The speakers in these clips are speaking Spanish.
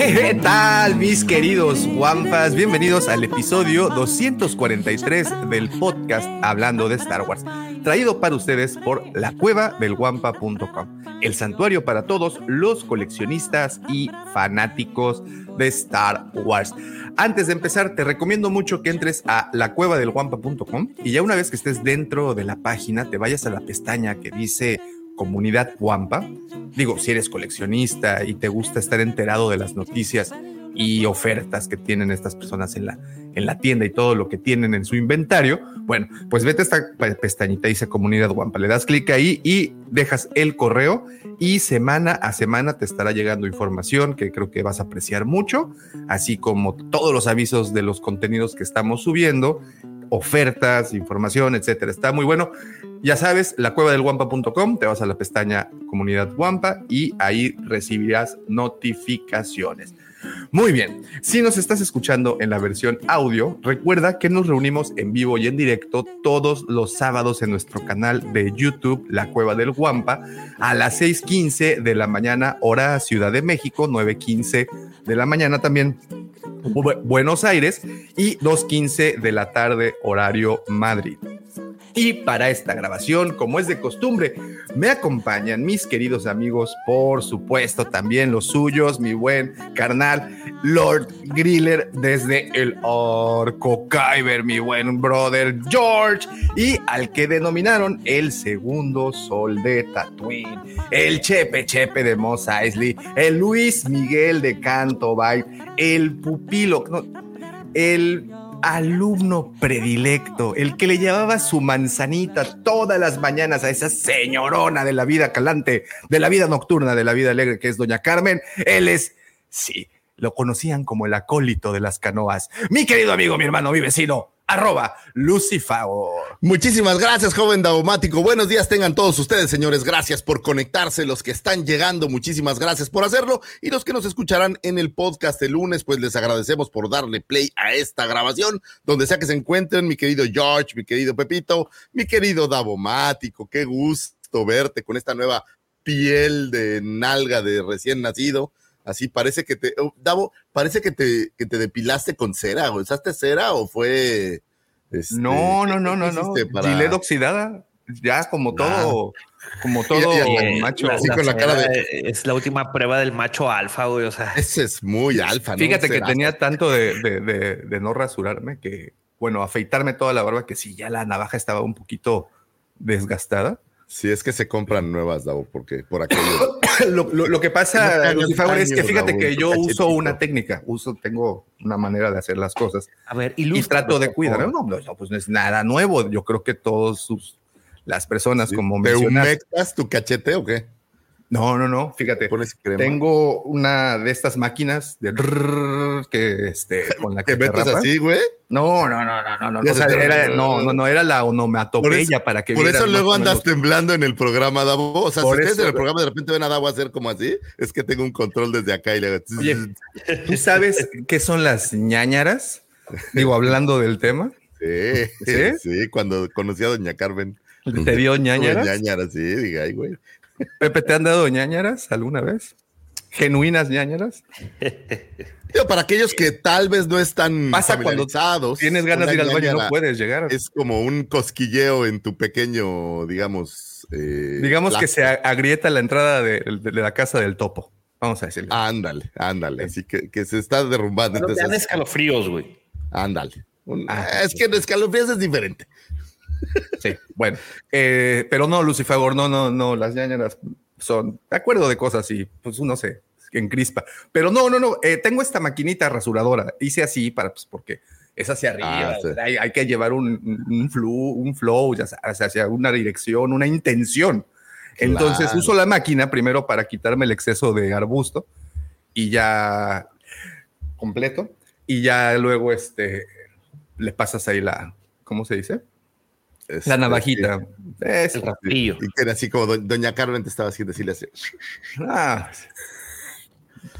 ¿Qué tal, mis queridos guampas? Bienvenidos al episodio 243 del podcast Hablando de Star Wars, traído para ustedes por la cueva del guampa.com, el santuario para todos los coleccionistas y fanáticos de Star Wars. Antes de empezar, te recomiendo mucho que entres a la cueva del guampa.com y ya una vez que estés dentro de la página, te vayas a la pestaña que dice comunidad Wampa. Digo, si eres coleccionista y te gusta estar enterado de las noticias y ofertas que tienen estas personas en la, en la tienda y todo lo que tienen en su inventario, bueno, pues vete a esta pestañita, dice comunidad Wampa, le das clic ahí y dejas el correo y semana a semana te estará llegando información que creo que vas a apreciar mucho, así como todos los avisos de los contenidos que estamos subiendo ofertas, información, etcétera. Está muy bueno. Ya sabes, la cueva del guampa.com, te vas a la pestaña comunidad guampa y ahí recibirás notificaciones. Muy bien, si nos estás escuchando en la versión audio, recuerda que nos reunimos en vivo y en directo todos los sábados en nuestro canal de YouTube, La Cueva del Guampa, a las 6.15 de la mañana, hora Ciudad de México, 9.15 de la mañana también Buenos Aires y 2.15 de la tarde horario Madrid. Y para esta grabación, como es de costumbre, me acompañan mis queridos amigos, por supuesto, también los suyos, mi buen carnal Lord Griller desde el Orco Kyber, mi buen brother George, y al que denominaron el segundo sol de Tatooine, el Chepe Chepe de Mos Eisley, el Luis Miguel de Canto Bay, el pupilo, el alumno predilecto, el que le llevaba su manzanita todas las mañanas a esa señorona de la vida calante, de la vida nocturna, de la vida alegre que es doña Carmen. Él es, sí, lo conocían como el acólito de las canoas. Mi querido amigo, mi hermano, mi vecino, arroba Lucifagor. Muchísimas gracias, joven daumático. Buenos días tengan todos ustedes, señores. Gracias por conectarse. Los que están llegando, muchísimas gracias por hacerlo. Y los que nos escucharán en el podcast el lunes, pues les agradecemos por darle play a esta grabación, donde sea que se encuentren, mi querido George, mi querido Pepito, mi querido Davomático. Qué gusto verte con esta nueva piel de nalga de recién nacido. Así parece que te, oh, Davo, parece que te, que te depilaste con cera, ¿usaste cera o fue? Este, no, no, no, no, no. Para... oxidada, ya como todo, como todo macho. así con la cara de... Es la última prueba del macho alfa, güey, o sea. Ese es muy alfa, ¿no? Fíjate que tenía tanto de, de, de, de no rasurarme que, bueno, afeitarme toda la barba que si ya la navaja estaba un poquito desgastada. Sí, es que se compran nuevas, Davo, porque por aquello. lo, lo, lo, que pasa, Lucifer, es que fíjate que yo uso una técnica, uso, tengo una manera de hacer las cosas. A ver, y trato de cuidar. No, no, no, pues no es nada nuevo. Yo creo que todos sus, las personas, sí, como ¿Te humectas tu cachete o qué? No, no, no, fíjate. Tengo una de estas máquinas de que este con la que ¿Te metes así, güey? No, no, no, no, no, no, o sea, era, no, no, no, era la onomatopeya para que Por eso luego andas temblando en el programa, Davo. O sea, por si ustedes en el programa de repente ven a Davo hacer como así, es que tengo un control desde acá y le Oye, ¿tú sabes qué son las ñañaras? Digo, hablando del tema. Sí, sí, sí, cuando conocí a doña Carmen. ¿Te dio ñañaras? ñañaras, sí, diga, ay, güey. Pepe, ¿te han dado ñañaras alguna vez? ¿Genuinas ñañaras? Yo, para aquellos que tal vez no están Pasa cuando tienes ganas de ir al baño y no puedes llegar. Es como un cosquilleo en tu pequeño, digamos. Eh, digamos que se agrieta la entrada de, de, la casa del topo. Vamos a decirlo. Ándale, ándale. Así que, que se está derrumbando. Pero Entonces, te dan escalofríos, güey. Ándale. Un, ah, es que en escalofríos es diferente. Sí, bueno. Eh, pero no, Lucifer, no, no, no. Las ñañaras son de acuerdo de cosas y pues uno se, en crispa. Pero no, no, no, eh, tengo esta maquinita rasuradora. Hice así para, pues, porque es hacia arriba. Ah, sí. hay, hay que llevar un, un, flu, un flow, ya sabes, hacia una dirección, una intención. Entonces uso la máquina primero para quitarme el exceso de arbusto y ya completo. Y ya luego este, le pasas ahí la, ¿cómo se dice? Este, La navajita. Es- El rastrillo. Y que era así como do- Doña Carmen te estaba haciendo decirle así. ah,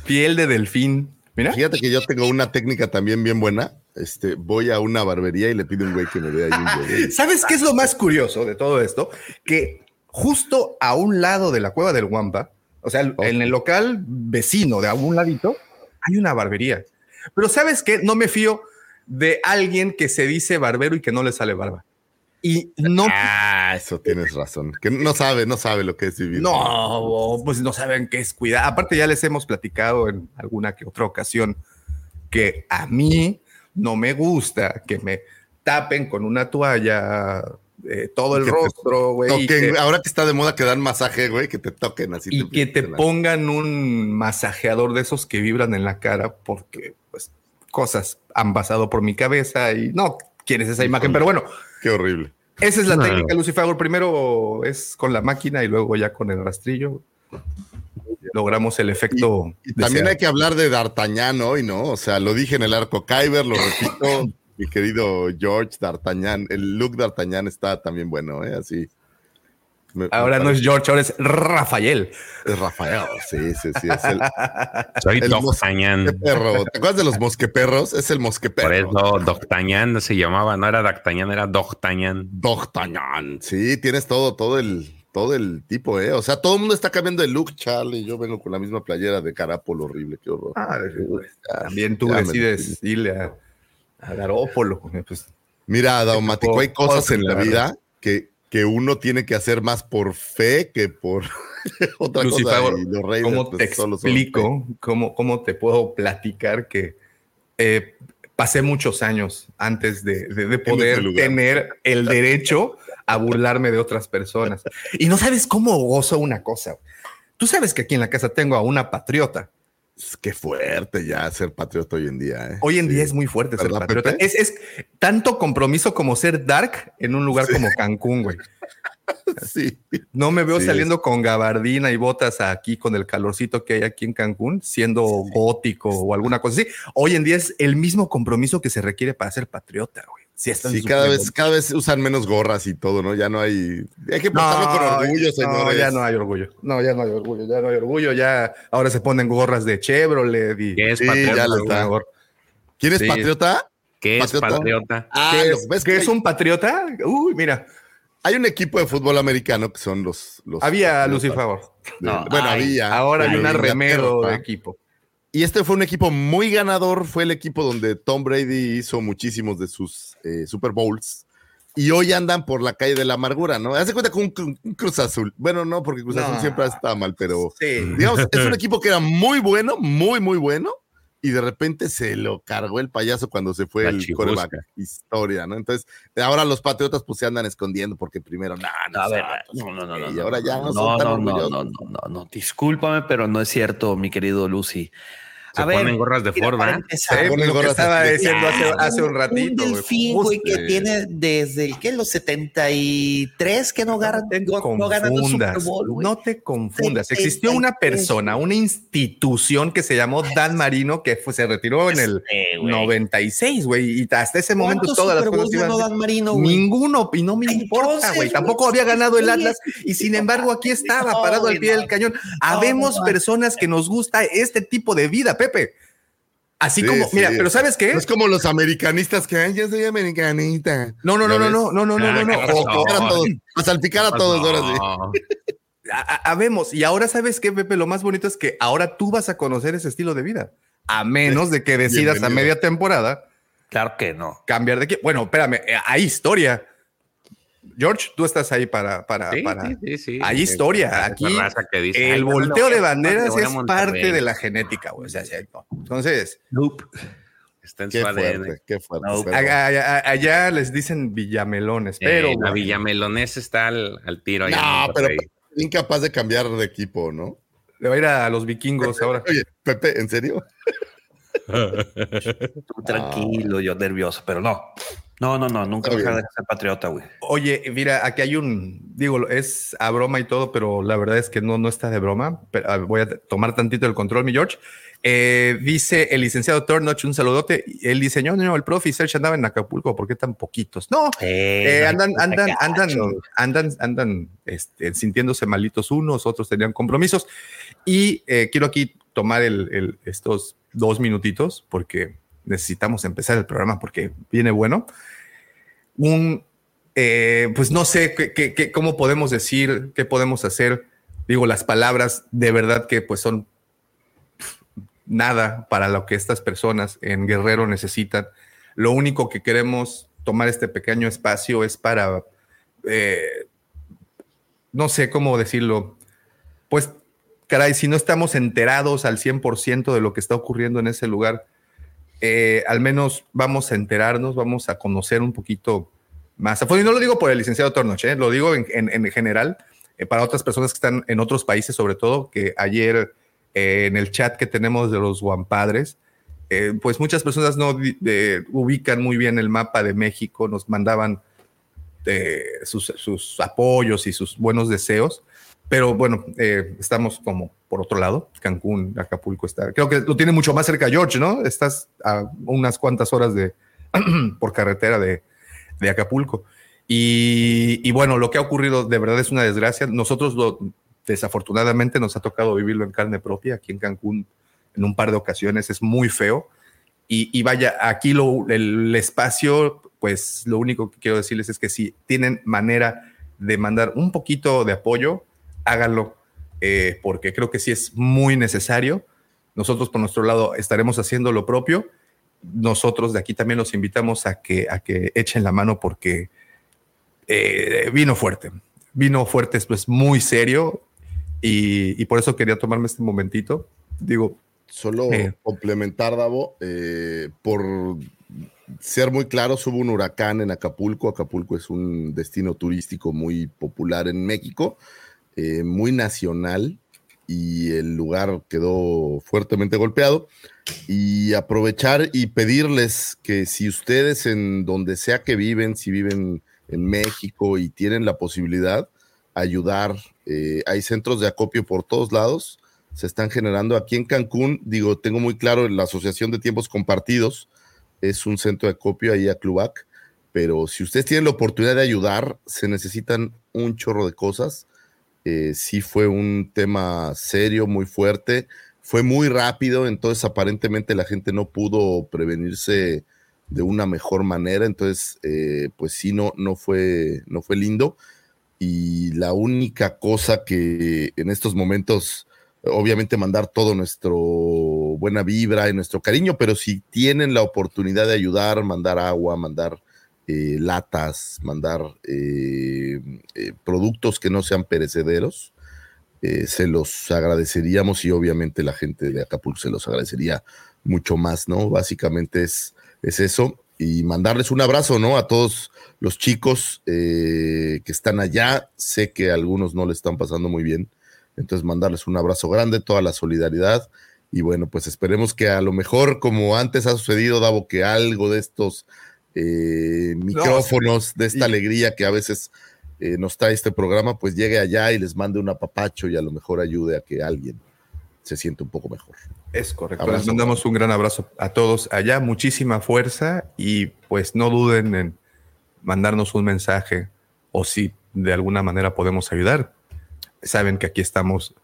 piel de delfín. Mira. Fíjate que yo tengo una técnica también bien buena. Este, voy a una barbería y le pido un güey que me dé ahí un huevo. ¿Sabes qué es lo más curioso de todo esto? Que justo a un lado de la cueva del Guampa, o sea, en el local vecino de a un ladito, hay una barbería. Pero ¿sabes qué? No me fío de alguien que se dice barbero y que no le sale barba. Y no, Ah, eso tienes razón. Que no sabe, no sabe lo que es vivir. no, pues no saben qué es cuidar. Aparte ya les hemos platicado en alguna que otra ocasión que a mí no me gusta que me tapen con una toalla eh, todo el Que te rostro, güey. que- ahora que está de moda que dan masaje, güey, que te toquen así. y que te empiecen a- pongan un masajeador de esos que vibran en la cara porque pues cosas han pasado por mi cabeza y no quieres esa imagen, pero bueno, Qué horrible. esa es la No. técnica Lucifer. Primero es con la máquina y luego ya con el rastrillo logramos el efecto. Y también hay que hablar de D'Artagnan hoy, ¿no? O sea, lo dije en el arco Kyber, lo repito, mi querido George D'Artagnan. El look D'Artagnan está también bueno, ¿eh? Así. Me- Ahora me no es George, ahora es Rafael. es Rafael. Sí, sí, sí. Es el Soy El perro. ¿Te acuerdas de los mosqueperros? Es el Por mosqueperro. eso D'Artagnan se llamaba, no era D'Artagnan, era D'Artagnan. D'Artagnan. Sí, tienes todo, todo el, todo el tipo, ¿eh? O sea, todo el mundo está cambiando de look, Charlie. Yo vengo con la misma playera de carapolo horrible, qué horror. Ah, también tú decides irle a, a Garópolo. Pues, Mira, Daumático, hay cosas en la vida que, que uno tiene que hacer más por fe que por otra cosa. Y los reyes, ¿Cómo pues, te explico? ¿Cómo, ¿Cómo te puedo platicar que eh, pasé muchos años antes de, de- de poder tener el derecho a burlarme de otras personas? Y no sabes cómo gozo una cosa. Tú sabes que aquí en la casa tengo a una patriota. Fe. Es que fuerte ya ser patriota hoy en día, ¿eh? Hoy en Sí. día es muy fuerte ser ¿Verdad, patriota. Es tanto compromiso como ser dark en un lugar como Cancún, güey. Sí. No me veo Sí, saliendo con gabardina y botas aquí con el calorcito que hay aquí en Cancún, siendo gótico o alguna cosa así. Hoy en día es el mismo compromiso que se requiere para ser patriota, güey. Sí, están Sí, súper cada vez, cada vez usan menos gorras y todo, ¿no? Ya no hay. Hay que portarlo con orgullo, no, señores. ya no hay orgullo. No, ya no hay orgullo, ya no hay orgullo. Ya ahora se ponen gorras de Chevrolet y ¿Qué es Sí, patriota? ya está. ¿Quién es Sí. patriota? ¿Qué es ¿Patriota? patriota? Ah, ¿Qué, no, es, ¿ves qué que es hay- un patriota? Uy, mira, Hay un equipo de fútbol americano que son los. los había patriotas Lucifer. de- No, bueno, ay, había. Ahora hay pero una de equipo. Y este fue un equipo muy ganador. Fue el equipo donde Tom Brady hizo muchísimos de sus eh, Super Bowls. Y hoy andan por la calle de la amargura, ¿no? Hace cuenta con un, cru- un Cruz Azul. Bueno, no, porque Cruz No. Azul siempre está mal, pero Sí. digamos, es un equipo que era muy bueno, muy, muy bueno. Y de repente se lo cargó el payaso cuando se fue La el quarterback. Historia, ¿no? Entonces, ahora los patriotas pues se andan escondiendo porque primero, no, no, A ver, no, no, no, no, no. y ahora ya no, no, son tan no, no, no, no, no. Discúlpame, pero no es cierto, mi querido Lucy. Se ponen gorras de Ford, ¿verdad? Sí, ponen lo que gorras estaba de- diciendo hace, Ah, hace un ratito. Un delfín, güey, que tiene desde el que los 73 que no, ganan, No no, no ganan el Super Bowl, no te confundas. Existió una 73. persona, una institución que se llamó Dan Marino, que fue- se retiró en el Sí, güey. 96, güey, y hasta ese momento ¿Cuántos todas las cosas iban Dan Marino? Ninguno, y no me importa, güey. Tampoco había ganado el Atlas, y sin embargo aquí estaba, parado al pie del cañón. Habemos personas que nos gusta este tipo de vida, Pepe. Así Sí, como, sí. mira, pero ¿sabes qué? No es como los americanistas que, ay, yo soy americanista. No, no, no, ¿Ya no, ves? no, no, no, no, Ah, no, no. O-. A salpicar a todos, a salpicar a todos ahora sí. No. a- a- habemos. Y ahora, ¿sabes qué, Pepe? Lo más bonito es que ahora tú vas a conocer ese estilo de vida. A menos de que decidas a Bienvenido. media temporada Claro que no. cambiar de equipo. Bueno, espérame, eh, hay historia. George, tú estás ahí para. para, Sí, para sí, sí, sí. Hay historia. Aquí raza que dice, "Ay, el volteo no, de banderas no, es Monterrey". parte de la genética, güey. O sea. Entonces, Está en Qué su ADN. fuerte, qué fuerte. Allá, allá- allá les dicen villamelones, pero. Eh, la güey, Villamelonés está al, al tiro. No, pero incapaz de cambiar de equipo, ¿no? Le va a ir a los vikingos ahora. Oye, Pepe, ¿en serio? Tú tranquilo, yo nervioso, pero no. No, no, no, nunca Está dejar bien. de ser patriota, güey. Oye, mira, aquí hay un, digo, es a broma y todo, pero la verdad es que no, no está de broma. Pero, ah, voy a tomar tantito el control, mi George. Eh, dice el licenciado Tornoch, un saludote. Él dice, no, no, el profe y Serge andaban en Acapulco, ¿por qué tan poquitos? No, eh, andan, andan, andan, andan, andan este, sintiéndose malitos unos, otros tenían compromisos. Y eh, quiero aquí tomar el- el- estos dos minutitos porque necesitamos empezar el programa porque viene bueno. Un, eh, pues no sé qué, cómo podemos decir, qué podemos hacer. Digo, las palabras de verdad que pues son nada para lo que estas personas en Guerrero necesitan. Lo único que queremos tomar este pequeño espacio es para, eh, no sé cómo decirlo, pues, caray, si no estamos enterados al 100% de lo que está ocurriendo en ese lugar, eh, al menos vamos a enterarnos, vamos a conocer un poquito más. a fondo. Y no lo digo por el licenciado Tornoche, ¿eh? lo digo en, en- en general, eh, para otras personas que están en otros países, sobre todo, que ayer en el chat que tenemos de los Guampadres, pues muchas personas no ubican muy bien el mapa de México, nos mandaban sus apoyos y sus buenos deseos, pero bueno, eh, estamos como por otro lado, Cancún, Acapulco está, creo que lo tiene mucho más cerca George, ¿no? Estás a unas cuantas horas de por carretera de, de Acapulco. Y, bueno, lo que ha ocurrido de verdad es una desgracia. Nosotros desafortunadamente nos ha tocado vivirlo en carne propia aquí en Cancún en un par de ocasiones. Es muy feo. Y, y vaya, aquí lo, el espacio, pues lo único que quiero decirles es que si tienen manera de mandar un poquito de apoyo, háganlo, eh, porque creo que sí es muy necesario. Nosotros por nuestro lado estaremos haciendo lo propio. Nosotros de aquí también los invitamos a que, a que echen la mano porque eh, vino fuerte. Vino fuerte, esto es muy serio y, y por eso quería tomarme este momentito. Digo, Solo Eh. complementar, Davo, eh, por ser muy claros, hubo un huracán en Acapulco. Acapulco es un destino turístico muy popular en México, eh, muy nacional, y el lugar quedó fuertemente golpeado. Y aprovechar y pedirles que si ustedes en donde sea que viven, si viven en México y tienen la posibilidad, ayudar. eh, hay centros de acopio por todos lados se están generando aquí en Cancún. Digo, tengo muy claro la Asociación de Tiempos Compartidos es un centro de acopio ahí a Clubac, pero si ustedes tienen la oportunidad de ayudar, se necesitan un chorro de cosas. Eh, sí fue un tema serio, muy fuerte, fue muy rápido, entonces aparentemente la gente no pudo prevenirse de una mejor manera, entonces eh, pues sí, no, no, fue, no fue lindo. Y la única cosa que en estos momentos obviamente mandar todo nuestro buena vibra y nuestro cariño, pero si tienen la oportunidad de ayudar, mandar agua, mandar eh, latas, mandar eh, eh, productos que no sean perecederos, se los agradeceríamos y obviamente la gente de Acapulco se los agradecería mucho más, ¿no? Básicamente es, es eso y mandarles un abrazo, ¿no? A todos los chicos que están allá, sé que a algunos no le están pasando muy bien, entonces, mandarles un abrazo grande, toda la solidaridad. Y bueno, pues esperemos que a lo mejor, como antes ha sucedido, Davo, que algo de estos eh, micrófonos, de esta alegría que a veces eh, nos trae este programa, pues llegue allá y les mande un apapacho y a lo mejor ayude a que alguien se siente un poco mejor. Es correcto. Abrazo. Les mandamos un gran abrazo a todos allá, muchísima fuerza y pues no duden en mandarnos un mensaje o si de alguna manera podemos ayudar. Saben que aquí estamos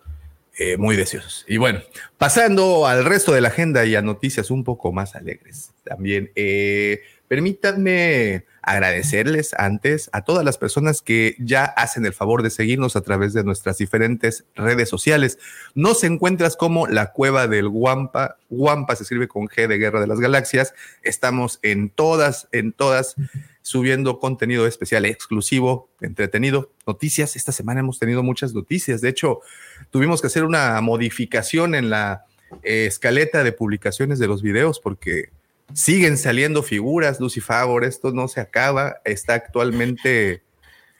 eh, muy deseosos. Y bueno, pasando al resto de la agenda y a noticias un poco más alegres también. eh, permítanme agradecerles antes a todas las personas que ya hacen el favor de seguirnos a través de nuestras diferentes redes sociales. Nos encuentras como la cueva del Guampa. Guampa se escribe con G de Guerra de las Galaxias. Estamos en todas, en todas, subiendo contenido especial, exclusivo, entretenido, noticias. Esta semana hemos tenido muchas noticias. De hecho, tuvimos que hacer una modificación en la eh, escaleta de publicaciones de los videos porque siguen saliendo figuras. Lucy Favor, esto no se acaba. Está actualmente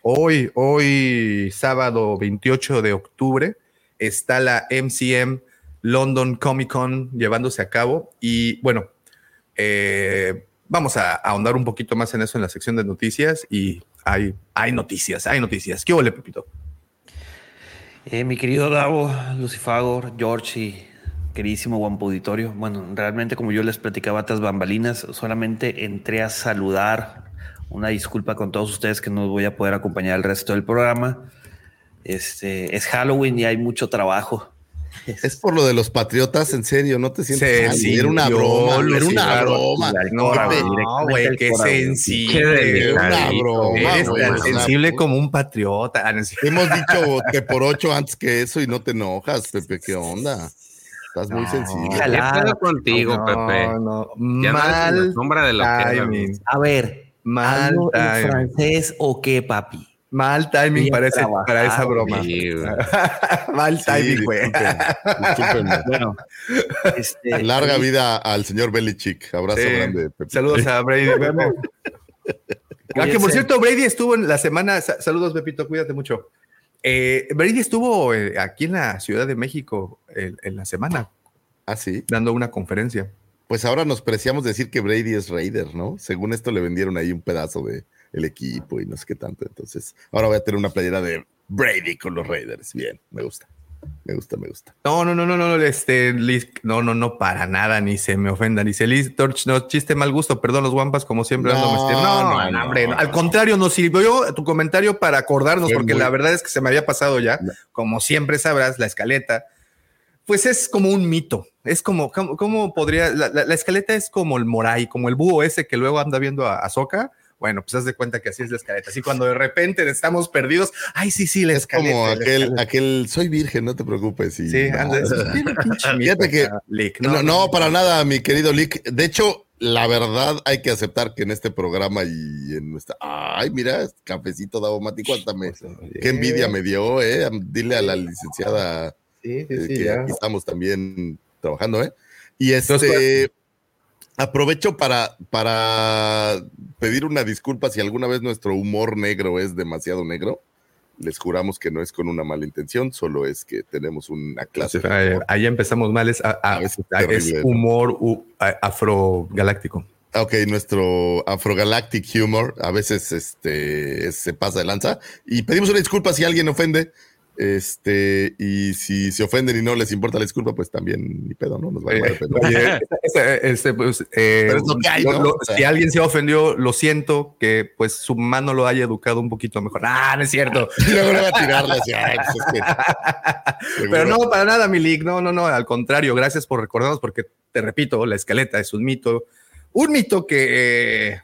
hoy, hoy, sábado 28 de octubre. está la MCM London Comic Con llevándose a cabo y bueno, eh, vamos a ahondar un poquito más en eso en la sección de noticias y hay, hay noticias, hay noticias. ¿Qué ole, Pepito? Eh, mi querido Davo, Lucifagor, George y queridísimo Guampo Auditorio. Bueno, realmente como yo les platicaba a bambalinas, solamente entré a saludar. Una disculpa con todos ustedes que no voy a poder acompañar el resto del programa. Este, es Halloween y hay mucho trabajo. Es por lo de los patriotas, en serio, no te sientes Se mal? Era una sintió, broma, era una broma. No, güey, qué sensible. Qué Era una broma. Eres güey, tan sensible como un patriota. Ah. Hemos dicho que por ocho antes que eso y no te enojas, Pepe, ¿qué onda? Estás muy No. sensible. ¿Qué Ojalá. pedo contigo, Pepe? No, no, Ya no eres la mal sombra de lo que timing. A ver, Mal ¿hablo en timing. francés o qué, papi? Mal timing Bien para, ese- para esa broma. Sí. Mal Sí, timing, güey. discúlpenme. Bueno, este, Larga vida al señor Belichick. Abrazo Sí. grande, Pepe. Saludos a Brady. Pepe. Ah, que por cierto, Brady estuvo en la semana. sa- Saludos, Pepito, cuídate mucho. Eh, Brady estuvo eh, aquí en la Ciudad de México en, en la semana Ah, sí. dando una conferencia. Pues ahora nos preciamos decir que Brady es Raider, ¿no? Según esto le vendieron ahí un pedazo de el equipo y no sé qué tanto. Entonces, ahora voy a tener una playera de Brady con los Raiders. Bien, me gusta. Me gusta, me gusta. No, no, no, no, no, este, Liz, no, no, no, para nada, ni se me ofenda. Dice Liz Torch, no, chiste mal gusto, perdón, los guampas, como siempre. No, no, no, no, hombre, no. Al contrario, nos sirvió tu comentario para acordarnos, porque muy- la verdad es que se me había pasado ya. Como siempre sabrás, la escaleta, pues es como un mito. Es como, ¿cómo, cómo podría? La, la- la escaleta es como el Moray, como el búho ese que luego anda viendo a, a Soca. Bueno, pues haz de cuenta que así es la escaleta. Así cuando de repente estamos perdidos, ay, sí, sí, la Es escaleta. como aquel, escaleta. aquel, soy virgen, no te preocupes. y- Sí, no, anda, es un pinche mito Fíjate que- Lick. No, no, para nada, mi querido Lick. De hecho, la verdad hay que aceptar que en este programa y en nuestra. Ay, mira, cafecito davomático, hasta me. Qué envidia me dio, ¿eh? Dile a la licenciada Sí, sí, eh, sí, que ya. aquí estamos también trabajando, ¿eh? Y este. Aprovecho para, para pedir una disculpa si alguna vez nuestro humor negro es demasiado negro. Les juramos que no es con una mala intención, solo es que tenemos una clase. de Ahí, empezamos mal, es, a- a- A veces a- es terrible, ¿no? humor afrogaláctico. Ok, nuestro Afrogalactic Humor a veces este, es- se pasa de lanza y pedimos una disculpa si alguien ofende. Este, y si se ofenden y no les importa la disculpa, pues también ni pedo, ¿no? Nos va a pero- oye, este, este, pues, eh, Pero ¿no? lo- O sea. si alguien se ofendió, lo siento, que pues su mano lo haya educado un poquito mejor. Ah, no es cierto. Y luego le va a tirarle así, ay, pues es que- Pero no, para nada, Milik. No, no, no. Al contrario, gracias por recordarnos, porque te repito, la escaleta es un mito. Un mito que, eh,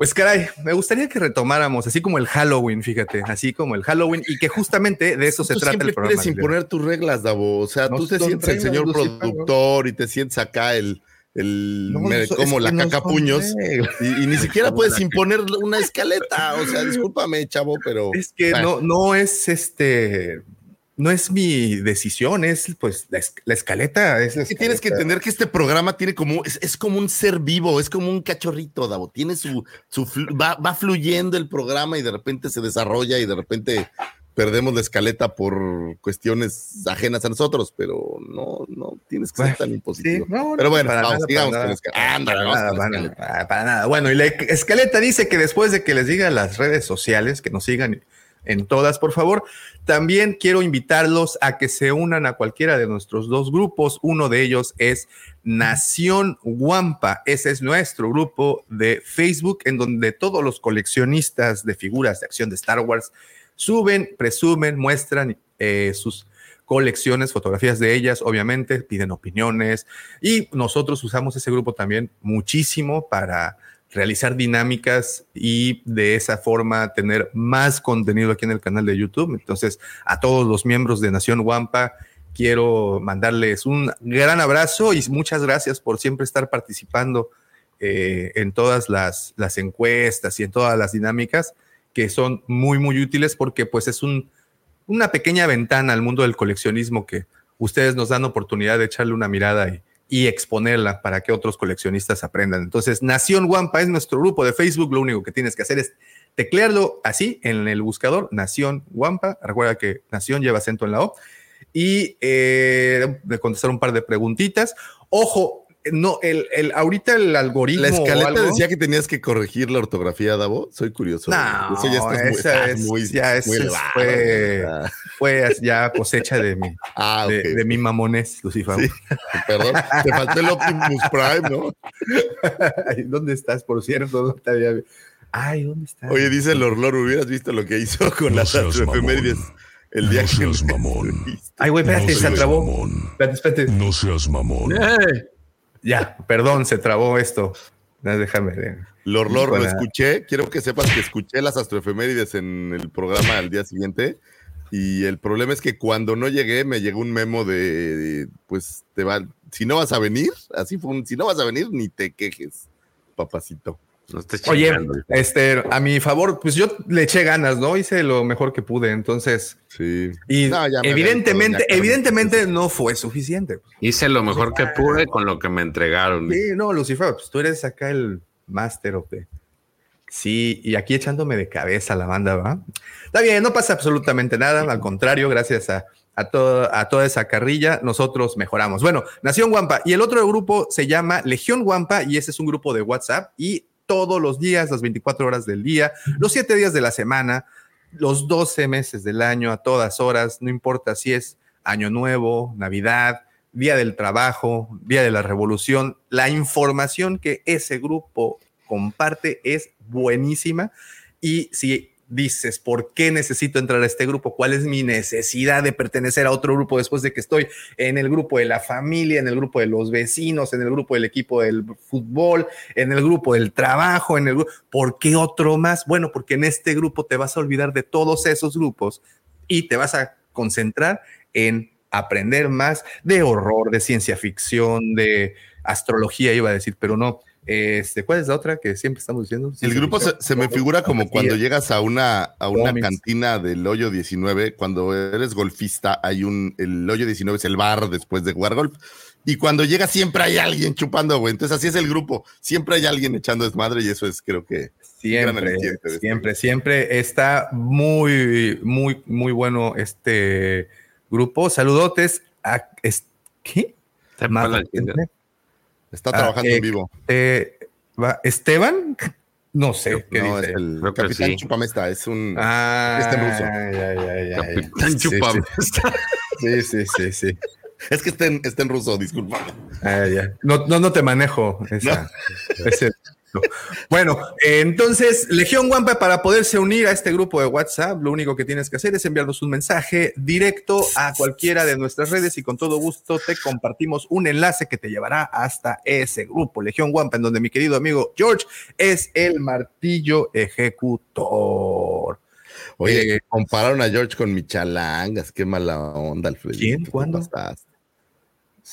pues caray, me gustaría que retomáramos, así como el Halloween, fíjate, así como el Halloween, y que justamente de eso se trata siempre el programa. quieres imponer tus reglas, Davo. O sea, No tú te sientes el señor productor y te sientes acá el, el No, me- eso- como la que no caca son puños reglas. y, y ni siquiera puedes imponer una escaleta. O sea, discúlpame, chavo, pero Es que Bueno. no, no es este, no es mi decisión, es pues la, es- la escaleta. Es la tienes que entender que este programa tiene como, es, es como un ser vivo, es como un cachorrito, Davo. Tiene su, su va, va fluyendo el programa y de repente se desarrolla y de repente perdemos la escaleta por cuestiones ajenas a nosotros, pero no, no tienes que ser tan Sí, impositivo. no, Pero no, bueno, para vamos, nada, sigamos para con la nada. escaleta. Ándale, Para nada, para para nada. Bueno, y la escaleta dice que después de que les diga las redes sociales, que nos sigan en todas, por favor, también quiero invitarlos a que se unan a cualquiera de nuestros dos grupos. Uno de ellos es Nación Wampa. Ese es nuestro grupo de Facebook, en donde todos los coleccionistas de figuras de acción de Star Wars suben, presumen, muestran eh, sus colecciones, fotografías de ellas, obviamente, piden opiniones y nosotros usamos ese grupo también muchísimo para realizar dinámicas y de esa forma tener más contenido aquí en el canal de YouTube. Entonces, a todos los miembros de Nación Wampa, quiero mandarles un gran abrazo y muchas gracias por siempre estar participando eh, en todas las, las encuestas y en todas las dinámicas que son muy, muy útiles porque pues es un, una pequeña ventana al mundo del coleccionismo que ustedes nos dan oportunidad de echarle una mirada y, y exponerla para que otros coleccionistas aprendan. Entonces, Nación Wampa es nuestro grupo de Facebook. Lo único que tienes que hacer es teclearlo así en el buscador, Nación Wampa. Recuerda que Nación lleva acento en la O. y eh, de contestar un par de preguntitas. Ojo, no, el, el, ahorita el algoritmo. La escaleta o algo- decía que tenías que corregir la ortografía, Davo. Soy curioso. No, Eso ya estás muy, esa es- muy, ya es- muy es- fue- Fue ya cosecha de mi, Ah, ok. de, de mi mamones, Lucifer. Sí. Perdón, te faltó el Optimus Prime, ¿no? ¿Dónde estás, por cierto? No te había- Ay, ¿dónde estás? Oye, dice el Orlor, hubieras visto lo que hizo con No las efemérides el día No que seas mamón. Ay, güey, espérate, No se seas trabó. mamón. Espérate, espérate. No seas mamón. Eh, Ya, perdón, se trabó esto. Déjame. de- Lorlor, lo escuché. Quiero que sepas que escuché las astroefemérides en el programa al día siguiente. Y el problema es que cuando no llegué, me llegó un memo de, de, pues, te va, si no vas a venir, así fue un, si no vas a venir, ni te quejes, papacito. No estés Oye, este, a mi favor, pues yo le eché ganas, ¿no? Hice lo mejor que pude, entonces. Sí. Y No, evidentemente, evidentemente no fue suficiente. Hice lo mejor que pude con lo que me entregaron. Sí, no, Lucifer, pues tú eres acá el master of the. Sí, y aquí echándome de cabeza la banda, ¿va? Está bien, no pasa absolutamente nada, al contrario, gracias a, a, todo- a toda esa carrilla, nosotros mejoramos. Bueno, Nación Guampa, y el otro grupo se llama Legión Guampa, y ese es un grupo de WhatsApp, y todos los días, las 24 horas del día, los 7 días de la semana, los 12 meses del año, a todas horas, no importa si es Año Nuevo, Navidad, Día del Trabajo, Día de la Revolución, la información que ese grupo comparte es buenísima. Y si dices, ¿por qué necesito entrar a este grupo? ¿Cuál es mi necesidad de pertenecer a otro grupo después de que estoy en el grupo de la familia, en el grupo de los vecinos, en el grupo del equipo del fútbol, en el grupo del trabajo, en el? ¿Por qué otro más? Bueno, porque en este grupo te vas a olvidar de todos esos grupos y te vas a concentrar en aprender más de horror, de ciencia ficción, de astrología, iba a decir, pero no. Este, ¿Cuál es la otra que siempre estamos diciendo? El grupo se, me figura como cuando llegas a una, a una cantina del hoyo 19, cuando eres golfista, hay un, el hoyo 19 es el bar después de jugar golf, y cuando llegas siempre hay alguien chupando, güey, entonces así es el grupo, siempre hay alguien echando desmadre y eso es creo que Siempre, este siempre, siempre está muy, muy, muy bueno este grupo. Saludotes a es- ¿qué? Más está Ah, trabajando eh, en vivo. Eh, Esteban, no sé qué No, dice. es el Creo Capitán sí. Chupamesta, es un... Ah, Está en ruso. ya, ya, ya, ya. Capitán Sí. Sí, sí, sí, sí. Es que está en, está en ruso, disculpa. Ah, ya. No, no, no te manejo esa. ese-. Bueno, eh, entonces, Legión Guampa, para poderse unir a este grupo de WhatsApp, lo único que tienes que hacer es enviarnos un mensaje directo a cualquiera de nuestras redes y con todo gusto te compartimos un enlace que te llevará hasta ese grupo, Legión Guampa, en donde mi querido amigo George es el martillo ejecutor. Oye, Eh, compararon a George con Michalangas, qué mala onda, Alfredo. ¿Quién? ¿Cuándo? Estás?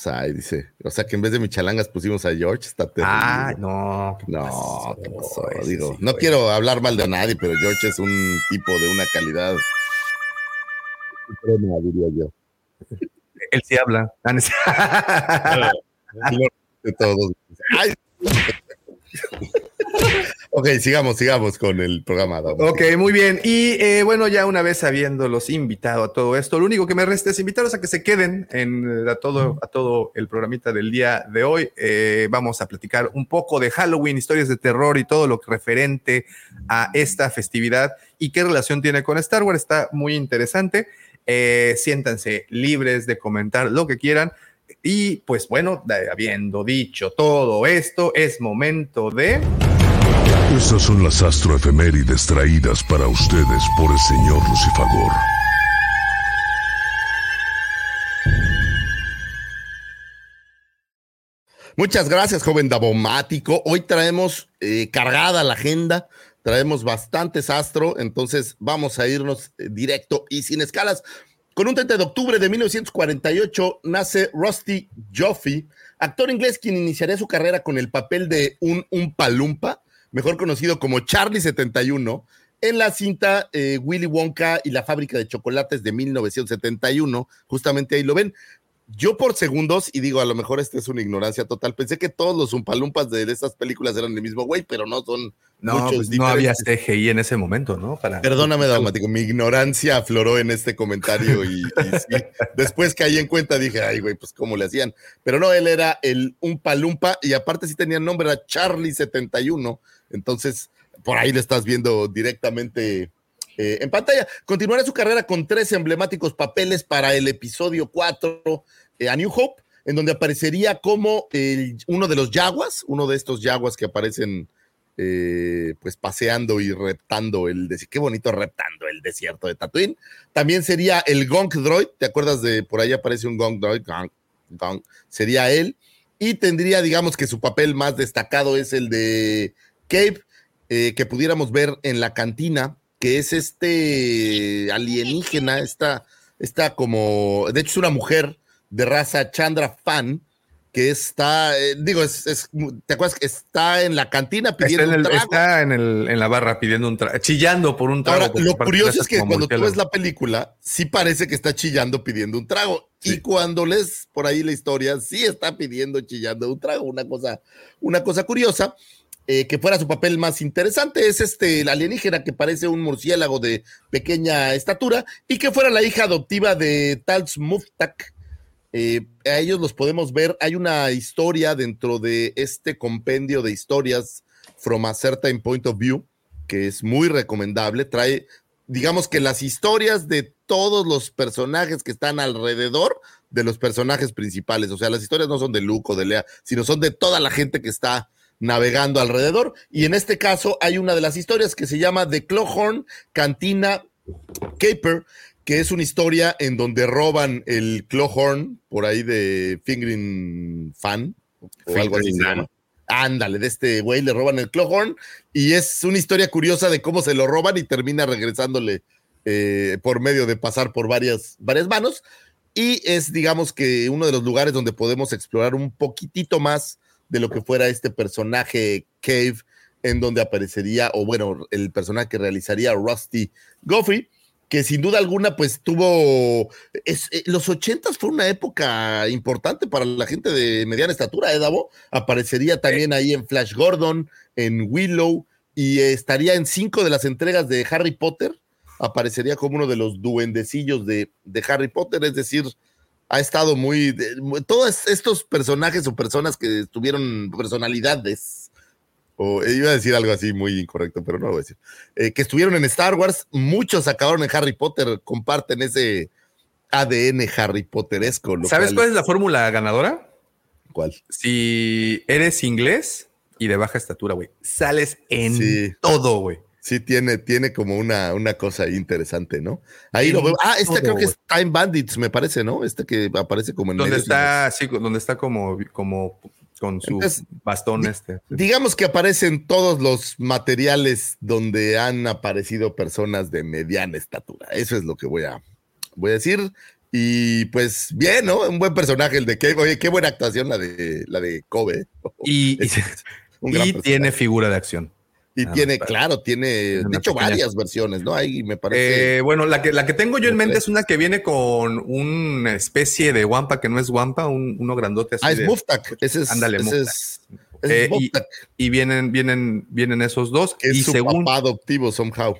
Ahí dice, o sea que en vez de Michalangas pusimos a George, está terrible. Ah, no. ¿qué No, pasó? ¿qué pasó? Ese Digo, sí no fue. quiero hablar mal de nadie, pero George es un tipo de una calidad suprema, diría yo. Él sí habla. Ah, no De todos. Ay. Ok, sigamos, sigamos con el programa. Ok, muy bien. Y eh, bueno, ya una vez habiéndolos invitado a todo esto, lo único que me resta es invitarlos a que se queden en, eh, a, todo, a todo el programita del día de hoy. Eh, vamos a platicar un poco de Halloween, historias de terror y todo lo que referente a esta festividad y qué relación tiene con Star Wars. Está muy interesante. Eh, siéntanse libres de comentar lo que quieran. Y pues bueno, habiendo dicho todo esto, es momento de... Estas son las astroefemérides traídas para ustedes por el señor Lucifagor. Muchas gracias, joven Davomático. Hoy traemos eh, cargada la agenda, traemos bastantes astro, entonces vamos a irnos eh, directo y sin escalas. Con un 30 de octubre de 1948 nace Rusty Joffe, actor inglés quien iniciaría su carrera con el papel de un Umpalumpa, mejor conocido como Charlie 71, en la cinta eh, Willy Wonka y la fábrica de chocolates de 1971. Justamente ahí lo ven. Yo por segundos, y digo, a lo mejor esta es una ignorancia total, pensé que todos los Umpalumpas de, de estas películas eran el mismo güey, pero no son No, muchos pues no había. CGI en ese momento, ¿no? Para... Perdóname, Daumático, mi ignorancia afloró en este comentario y, y sí, después caí en cuenta, dije, ay, güey, pues cómo le hacían. Pero no, él era el Umpalumpa y aparte sí tenía nombre, era Charlie71. Entonces, por ahí le estás viendo directamente eh, en pantalla. Continuará su carrera con tres emblemáticos papeles para el episodio 4, eh, A New Hope, en donde aparecería como uno de los Yaguas, uno de estos Yaguas que aparecen eh, pues paseando y reptando el desierto. Qué bonito reptando el desierto de Tatooine. También sería el Gonk Droid. ¿Te acuerdas de por ahí aparece un Gonk Droid? Gonk, Gonk. Sería él. Y tendría, digamos que su papel más destacado es el de Cape, que pudiéramos ver en la cantina, que es este alienígena, esta, esta como, de hecho es una mujer de raza Chandra Fan, que está, eh, digo, es, es- ¿te acuerdas que está en la cantina Está pidiendo en, un trago? está en, el- en la barra pidiendo un trago, chillando por un trago. Ahora, lo curioso es que cuando tú ves la película, sí parece que está chillando pidiendo un trago. Y cuando lees por ahí la historia, sí está pidiendo, chillando un trago. Una cosa, una cosa curiosa, eh, que fuera su papel más interesante, es este, el alienígena que parece un murciélago de pequeña estatura y que fuera la hija adoptiva de Tals Muftak. Eh, a ellos los podemos ver. Hay una historia dentro de este compendio de historias from a certain point of view que es muy recomendable. Trae, digamos que las historias de todos los personajes que están alrededor de los personajes principales. O sea, las historias no son de Luke o de Lea, sino son de toda la gente que está navegando alrededor. Y en este caso hay una de las historias que se llama The Clohorn Cantina Caper, que es una historia en donde roban el Clohorn por ahí de Fingering Fan o algo así llama. Ándale, de este güey le roban el Clohorn y es una historia curiosa de cómo se lo roban y termina regresándole eh, por medio de pasar por varias, varias manos. Y es, digamos que, uno de los lugares donde podemos explorar un poquitito más de lo que fuera este personaje Cave, en donde aparecería, o bueno, el personaje que realizaría Rusty Goffrey, que sin duda alguna, pues tuvo. es- eh, los ochentas fue una época importante para la gente de mediana estatura, ¿eh, Davo? Aparecería también ahí en Flash Gordon, en Willow, y estaría en cinco de las entregas de Harry Potter. Aparecería como uno de los duendecillos de, de Harry Potter, es decir, ha estado muy, Todos estos personajes o personas que tuvieron personalidades, o eh, iba a decir algo así muy incorrecto, pero no lo voy a decir, eh, que estuvieron en Star Wars, muchos acabaron en Harry Potter, comparten ese ADN Harry Potteresco. ¿Sabes cual- cuál es la fórmula ganadora? ¿Cuál? Si eres inglés y de baja estatura, güey, sales en Sí. todo, güey. Sí, tiene, tiene como una, una cosa interesante, ¿no? Ahí Sí, lo veo. Ah, este creo que es. Time Bandits, me parece, ¿no? Este que aparece como en Donde está, sí, donde está como, como con su Entonces, bastón este. Digamos que aparecen todos los materiales donde han aparecido personas de mediana estatura. Eso es lo que voy a, voy a decir. Y pues bien, ¿no? Un buen personaje el de Cave. Oye, qué buena actuación la de la de Kobe. Y, y- Es tiene figura de acción. Y tiene, claro, tiene, de hecho, pequeña- varias versiones, ¿no? Ahí me parece. Eh, bueno, la que, la que tengo yo en mente es una que viene con una especie de wampa que no es wampa, un, uno grandote así. ah, es de- Muftak. Ese es. Ándale, ese es, ese Eh, es y, Muftak, y vienen, vienen, vienen esos dos. es y su según, papá adoptivo, somehow.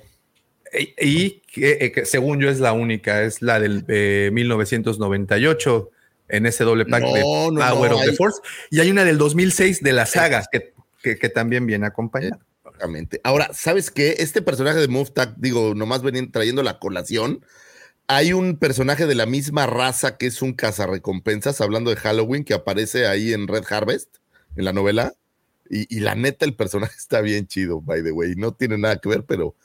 y, y que, eh, que según yo es la única, es la del eh, 1998 en ese doble pack de No, Power no, of the Force. Y hay una del 2006 de la saga que, que, que también viene acompañada. Exactamente. Ahora, ¿sabes qué? Este personaje de Muftak, digo, nomás venían trayendo la colación. Hay un personaje de la misma raza que es un cazarrecompensas, hablando de Halloween, que aparece ahí en Red Harvest, en la novela. Y, y la neta, el personaje está bien chido, by the way. No tiene nada que ver, pero,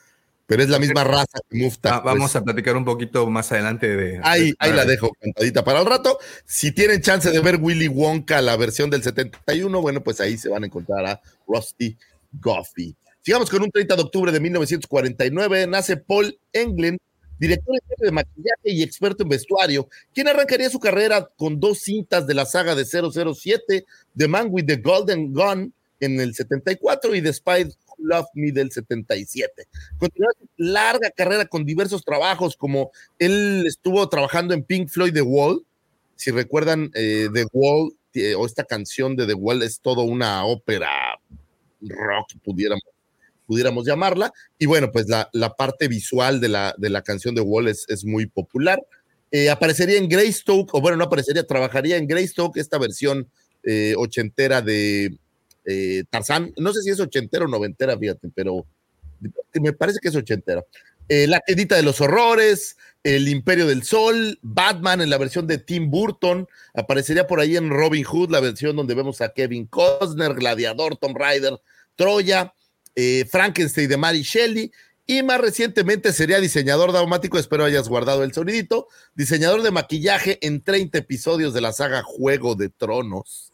pero es la misma raza que Muftak. Ah, vamos pues. a platicar un poquito más adelante de. Ahí, de- ahí la dejo cantadita para el rato. Si tienen chance de ver Willy Wonka, la versión del 71, bueno, pues ahí se van a encontrar a Rusty Goffey. Sigamos con un 30 de octubre de 1949. Nace Paul Englund, director de maquillaje y experto en vestuario, quien arrancaría su carrera con dos cintas de la saga de 007, The Man with the Golden Gun en el 74 y The Spy Who Loved Me del 77. Continuó su larga carrera con diversos trabajos, como él estuvo trabajando en Pink Floyd The Wall, si recuerdan, eh, The Wall eh, o esta canción de The Wall es todo una ópera rock, pudiéramos, pudiéramos llamarla. Y bueno, pues la, parte visual de la, de la canción de Wall es, es muy popular. Eh, aparecería en Greystoke, o bueno, no aparecería, trabajaría en Greystoke, esta versión eh, ochentera de eh, Tarzán. No sé si es ochentera o noventera, fíjate, pero me parece que es ochentera. Eh, la Quedita de los Horrores, El Imperio del Sol, Batman en la versión de Tim Burton, aparecería por ahí en Robin Hood, la versión donde vemos a Kevin Costner, Gladiador, Tom Rider, Troya, eh, Frankenstein de Mary Shelley, y más recientemente sería diseñador dramático, espero hayas guardado el sonidito, diseñador de maquillaje en 30 episodios de la saga Juego de Tronos.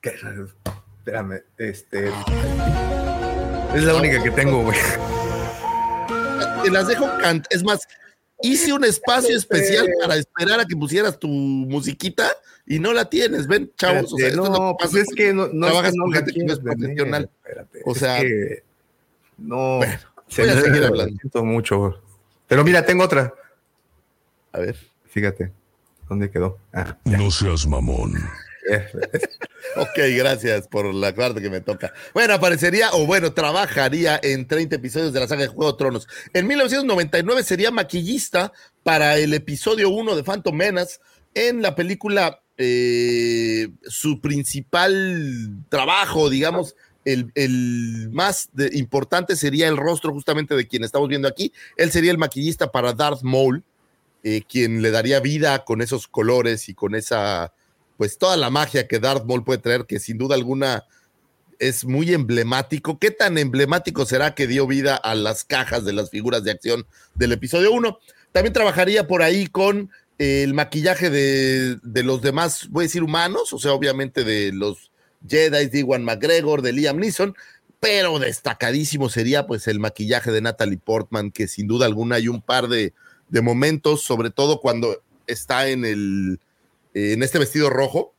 ¿Qué? Espérame, este. Es la única que tengo, güey. Te las dejo cant. Es más, hice un espacio especial para esperar a que pusieras tu musiquita y no la tienes. Ven, chavos. O sea, Espérate, esto es no, pues pasa es que no, no, trabajas es que no con gente que no es profesional. espérate, O es sea, que no. bueno, se voy a me- seguir lo hablando. siento mucho. Pero mira, tengo otra. A ver. Fíjate. ¿Dónde quedó? Ah, No seas mamón. Ok, gracias por la parte que me toca. Bueno, aparecería, o bueno, trabajaría en 30 episodios de la saga de Juego de Tronos. En 1999 sería maquillista para el episodio 1 de Phantom Menace en la película, eh, su principal trabajo, digamos, el, el más importante sería el rostro justamente de quien estamos viendo aquí. Él sería el maquillista para Darth Maul, eh, quien le daría vida con esos colores y con esa pues toda la magia que Darth Maul puede traer, que sin duda alguna es muy emblemático. ¿Qué tan emblemático será que dio vida a las cajas de las figuras de acción del episodio 1? También trabajaría por ahí con eh, el maquillaje de, de los demás, voy a decir humanos, o sea, obviamente de los Jedi, de Iwan McGregor, de Liam Neeson, pero destacadísimo sería pues el maquillaje de Natalie Portman, que sin duda alguna hay un par de, de momentos, sobre todo cuando está en el eh, en este vestido rojo,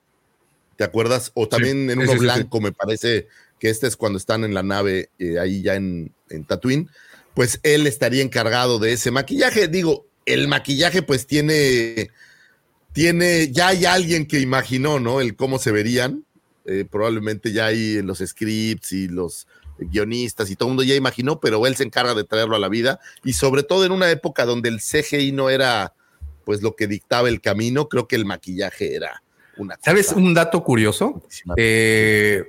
¿te acuerdas? O también en uno sí, sí, blanco, me parece que este es cuando están en la nave eh, ahí ya en, en Tatooine, pues él estaría encargado de ese maquillaje. Digo, el maquillaje pues tiene, tiene, ya hay alguien que imaginó, ¿no? El cómo se verían. Eh, probablemente ya hay en los scripts y los guionistas y todo el mundo ya imaginó, pero él se encarga de traerlo a la vida y sobre todo en una época donde el CGI no era pues lo que dictaba el camino, creo que el maquillaje era una cosa ¿Sabes un dato curioso? Eh,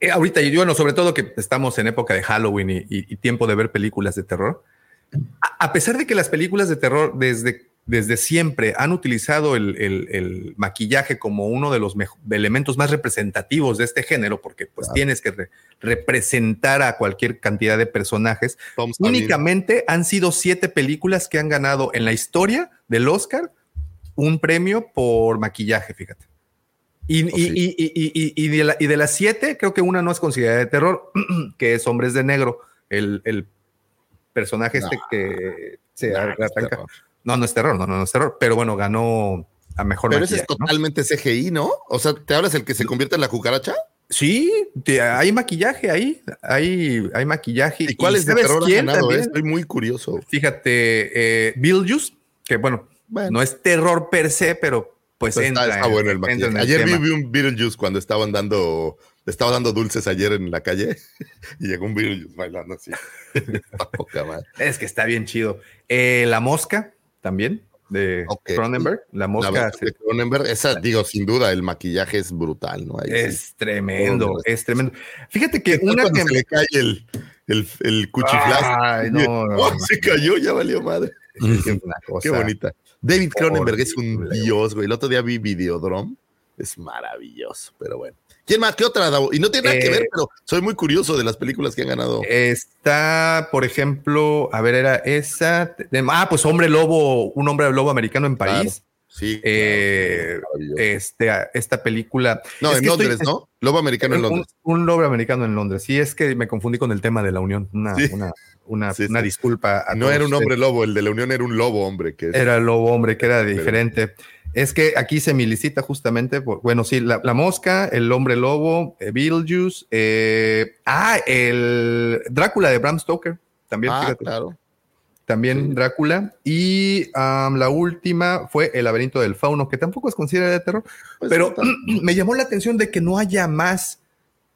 eh, ahorita, y bueno, sobre todo que estamos en época de Halloween y, y- y tiempo de ver películas de terror. A, a pesar de que las películas de terror desde, desde siempre han utilizado el, el- el maquillaje como uno de los elementos más representativos de este género, porque pues tienes que re- representar a cualquier cantidad de personajes, Tom únicamente han sido siete películas que han ganado en la historia del Oscar un premio por maquillaje, fíjate. Y, Oh, sí. de la- y de las siete, creo que una no es considerada de terror, que es Hombres de Negro, el, el personaje este No. que se Nah, arranca. No, no es terror, no, no, no es terror, pero bueno, ganó a mejor Pero ese es ¿no? totalmente CGI, ¿no? O sea, ¿te hablas el que se convierte en la cucaracha? Sí, te- hay maquillaje ahí, hay, hay maquillaje. ¿Y cuál es de terror quién ganado? también? eh? Estoy muy curioso. Fíjate, eh, Beetlejuice, que bueno, Bueno. no es terror per se, pero pues Pues entra, está, está en- bueno el maquillaje. en el Ayer tema. vi un Beetlejuice cuando estaban dando, estaba dando dulces ayer en la calle y llegó un Beetlejuice bailando así. Poca madre. Es que está bien chido. Eh, la mosca también, de. Cronenberg. La mosca de Cronenberg, esa, digo, sin duda, el maquillaje es brutal, ¿no? Ahí sí. es tremendo, es tremendo. Fíjate que ¿Qué una que... se le cae el, el, el cuchiflazo? Ay, no, no, Oh, no. se cayó, ya valió madre. cosa Qué bonita. David Cronenberg es un dios, güey. El otro día vi Videodrome. Es maravilloso, pero bueno. ¿Quién más? ¿Qué otra? Davo? Y no tiene nada que Eh, ver, pero soy muy curioso de las películas que han ganado. Está, por ejemplo, a ver, era esa. ah, pues Hombre Lobo, un hombre lobo americano en París. Sí. Eh, claro. Este, esta película. no, es en estoy- Londres, ¿no? Lobo americano en Londres. un lobo americano en Londres. Sí, es que me confundí con el tema de la unión. Una, Sí. una, una, Sí, una sí. disculpa. a No era un hombre lobo, el de la Unión era un lobo hombre. Que es- Era el lobo hombre, que era Pero- diferente. Es que aquí se me licita justamente, por- bueno, sí, la, la mosca, el hombre lobo, eh, Beetlejuice, eh, ah, el Drácula de Bram Stoker, también, ah, fíjate. claro. también Drácula. Y um, la última fue El laberinto del fauno, que tampoco es considerada de terror, Pues pero me llamó la atención de que no haya más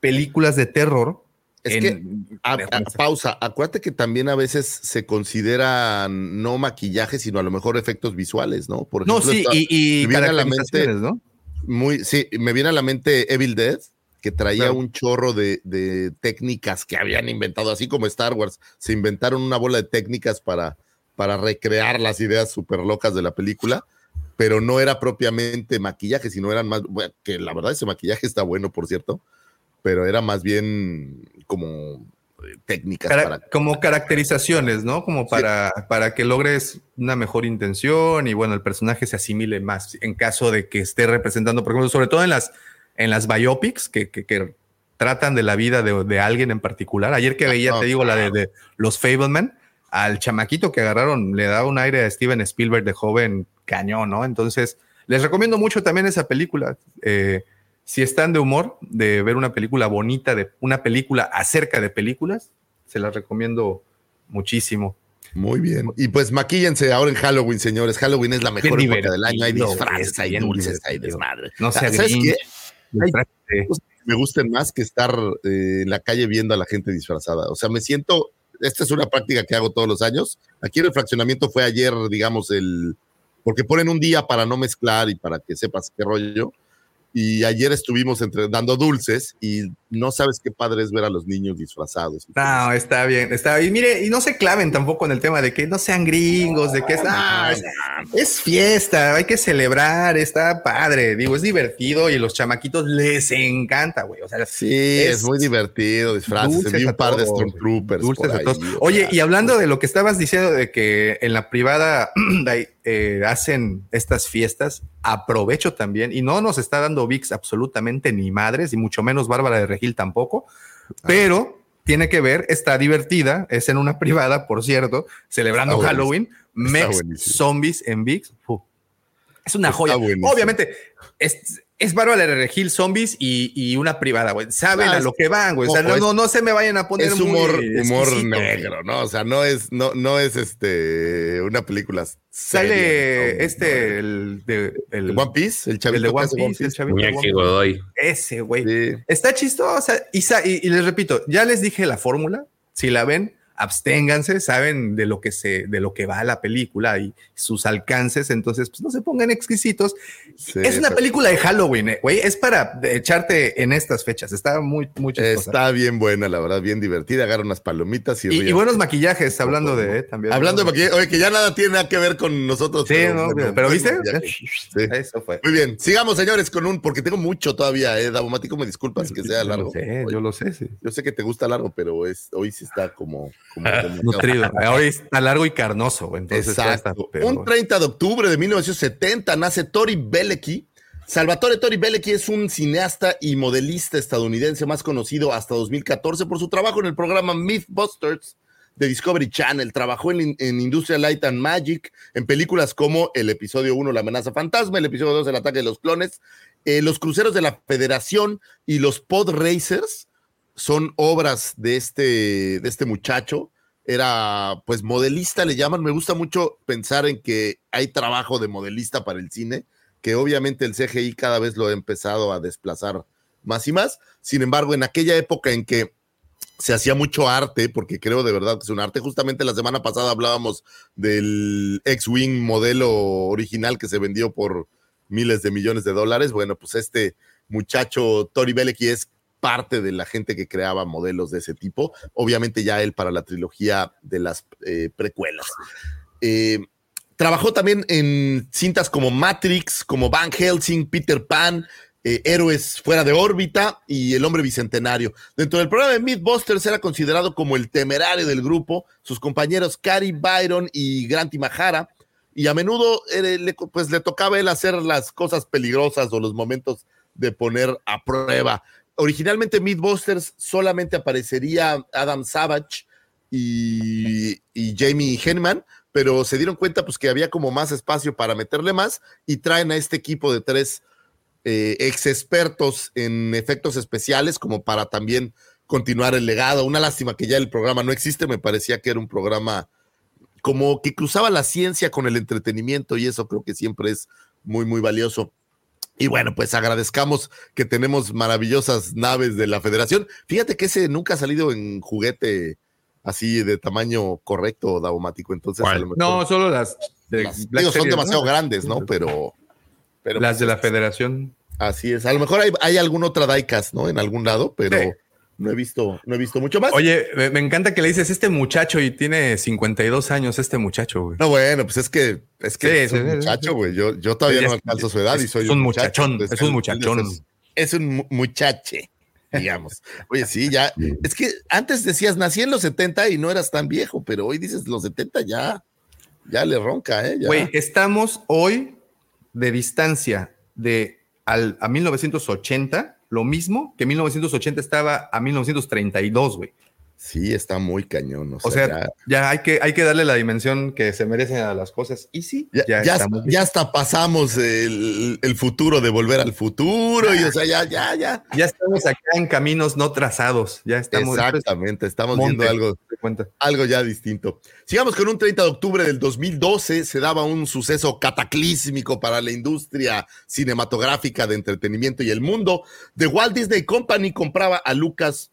películas de terror. Es en- que, a- pausa, acuérdate que también a veces se consideran no maquillaje, sino a lo mejor efectos visuales, ¿no? Por no, ejemplo, sí, está- y, y me viene a la mente ¿no? muy, sí, me viene a la mente Evil Dead, que traía Claro. un chorro de, de técnicas que habían inventado, así como Star Wars, se inventaron una bola de técnicas para, para recrear las ideas súper locas de la película, pero no era propiamente maquillaje, sino eran más, bueno, que la verdad ese maquillaje está bueno, por cierto, pero era más bien como eh, técnicas Cara- para... como caracterizaciones, ¿no? Como para, para que logres una mejor intención y bueno, el personaje se asimile más en caso de que esté representando, por ejemplo, sobre todo en las, en las biopics que, que- que tratan de la vida de, de alguien en particular. Ayer que veía, no, te digo, la de los Fableman, al chamaquito que agarraron le da un aire a Steven Spielberg de joven cañón, ¿no? Entonces, les recomiendo mucho también esa película. Eh, si están de humor, de ver una película bonita, de una película acerca de películas, se las recomiendo muchísimo. Muy bien. Y pues maquíllense ahora en Halloween, señores. Halloween es la mejor época del año. Hay disfraces, hay dulces, hay desmadre. No sea ¿Sabes Grinch, qué? Ay, disfrace. cosas que me gusten más que estar eh, en la calle viendo a la gente disfrazada. O sea, me siento, esta es una práctica que hago todos los años. Aquí en el fraccionamiento fue ayer, digamos, el, porque ponen un día para no mezclar y para que sepas qué rollo. Y ayer estuvimos entre, dando dulces y no sabes qué padre es ver a los niños disfrazados. No, está bien, está bien. Y mire, y no se claven tampoco en el tema de que no sean gringos, de que es, ah, es, es fiesta, hay que celebrar, está padre, digo, es divertido y a los chamaquitos les encanta, güey. O sea, Sí, es, muy divertido, disfraces. Vi un par de Stormtroopers. Dulces todos. Oye, y hablando de lo que estabas diciendo de que en la privada eh, hacen estas fiestas, aprovecho también, y no nos está dando VIX absolutamente ni madres, y mucho menos Bárbara de Tampoco, pero tiene que ver, está divertida, es en una privada, por cierto, celebrando Está Halloween, Mex. Zombies en VIX. Es una Está joya. buenísimo. Obviamente, es, es Bárbara de Regil, zombies y, y una privada, güey. Saben Ah, a lo que van, güey. O sea, no, es- no, no se me vayan a poner es muy humor, humor negro, ¿no? O sea, no es, no, no es este una película. Sale este, el de el, ¿El One Piece, el chavito el de que One hace Piece, el chavito de One Piece. Godoy. Ese, güey. Sí. Está chistosa. Y, sa- y- y les repito, ya les dije la fórmula. Si la ven, absténganse, saben de lo que se, de lo que va la película y sus alcances. Entonces, pues no se pongan exquisitos. Sí, es una pero- película de Halloween, eh, güey. Es para echarte en estas fechas. Está muy, muy chistosa. Está bien buena, la verdad, bien divertida. Agarra unas palomitas y, y, y buenos maquillajes, hablando de eh, también. Hablando de maquillaje, oye, que ya nada tiene nada que ver con nosotros. Sí, no, bueno, pero ¿viste? Sí. Eso fue. Muy bien, sigamos, señores, con un, porque tengo mucho todavía, ¿eh? Davomático, me disculpas que sea Yo largo. lo sé, yo lo sé, sí. Yo sé que te gusta largo, pero es, hoy sí está como... como. Nutrido. Ahora está largo y carnoso. Entonces está Exacto. Un 30 de octubre de 1970 nace Tori Belecki. Salvatore Tori Belecki es un cineasta y modelista estadounidense más conocido hasta 2014 por su trabajo en el programa Mythbusters de Discovery Channel. Trabajó en, en Industrial Light and Magic, en películas como el episodio 1, La amenaza fantasma, el episodio 2, El ataque de los clones, eh, Los cruceros de la Federación y los Pod Racers son obras de este, de este muchacho. Era, pues, modelista, le llaman. Me gusta mucho pensar en que hay trabajo de modelista para el cine, que obviamente el CGI cada vez lo ha empezado a desplazar más y más. Sin embargo, en aquella época en que se hacía mucho arte, porque creo de verdad que es un arte. Justamente la semana pasada hablábamos del X-Wing modelo original que se vendió por miles de millones de dólares. Bueno, pues este muchacho Tori Belecki es parte de la gente que creaba modelos de ese tipo. Obviamente ya él para la trilogía de las eh, precuelas. Eh, trabajó también en cintas como Matrix, como Van Helsing, Peter Pan, eh, Héroes fuera de órbita y El hombre bicentenario. Dentro del programa de Mythbusters era considerado como el temerario del grupo, sus compañeros Cary Byron y Grant Mahara, y a menudo pues, le tocaba él hacer las cosas peligrosas o los momentos de poner a prueba. Originalmente Mythbusters solamente aparecería Adam Savage y, Jamie Henman, pero se dieron cuenta pues que había como más espacio para meterle más y traen a este equipo de tres eh, ex expertos en efectos especiales como para también continuar el legado. Una lástima que ya el programa no existe, me parecía que era un programa como que cruzaba la ciencia con el entretenimiento y eso creo que siempre es muy, muy valioso. Y bueno, pues agradezcamos que tenemos maravillosas naves de la federación. Fíjate que ese nunca ha salido en juguete así de tamaño correcto, Daumático. Entonces, a lo mejor- No, solo las de las- Black digo, son demasiado ¿no? grandes, ¿no? Pero, pero Las de la pues, federación. Así es. A lo mejor hay, hay alguna otra diecast, ¿no? En algún lado, pero Sí. No he visto, no he visto mucho más. Oye, me, encanta que le dices este muchacho y tiene 52 años este muchacho, güey. No, bueno, pues es que es que Sí, es un muchacho, güey. Yo, yo todavía Es- no alcanzo su edad y soy un muchachón, es un muchachón. Es, es un mu- muchache, digamos. Oye, sí, ya. Es que antes decías, nací en los 70 y no eras tan viejo, pero hoy dices los 70 ya, ya le ronca, ¿eh? Ya. Güey, estamos hoy de distancia de al, a 1980, lo mismo que 1980 estaba a 1932, güey. Sí, está muy cañón. O sea, O sea, ya, ya, hay, que, hay que darle la dimensión que se merecen a las cosas. Y sí, ya, ya, ya- estamos. ya hasta pasamos el, el futuro de volver al futuro y o sea, ya, ya, ya. Ya estamos acá en caminos no trazados. Ya estamos. Exactamente, estamos Monte. viendo algo, algo ya distinto. Sigamos con un 30 de octubre del 2012, se daba un suceso cataclísmico para la industria cinematográfica de entretenimiento y el mundo. The Walt Disney Company compraba a Lucas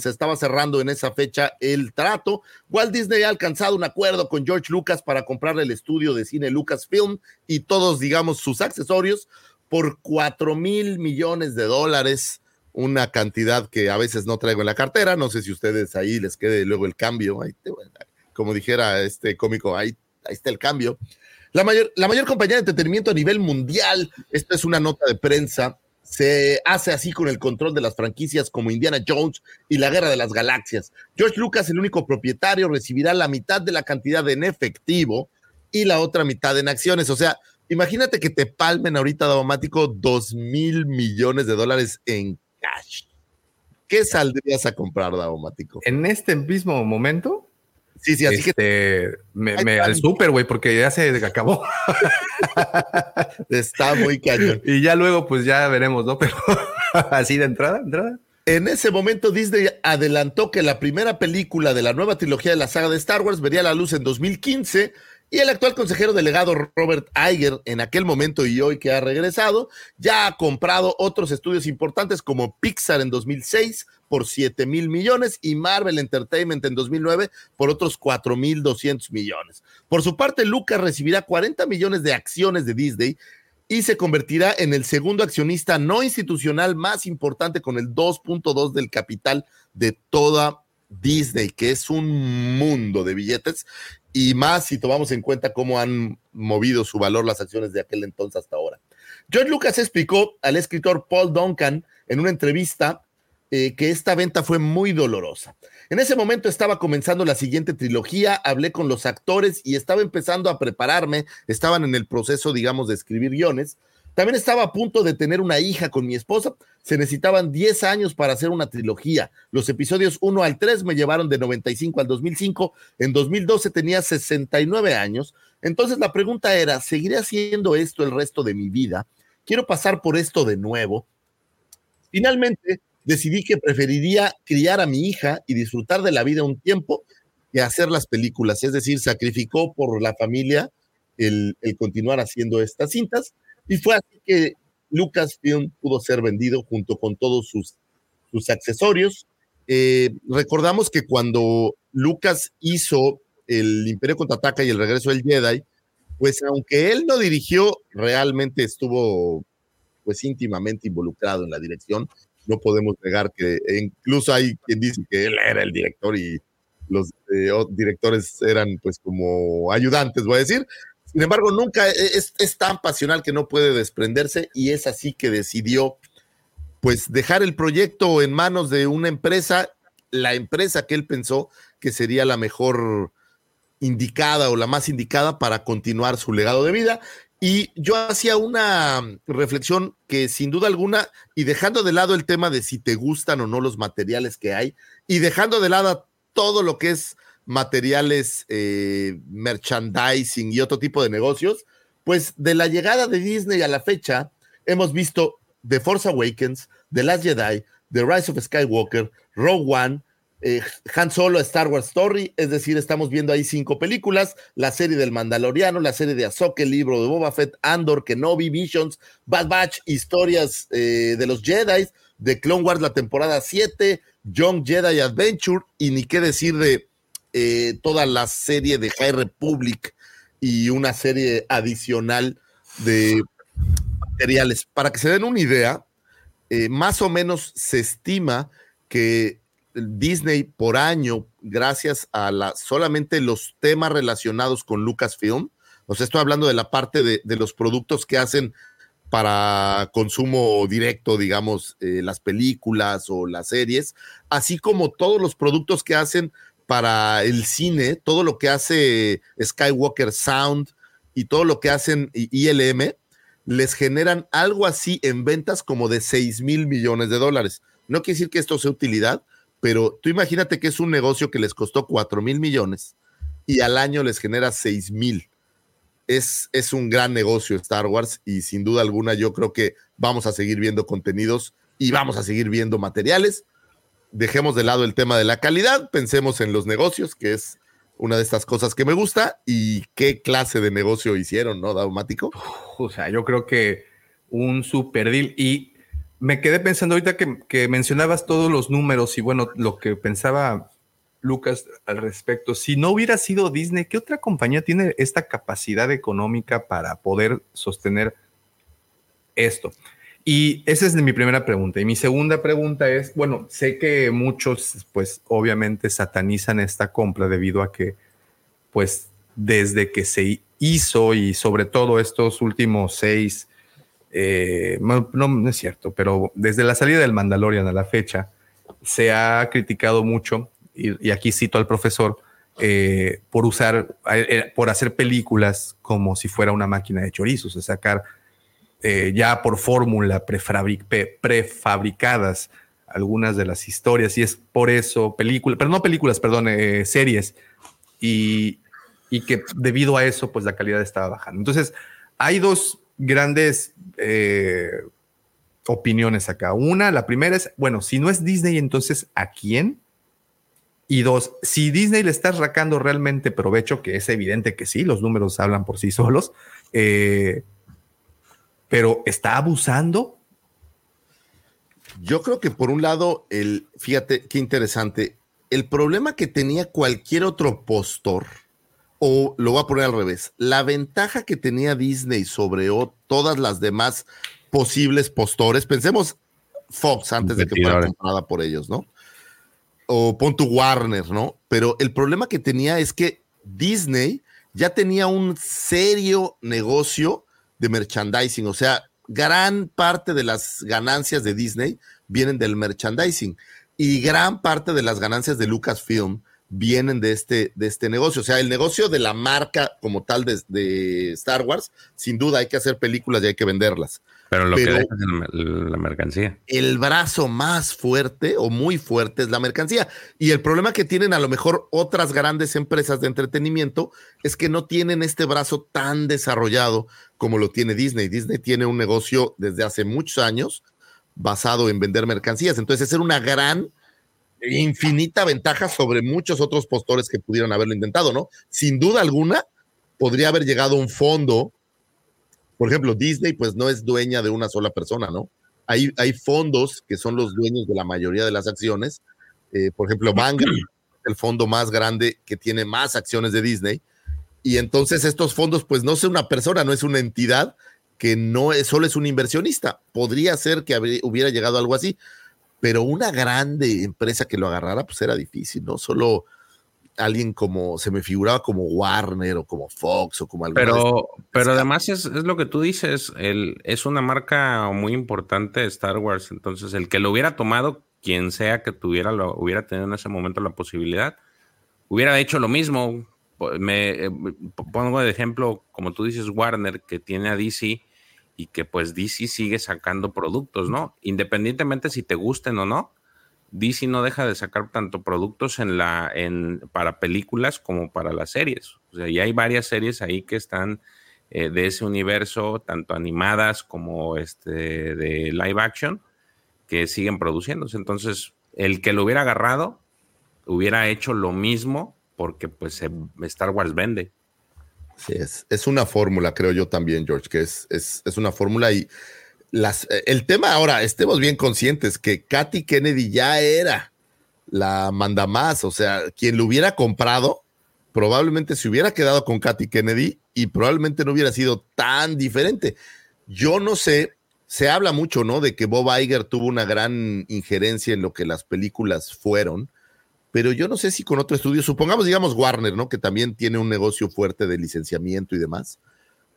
se estaba cerrando en esa fecha el trato. Walt Disney ha alcanzado un acuerdo con George Lucas para comprarle el estudio de cine Lucasfilm y todos, digamos, sus accesorios por 4 mil millones de dólares una cantidad que a veces no traigo en la cartera. No sé si ustedes ahí les quede luego el cambio. Como dijera este cómico, ahí, ahí está el cambio. La mayor, la mayor compañía de entretenimiento a nivel mundial, esta es una nota de prensa, se hace así con el control de las franquicias como Indiana Jones y la Guerra de las Galaxias. George Lucas, el único propietario, recibirá la mitad de la cantidad en efectivo y la otra mitad en acciones. O sea, imagínate que te palmen ahorita, Daumático, dos mil millones de dólares en cash. ¿Qué saldrías a comprar, Daumático? En este mismo momento, Sí, sí, así que este, me, al súper, güey, porque ya se acabó. está muy cañón. y ya luego, pues ya veremos, ¿no? Pero así de entrada, entrada. En ese momento Disney adelantó que la primera película de la nueva trilogía de la saga de Star Wars vería la luz en 2015 y el actual consejero delegado Robert Iger en aquel momento y hoy que ha regresado ya ha comprado otros estudios importantes como Pixar en 2006 por 7 mil millones y Marvel Entertainment en 2009 por otros 4 mil 200 millones. Por su parte, Lucas recibirá 40 millones de acciones de Disney y se convertirá en el segundo accionista no institucional más importante con el 2.2 del capital de toda Disney, que es un mundo de billetes y más si tomamos en cuenta cómo han movido su valor las acciones de aquel entonces hasta ahora. George Lucas explicó al escritor Paul Duncan en una entrevista eh, que esta venta fue muy dolorosa. En ese momento estaba comenzando la siguiente trilogía, hablé con los actores y estaba empezando a prepararme, estaban en el proceso, digamos, de escribir guiones. También estaba a punto de tener una hija con mi esposa. Se necesitaban 10 años para hacer una trilogía. Los episodios 1 al 3 me llevaron de 95 al 2005. En 2012 tenía 69 años. Entonces la pregunta era, ¿seguiré haciendo esto el resto de mi vida? Quiero pasar por esto de nuevo. Finalmente, decidí que preferiría criar a mi hija y disfrutar de la vida un tiempo que hacer las películas. Es decir, sacrificó por la familia el, continuar haciendo estas cintas. Y fue así que Lucasfilm pudo ser vendido junto con todos sus, sus accesorios. Eh, recordamos que cuando Lucas hizo el Imperio Contraataca y el regreso del Jedi, pues aunque él no dirigió, realmente estuvo pues íntimamente involucrado en la dirección. No podemos negar que e incluso hay quien dice que él era el director y los eh, directores eran pues como ayudantes, voy a decir. Sin embargo, nunca es, es, tan pasional que no puede desprenderse y es así que decidió pues dejar el proyecto en manos de una empresa, la empresa que él pensó que sería la mejor indicada o la más indicada para continuar su legado de vida. Y yo hacía una reflexión que sin duda alguna, y dejando de lado el tema de si te gustan o no los materiales que hay, y dejando de lado todo lo que es materiales, eh, merchandising y otro tipo de negocios, pues de la llegada de Disney a la fecha, hemos visto The Force Awakens, The Last Jedi, The Rise of Skywalker, Rogue One, eh, Han Solo Star Wars Story, es decir, estamos viendo ahí cinco películas, la serie del Mandaloriano, la serie de Ahsoka, el libro de Boba Fett, Andor, Kenobi, Visions, Bad Batch, historias eh, de los Jedi, de Clone Wars la temporada 7, Young Jedi Adventure, y ni qué decir de eh, toda la serie de High Republic y una serie adicional de materiales. Para que se den una idea, más o menos se estima que Disney por año, gracias a la, solamente los temas relacionados con Lucasfilm, o sea, estoy hablando de la parte de, los productos que hacen para consumo directo, digamos, eh, las películas o las series, así como todos los productos que hacen para el cine, todo lo que hace Skywalker Sound y todo lo que hacen ILM, les generan algo así en ventas como de 6 mil millones de dólares. No quiere decir que esto sea utilidad, pero tú imagínate que es un negocio que les costó 4 mil millones y al año les genera 6 mil. Es, es un gran negocio Star Wars y sin duda alguna yo creo que vamos a seguir viendo contenidos y vamos a seguir viendo materiales. Dejemos de lado el tema de la calidad, pensemos en los negocios, que es una de estas cosas que me gusta y qué clase de negocio hicieron, ¿no, Daumático? O sea, yo creo que un super deal y me quedé pensando ahorita que, mencionabas todos los números y bueno, lo que pensaba Lucas al respecto. Si no hubiera sido Disney, ¿qué otra compañía tiene esta capacidad económica para poder sostener esto? Y esa es mi primera pregunta. Y mi segunda pregunta es, bueno, sé que muchos, pues obviamente satanizan esta compra debido a que, pues desde que se hizo y sobre todo estos últimos seis, eh, no, no, es cierto, pero desde la salida del Mandalorian a la fecha, se ha criticado mucho, y, aquí cito al profesor, eh, por usar, eh, por hacer películas como si fuera una máquina de chorizos, de sacar ya por fórmula prefabricadas algunas de las historias, y es por eso películas, pero no películas, perdón, series, y, y que debido a eso, pues la calidad estaba bajando. Entonces, hay dos grandes eh, opiniones acá. Una, la primera es, bueno, si no es Disney, entonces ¿a quién? Y dos, si Disney le está sacando realmente provecho, que es evidente que sí, los números hablan por sí solos, eh, pero ¿está abusando? Yo creo que por un lado, el, fíjate qué interesante, el problema que tenía cualquier otro postor o lo voy a poner al revés. La ventaja que tenía Disney sobre todas las demás posibles postores, pensemos Fox antes de que fuera comprada por ellos, ¿no? O pon Warner, ¿no? Pero el problema que tenía es que Disney ya tenía un serio negocio de merchandising, o sea, gran parte de las ganancias de Disney vienen del merchandising y gran parte de las ganancias de Lucasfilm vienen de este, de este negocio. O sea, el negocio de la marca como tal de, Star Wars, sin duda hay que hacer películas y hay que venderlas. Pero lo que deja es la mercancía. El brazo más fuerte o muy fuerte es la mercancía. Y el problema que tienen a lo mejor otras grandes empresas de entretenimiento es que no tienen este brazo tan desarrollado como lo tiene Disney. Disney tiene un negocio desde hace muchos años basado en vender mercancías. Entonces, es una gran infinita ventaja sobre muchos otros postores que pudieran haberlo intentado, ¿no? Sin duda alguna, podría haber llegado un fondo. Por ejemplo, Disney, pues no es dueña de una sola persona, ¿no? Hay, hay fondos que son los dueños de la mayoría de las acciones. Eh, por ejemplo, Vanguard, el fondo más grande que tiene más acciones de Disney. Y entonces estos fondos, pues no es una persona, no es una entidad que no es, solo es un inversionista. Podría ser que hubiera llegado algo así pero una grande empresa que lo agarrara, pues era difícil, ¿no? Solo alguien como, se me figuraba como Warner o como Fox o como algo Pero, pero además es, lo que tú dices, el, es una marca muy importante de Star Wars, entonces el que lo hubiera tomado, quien sea que tuviera, lo hubiera tenido en ese momento la posibilidad, hubiera hecho lo mismo. Me eh, pongo de ejemplo, como tú dices, Warner, que tiene a DC, y que pues DC sigue sacando productos, ¿no? Independientemente si te gusten o no, DC no deja de sacar tanto productos en la, en, para películas como para las series. O sea, ya hay varias series ahí que están eh, de ese universo, tanto animadas como este, de live action, que siguen produciéndose. Entonces, el que lo hubiera agarrado, hubiera hecho lo mismo porque pues Star Wars vende. Es, es una fórmula, creo yo también, George, que es, es, es una fórmula y las, el tema ahora, estemos bien conscientes que Katy Kennedy ya era la manda más, o sea, quien lo hubiera comprado probablemente se hubiera quedado con Katy Kennedy y probablemente no hubiera sido tan diferente. Yo no sé, se habla mucho, ¿no? De que Bob Iger tuvo una gran injerencia en lo que las películas fueron, pero yo no sé si con otro estudio, supongamos, digamos, Warner, ¿no? Que también tiene un negocio fuerte de licenciamiento y demás,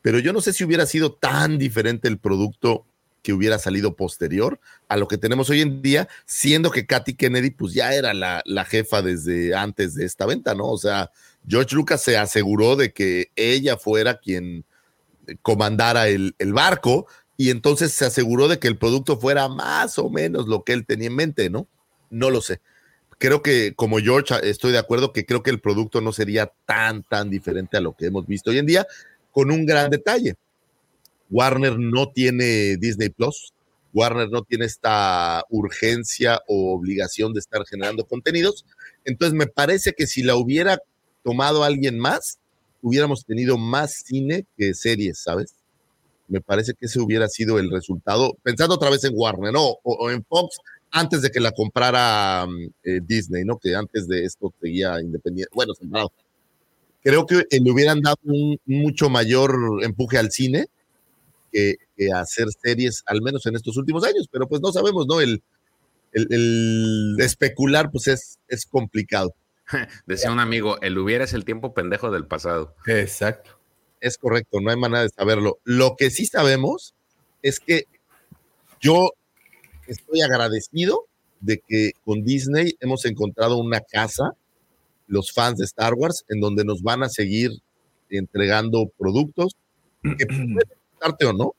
pero yo no sé si hubiera sido tan diferente el producto que hubiera salido posterior a lo que tenemos hoy en día, siendo que Katy Kennedy pues ya era la, la jefa desde antes de esta venta, ¿no? O sea, George Lucas se aseguró de que ella fuera quien comandara el, el, barco y entonces se aseguró de que el producto fuera más o menos lo que él tenía en mente, ¿no? No lo sé. Creo que como George estoy de acuerdo que creo que el producto no sería tan, tan diferente a lo que hemos visto hoy en día, con un gran detalle. Warner no tiene Disney Plus, Warner no tiene esta urgencia o obligación de estar generando contenidos. Entonces me parece que si la hubiera tomado alguien más, hubiéramos tenido más cine que series, ¿sabes? Me parece que ese hubiera sido el resultado, pensando otra vez en Warner, ¿no? O, en Fox, antes de que la comprara mm, eh, Disney, ¿no? Que antes de esto seguía independiente, bueno, separado. Creo que le hubieran dado un mucho mayor empuje al cine que, hacer series, al menos en estos últimos años, pero pues no sabemos, ¿no? El, el, especular, pues es, es complicado. Decía un amigo, el hubiera es el tiempo pendejo del pasado. Exacto. Es correcto, no hay manera de saberlo. Lo que sí sabemos es que yo estoy agradecido de que con Disney hemos encontrado una casa, los fans de Star Wars, en donde nos van a seguir entregando productos que o no,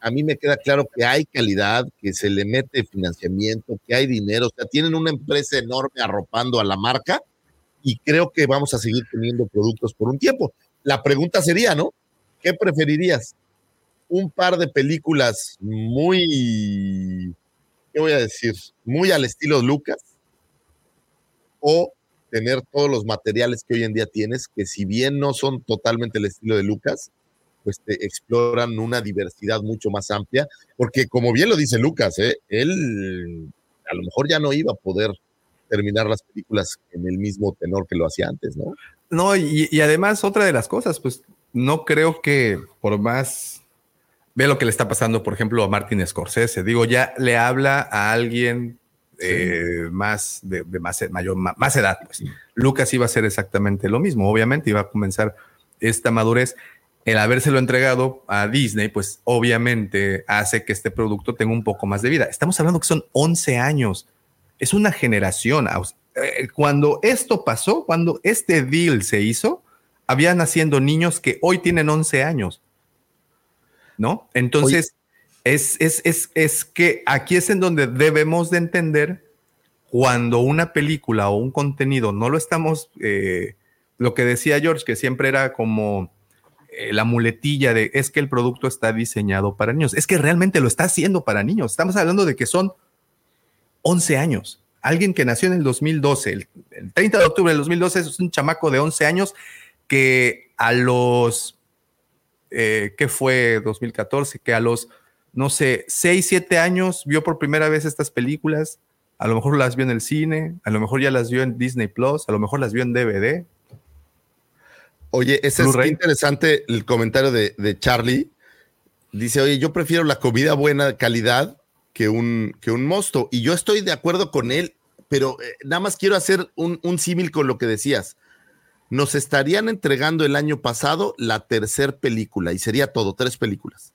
a mí me queda claro que hay calidad, que se le mete financiamiento, que hay dinero, o sea, tienen una empresa enorme arropando a la marca y creo que vamos a seguir teniendo productos por un tiempo. La pregunta sería, ¿no? ¿Qué preferirías? Un par de películas muy, ¿qué voy a decir? Muy al estilo Lucas o tener todos los materiales que hoy en día tienes, que si bien no son totalmente el estilo de Lucas, pues te exploran una diversidad mucho más amplia, porque como bien lo dice Lucas, ¿eh? él a lo mejor ya no iba a poder terminar las películas en el mismo tenor que lo hacía antes, ¿no? No, y, y además otra de las cosas, pues no creo que por más ve lo que le está pasando, por ejemplo, a Martin Scorsese. Digo, ya le habla a alguien eh, más de, más mayor, más edad. Pues. Lucas iba a hacer exactamente lo mismo. Obviamente iba a comenzar esta madurez el habérselo entregado a Disney, pues obviamente hace que este producto tenga un poco más de vida. Estamos hablando que son 11 años. Es una generación. Eh, cuando esto pasó, cuando este deal se hizo, habían naciendo niños que hoy tienen 11 años. ¿No? Entonces, es, es, es, es que aquí es en donde debemos de entender cuando una película o un contenido no lo estamos, eh, lo que decía George, que siempre era como eh, la muletilla de es que el producto está diseñado para niños. Es que realmente lo está haciendo para niños. Estamos hablando de que son 11 años. Alguien que nació en el 2012, el, 30 de octubre del 2012, es un chamaco de 11 años que a los, eh, ¿qué fue 2014? Que a los, no sé, 6, 7 años vio por primera vez estas películas. A lo mejor las vio en el cine, a lo mejor ya las vio en Disney Plus, a lo mejor las vio en DVD, Oye, ese es interesante el comentario de, Charlie. Dice, oye, yo prefiero la comida buena calidad que un, que un mosto. Y yo estoy de acuerdo con él, pero eh, nada más quiero hacer un, un símil con lo que decías. Nos estarían entregando el año pasado la tercer película y sería todo, tres películas.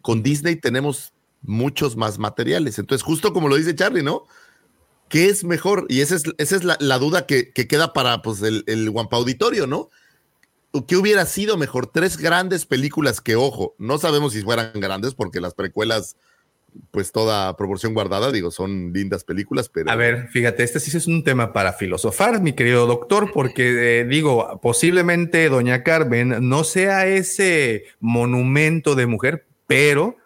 Con Disney tenemos muchos más materiales. Entonces, justo como lo dice Charlie, ¿no? ¿Qué es mejor? Y esa es, esa es la, duda que, queda para pues, el, el Guampa Auditorio, ¿no? ¿Qué hubiera sido mejor? Tres grandes películas que, ojo, no sabemos si fueran grandes porque las precuelas, pues toda proporción guardada, digo, son lindas películas, pero... A ver, fíjate, este sí es un tema para filosofar, mi querido doctor, porque eh, digo, posiblemente Doña Carmen no sea ese monumento de mujer, pero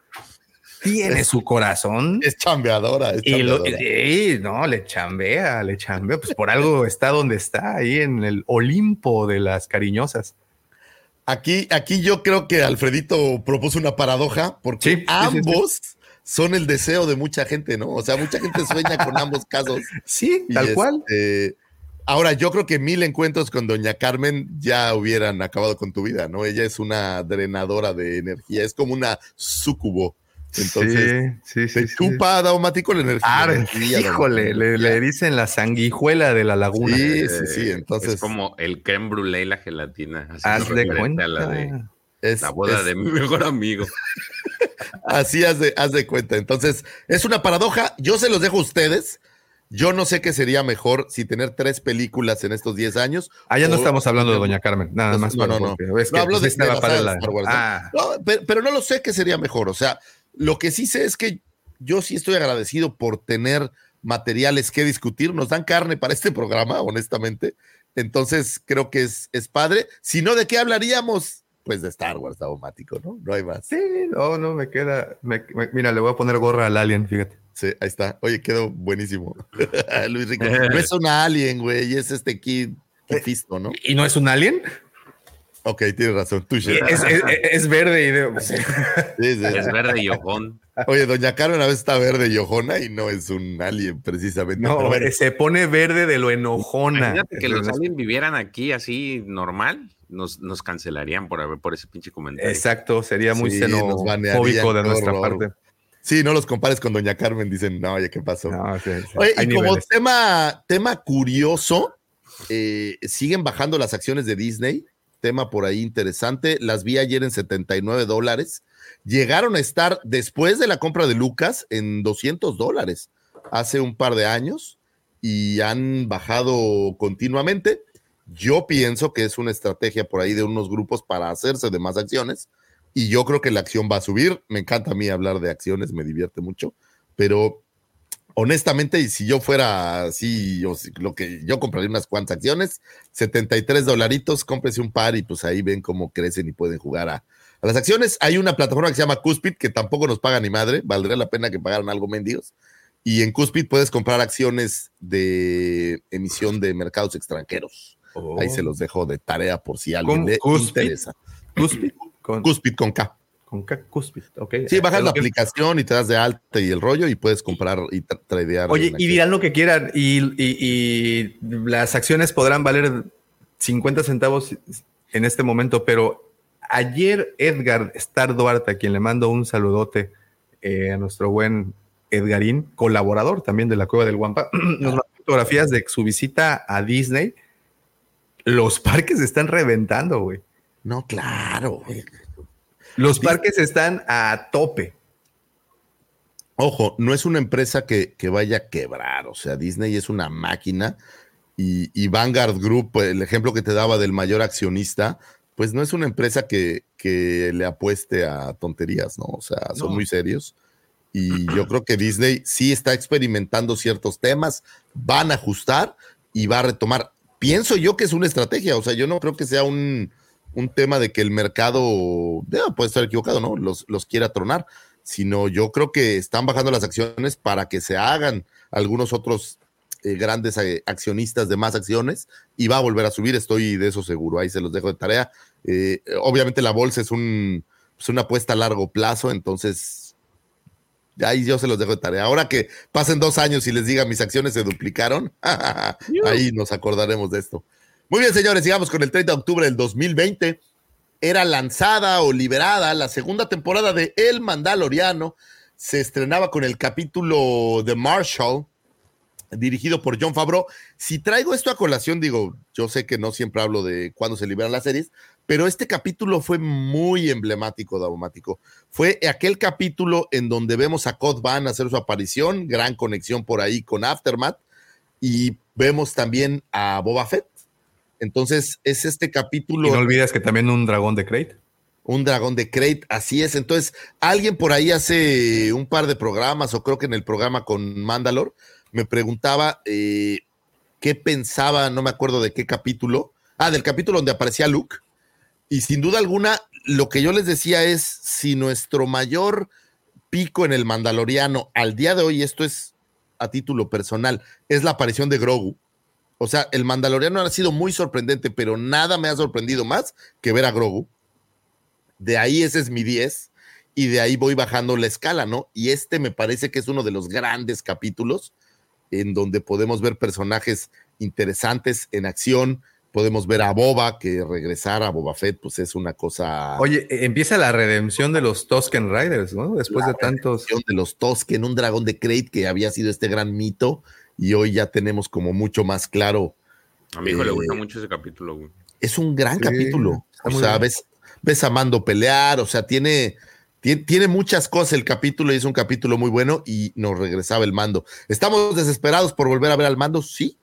tiene su corazón. Es chambeadora. Es Y, lo- chambeadora. y- no, le chambea, le chambea. Pues por algo está donde está, ahí en el Olimpo de las cariñosas. Aquí, aquí yo creo que Alfredito propuso una paradoja porque Sí, sí, sí, ambos son el deseo de mucha gente, ¿no? O sea, mucha gente sueña con ambos casos. Sí, tal cual. este, Ahora, yo creo que mil encuentros con Doña Carmen ya hubieran acabado con tu vida, ¿no? Ella es una drenadora de energía, es como una sucubo. Entonces, sí, sí, te sí, sí. chupa daumático la energía. Ah, la energía, híjole, le, le dicen la sanguijuela de la laguna. Sí, sí, sí. Entonces, es como el creme brulee y la gelatina. Así Haz de cuenta. a la de es, la boda es- de mi mejor amigo. Así haz de, haz de cuenta. Entonces, es una paradoja. Yo se los dejo a ustedes. Yo no sé qué sería mejor si tener tres películas en estos 10 años. Allá Ah, no o- estamos hablando de Doña Carmen, nada No, más. no, para- no, no. No hablo pues, de- estaba de de la- Star. Ah, No, pero, pero no lo sé qué sería mejor. O sea, lo que sí sé es que yo sí estoy agradecido por tener materiales que discutir. Nos dan carne para este programa, honestamente. Entonces, creo que es, es padre. Si no, ¿de qué hablaríamos? Pues de Star Wars, automático, ¿no? No hay más. sí, no, no, me queda. me- me- mira, le voy a poner gorra al alien, fíjate. Sí, ahí está. Oye, quedó buenísimo. Luis Rico. No es una alien, güey, es este Kid, Kid Fisto, ¿no? ¿Y no es un alien? Ok, tienes razón. Touché. Es, es- es verde y de- Sí, sí. Es verde y ojón. Oye, Doña Carmen a veces está verde y ojona y no es un alien, precisamente. No, bueno, se pone verde de lo enojona. Imagínate que los aliens vivieran aquí así normal, nos, nos cancelarían por, haber- por ese pinche comentario. Exacto, sería muy Sí, xenofóbico de nuestra horror. parte. sí, no los compares con Doña Carmen, dicen, no, oye, ¿qué pasó? No, sí, sí, Oye, hay y como tema, tema curioso, eh, siguen bajando las acciones de Disney. Tema por ahí interesante. Las vi ayer en 79 dólares. Llegaron a estar después de la compra de Lucas en 200 dólares hace un par de años y han bajado continuamente. Yo pienso que es una estrategia por ahí de unos grupos para hacerse de más acciones y yo creo que la acción va a subir. Me encanta a mí hablar de acciones, me divierte mucho, pero honestamente, y si yo fuera así, o si- lo que yo compraría unas cuantas acciones, 73 dolaritos, cómprese un par y pues ahí ven cómo crecen y pueden jugar a, a las acciones. Hay una plataforma que se llama Cuspid que tampoco nos paga ni madre, valdría la pena que pagaran algo mendigos. Y en Cuspid puedes comprar acciones de emisión de mercados extranjeros. Oh. Ahí se los dejo de tarea por si alguien le Cuspid. interesa. Cúspid. Con, Cuspid con K. con K, cúspid, ok. Sí, bajas la que- aplicación y te das de alta y el rollo y puedes comprar y tra- tradear. Oye, y dirán lo que quieran, y, y- y las acciones podrán valer 50 centavos en este momento, pero ayer Edgar Star Duarte, a quien le mando un saludote eh, a nuestro buen Edgarín, colaborador también de la Cueva del Guampa, nos mandó fotografías de su visita a Disney. Los parques están reventando, güey. No, claro. güey. Los parques están a tope. Ojo, no es una empresa que, que vaya a quebrar. O sea, Disney es una máquina y, y Vanguard Group, el ejemplo que te daba del mayor accionista, pues no es una empresa que, que le apueste a tonterías, ¿no? O sea, son No. muy serios. Y yo creo que Disney sí está experimentando ciertos temas, van a ajustar y va a retomar. Pienso yo que es una estrategia, o sea, yo no creo que sea un, un tema de que el mercado, ya, puede estar equivocado, ¿no? Los, los quiera tronar, sino yo creo que están bajando las acciones para que se hagan algunos otros eh, grandes eh, accionistas de más acciones y va a volver a subir, estoy de eso seguro, ahí se los dejo de tarea. Eh, obviamente la bolsa es un, es una apuesta a largo plazo, entonces ahí yo se los dejo de tarea. Ahora que pasen dos años y les diga mis acciones se duplicaron, ahí nos acordaremos de esto. Muy bien, señores, sigamos con el 30 de octubre del 2020. Era lanzada o liberada la segunda temporada de El Mandaloriano. Se estrenaba con el capítulo de Marshall, dirigido por John Favreau. Si traigo esto a colación, digo, yo sé que no siempre hablo de cuándo se liberan las series, pero este capítulo fue muy emblemático, Daumático. Fue aquel capítulo en donde vemos a Cod Van hacer su aparición, gran conexión por ahí con Aftermath, y vemos también a Boba Fett. Entonces, es este Y capítulo no olvides que también un dragón de Crate. un dragón de Crate, así es. Entonces, alguien por ahí hace un par de programas, o creo que en el programa con Mandalor, me preguntaba eh, qué pensaba, no me acuerdo de qué capítulo. Ah, del capítulo donde aparecía Luke. Y sin duda alguna, lo que yo les decía es, si nuestro mayor pico en el Mandaloriano al día de hoy, esto es a título personal, es la aparición de Grogu. O sea, el Mandaloriano ha sido muy sorprendente, pero nada me ha sorprendido más que ver a Grogu. De ahí ese es mi 10 y de ahí voy bajando la escala, ¿no? Y este me parece que es uno de los grandes capítulos en donde podemos ver personajes interesantes en acción, podemos ver a Boba, que regresar a Boba Fett, pues es una cosa. Oye, e, empieza la redención de los Tosken Riders, ¿no? Después de tantos. De los Tosken, un dragón de Crate que había sido este gran mito, y hoy ya tenemos como mucho más claro. A mi hijo le eh, gusta mucho ese capítulo, güey. Es un gran Sí, capítulo. O sea, ves, ves a Mando pelear, o sea, tiene, tiene, tiene muchas cosas el capítulo y es un capítulo muy bueno y nos regresaba el mando. ¿Estamos desesperados por volver a ver al mando? Sí.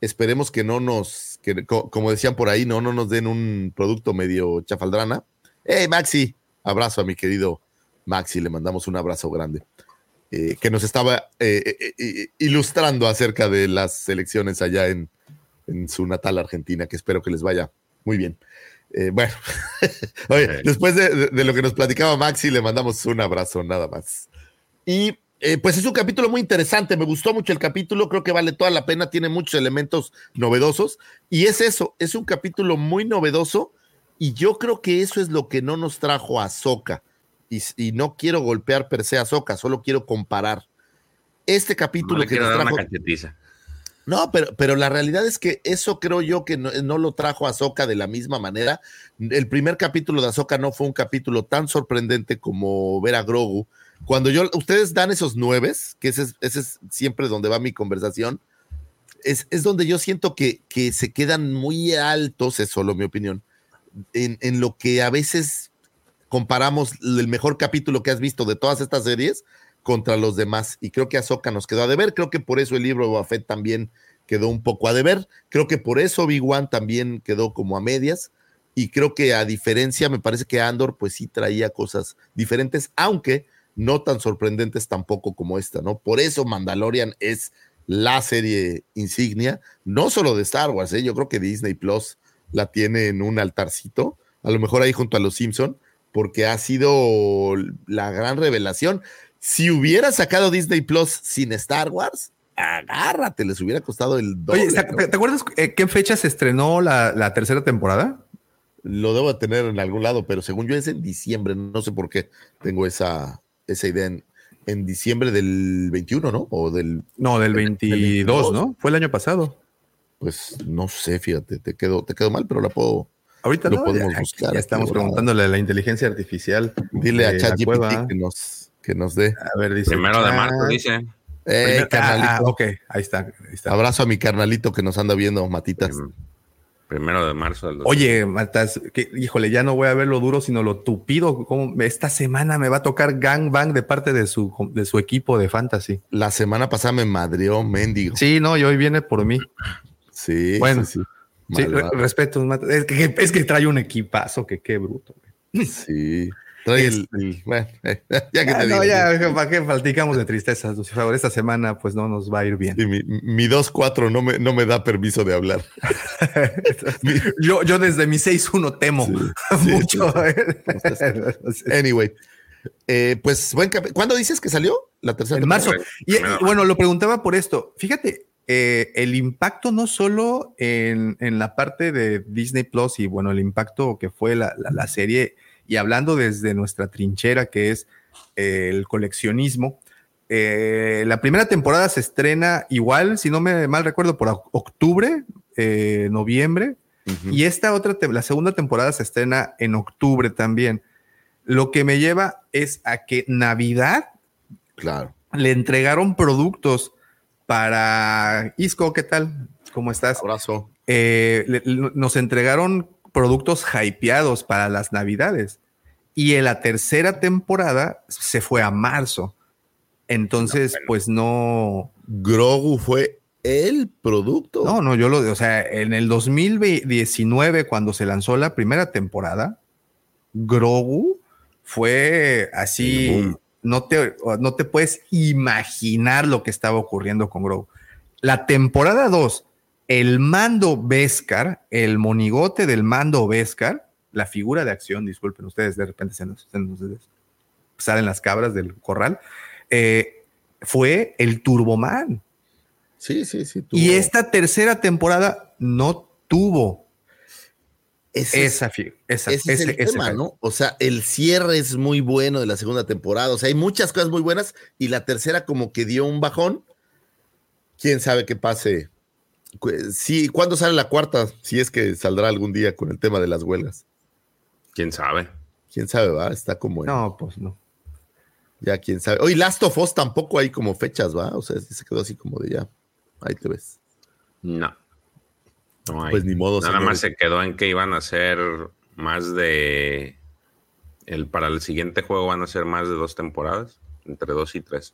Esperemos que no nos, que, co- como decían por ahí, no, no nos den un producto medio chafaldrana. Hey, Maxi, abrazo a mi querido Maxi, le mandamos un abrazo grande. eh, que nos estaba eh, eh, ilustrando acerca de las elecciones allá en, en su natal Argentina, que espero que les vaya muy bien. Bueno, oye, después de, de- de lo que nos platicaba Maxi, le mandamos un abrazo nada más. Y eh, pues es un capítulo muy interesante, me gustó mucho el capítulo, creo que vale toda la pena, tiene muchos elementos novedosos y es eso, es un capítulo muy novedoso y yo creo que eso es lo que no nos trajo a Soca. Y, y no quiero golpear per se a Soca, solo quiero comparar. Este No capítulo le que nos trajo... No, pero, pero la realidad es que eso creo yo que no, no lo trajo a Ahsoka de la misma manera. El primer capítulo de Ahsoka no fue un capítulo tan sorprendente como ver a Grogu. Cuando yo, ustedes dan esos nueves, que ese es, ese es siempre donde va mi conversación, es, es donde yo siento que, que se quedan muy altos, es solo mi opinión, en, en lo que a veces comparamos el mejor capítulo que has visto de todas estas series contra los demás. Y creo que Ahsoka nos quedó a deber. Creo que por eso el libro de Boba Fett también quedó un poco a deber. Creo que por eso Big One también quedó como a medias. Y creo que a diferencia, me parece que Andor pues sí traía cosas diferentes, aunque no tan sorprendentes tampoco como esta, ¿no? Por eso Mandalorian es la serie insignia, no solo de Star Wars, ¿eh? yo creo que Disney Plus la tiene en un altarcito, a lo mejor ahí junto a los Simpson, porque ha sido la gran revelación. Si hubiera sacado Disney Plus sin Star Wars, agárrate, les hubiera costado el doble. Oye, ¿te, acuerdas eh, qué fecha se estrenó la, la tercera temporada? Lo debo de tener en algún lado, pero según yo es en diciembre, no sé por qué tengo esa, esa idea en, en diciembre del 21, ¿no? O del, No, del Del 22, 22, ¿no? Fue el año pasado. pues no sé, fíjate, te quedo, te quedo mal, pero la puedo. Ahorita Lo no, podemos ya, buscar ya estamos volada. preguntándole a la inteligencia artificial. Dile a. ChatGPT que nos, que nos dé. A ver, dice. Primero de chat. marzo, dice. Eh, ah, carnalito. ah, ok, ahí está. ahí está. Abrazo a mi carnalito que nos anda viendo, Matitas. Prim- Primero de marzo del Oye, Matas, que, híjole, ya no voy a ver lo duro, sino lo tupido. Como esta semana me va a tocar gangbang de parte de su, de su equipo de fantasy. La semana pasada me madrió Mendigo. Sí, no, y hoy viene por mí. Sí, Bueno. sí, sí. Sí, re- respeto. Matas. Es que, es que trae un equipazo, que qué bruto. güey. Sí. Trae el, el- bueno, eh, ya que Ah, te digo. no, ya, ¿para qué platicamos de tristezas, Lucifer? Esta semana, pues no nos va a ir bien. Sí, mi, mi 2-4 no me, no me da permiso de hablar. Mi- yo, yo desde mi 6-1 temo sí, mucho. Anyway, eh, pues buen ¿Cuándo dices que salió? La tercera en marzo. Y, y bueno, lo preguntaba por esto. Fíjate, eh, el impacto no solo en, en la parte de Disney Plus y bueno, el impacto que fue la, la- la serie, y hablando desde nuestra trinchera, que es eh, el coleccionismo. eh, la primera temporada se estrena igual, si no me mal recuerdo, por oc- octubre, eh, noviembre, y esta otra, la segunda temporada se estrena en octubre también. Lo que me lleva es a que Navidad Claro. le entregaron productos para Isco, ¿qué tal? ¿Cómo estás? Abrazo. Eh, le- nos entregaron productos hypeados para las Navidades. Y en la tercera temporada se fue a marzo. Entonces, pues no. Grogu fue el producto. No, no, yo lo. O sea, en el 2019, cuando se lanzó la primera temporada, Grogu fue así. Boom. No te, no te puedes imaginar lo que estaba ocurriendo con Grogu. La temporada 2, el mando Beskar, el monigote del mando Beskar, la figura de acción, disculpen ustedes, de repente se nos, se nos- salen las cabras del corral, eh, fue el Turboman. Sí, sí, sí. Y esta tercera temporada no tuvo ese esa, es, fi- esa- ese es ese- el tema. ¿no? O sea, el cierre es muy bueno de la segunda temporada. O sea, hay muchas cosas muy buenas y la tercera como que dio un bajón. Quién sabe qué pase. Sí, ¿cuándo sale la cuarta? Si es que saldrá algún día con el tema de las huelgas. ¿Quién sabe? Quién sabe, va. Está como en- No, pues no. ya quién sabe. Oye, Last of Us tampoco hay como fechas, va. O sea, se quedó así como de ya. Ahí te ves. No. No hay. Pues ni modo. Nada señores. más se quedó en que iban a ser más de. El, para el siguiente juego van a ser más de dos temporadas, entre dos y tres.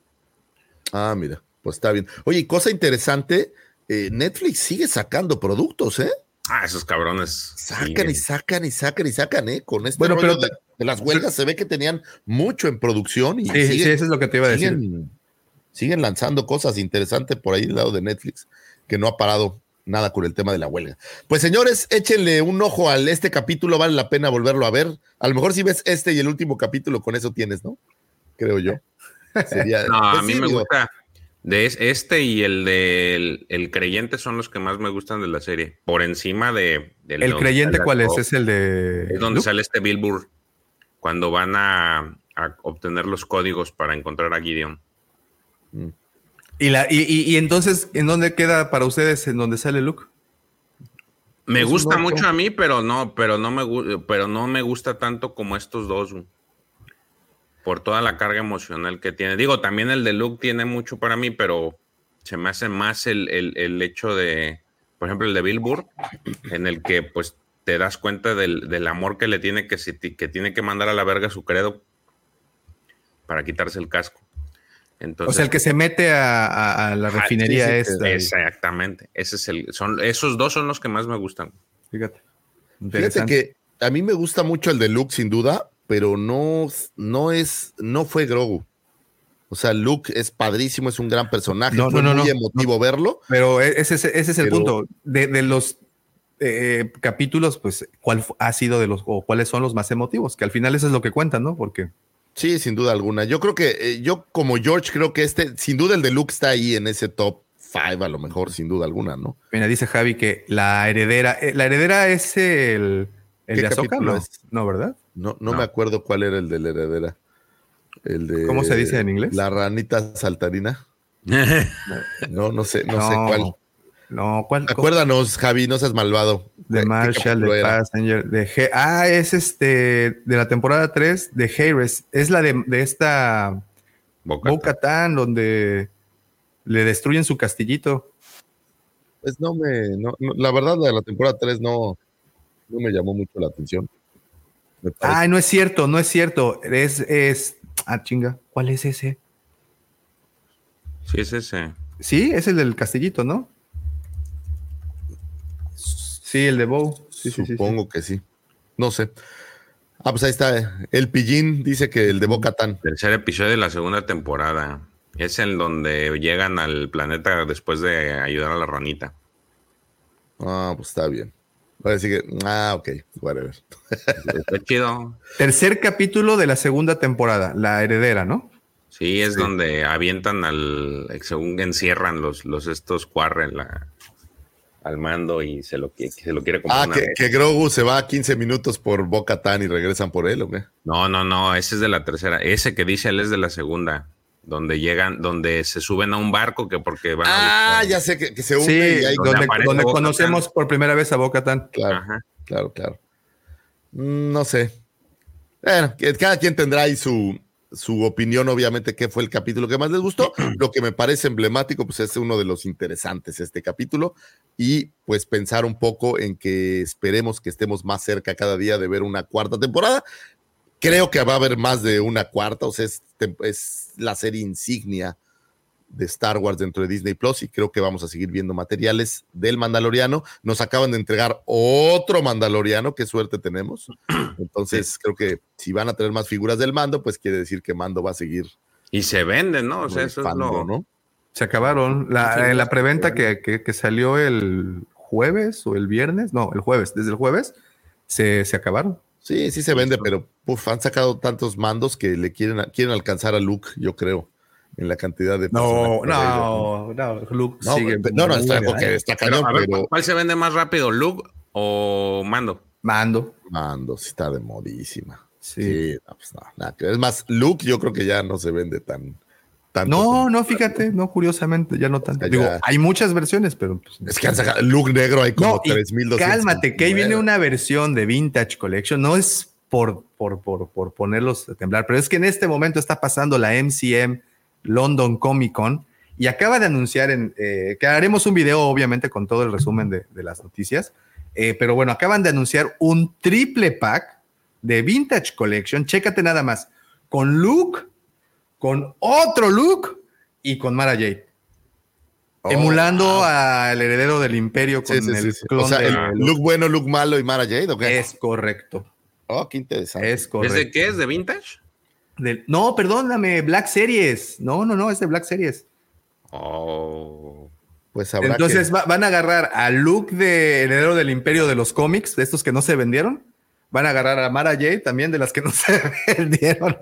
Ah, mira, pues está bien. Oye, cosa interesante, eh, Netflix sigue sacando productos, ¿eh? Ah, esos cabrones. Sacan y sacan y sacan y sacan, ¿eh? Con este Bueno, pero- de, de las huelgas se ve que tenían mucho en producción y Sí, sí, eso es lo que te iba a decir. siguen, siguen lanzando cosas interesantes por ahí del lado de Netflix, que no ha parado nada con el tema de la huelga. Pues señores, échenle un ojo al este capítulo, vale la pena volverlo a ver. A lo mejor si ves este y el último capítulo, con eso tienes, ¿no? Creo yo. Sería, No, a pues mí sí, me digo, gusta. De es- este y el del el creyente son los que más me gustan de la serie. Por encima de. del ¿El creyente cuál es? ¿Es el de. Es donde Luke? sale este Billboard. Cuando van a, a obtener los códigos para encontrar a Gideon. Y, la, y, y- y entonces, ¿en dónde queda para ustedes en donde sale Luke? Me gusta mucho a mí, pero no, pero no me pero no me gusta tanto como estos dos. Por toda la carga emocional que tiene. Digo, también el de Luke tiene mucho para mí, pero se me hace más el, el- el hecho de, por ejemplo, el de Billboard, en el que pues te das cuenta del, del amor que le tiene que, que tiene que mandar a la verga su credo para quitarse el casco. Entonces, o sea, el que se mete a, a- a la refinería sí, sí, esta. Exactamente. Ese es el, son, esos dos son los que más me gustan. Fíjate. Fíjate que a mí me gusta mucho el de Luke, sin duda, pero no, no es, no fue Grogu. O sea, Luke es padrísimo, es un gran personaje. No, fue no, no, muy emotivo verlo. Pero e- ese, es- ese es el Pero- punto. De, de los eh, capítulos, pues, ¿cuál ha sido de los, o cuáles son los más emotivos? Que al final eso es lo que cuentan, ¿no? Porque Sí, sin duda alguna. Yo creo que, eh, yo como George, creo que este, sin duda el de Luke está ahí en ese top 5, a lo mejor, sin duda alguna, ¿no? Mira, dice Javi que la heredera, eh, la heredera es el, el ¿Qué de Azoka, ¿no? es? No, ¿verdad? No, no, No. me acuerdo cuál era el de la heredera. El de. ¿Cómo se dice en inglés? La ranita saltarina. No, no sé, no, sé cuál. No, ¿cuál? Acuérdanos, Javi, no seas malvado. De ¿Qué Marshall, de era? Passenger, de He- Ah, es este, de la temporada 3 de Harris. Es la de, de esta Boca. Bo-Katan, donde le destruyen su castillito. Pues no me, no, no, la verdad, la de la temporada 3 no, no me llamó mucho la atención. Ay, no es cierto, no es cierto. Es, es. Ah, chinga. ¿Cuál es ese? Sí, es ese. Sí, es el del castillito, ¿no? Sí, el de Bow. Sí, sí, sí, sí. Supongo que sí. No sé. Ah, pues ahí está. El pillín dice que el de Bocatán. Tercer episodio de la segunda temporada. Es en donde llegan al planeta después de ayudar a la ranita. Ah, pues está bien. Que. Ah, ok, whatever. Está chido. Tercer capítulo de la segunda temporada, La Heredera, ¿no? Sí, es Sí. donde avientan al. Según encierran los, los estos cuarren la, al mando y se lo, se lo quiere comprar. Ah, que, que Grogu se va a 15 minutos por Bocatán y regresan por él, ¿o qué? No, no, no, ese es de la tercera. Ese que dice él es de la segunda. Donde llegan, donde se suben a un barco que porque van a Ah, buscar- ya sé que, que se une Sí, y ahí. Donde donde, donde conocemos por primera vez a Bo-Katan. Claro, Ajá. claro, claro. Mm, No sé. Bueno, que cada quien tendrá ahí su, su opinión, obviamente, qué fue el capítulo que más les gustó. Lo que me parece emblemático, pues es uno de los interesantes este capítulo. Y pues pensar un poco en que esperemos que estemos más cerca cada día de ver una cuarta temporada. Creo que va a haber más de una cuarta, o sea, es, es la serie insignia de Star Wars dentro de Disney Plus y creo que vamos a seguir viendo materiales del Mandaloriano. Nos acaban de entregar otro Mandaloriano, qué suerte tenemos. Entonces, creo que si van a tener más figuras del mando, pues quiere decir que Mando va a seguir. Y se venden, ¿no? O sea, eso es lo. ¿no? Se acabaron. La, en la preventa que, que- que salió el jueves o el viernes, no, el jueves, desde el jueves, se, se acabaron. Sí, sí se vende, pero Uf, han sacado tantos mandos que le quieren, quieren alcanzar a Luke, yo creo, en la cantidad de No, personajes. no, no, Luke No, sigue. no, no, está, muy ok, bien. está Pero, cañón, ver, pero ¿cuál se vende más rápido, Luke o Mando? Mando. mando sí está de modísima. Sí. Sí, no, pues no, nada. Es más, Luke yo creo que ya no se vende tan tanto. No, como- no, fíjate, no, curiosamente, ya no tanto. Ya. Digo, hay muchas versiones, pero. pues, Es que han sacado Luke negro hay como No, y 3200. Cálmate, que ahí viene una versión de Vintage Collection. No es por, por, por, por ponerlos a temblar, pero es que en este momento está pasando la MCM London Comic Con y acaba de anunciar en, eh, que haremos un video, obviamente, con todo el resumen de, de las noticias. Eh, pero bueno, acaban de anunciar un triple pack de Vintage Collection. Chécate nada más. Con Luke, con otro Luke y con Mara Jade. Oh, emulando wow. al heredero del imperio con Sí, sí, el sí, sí. clon O sea, de el. Luke bueno, Luke malo y Mara Jade, ¿o qué? Es correcto. Oh, qué interesante. Es ¿Es correcto. de qué? ¿Es de Vintage? Del- no, perdóname, Black Series. No, no, no, es de Black Series. Oh. Pues habrá Entonces que- va- van a agarrar a Luke de heredero del imperio de los cómics, de estos que no se vendieron. Van a agarrar a Mara Jade también, de las que no se vendieron.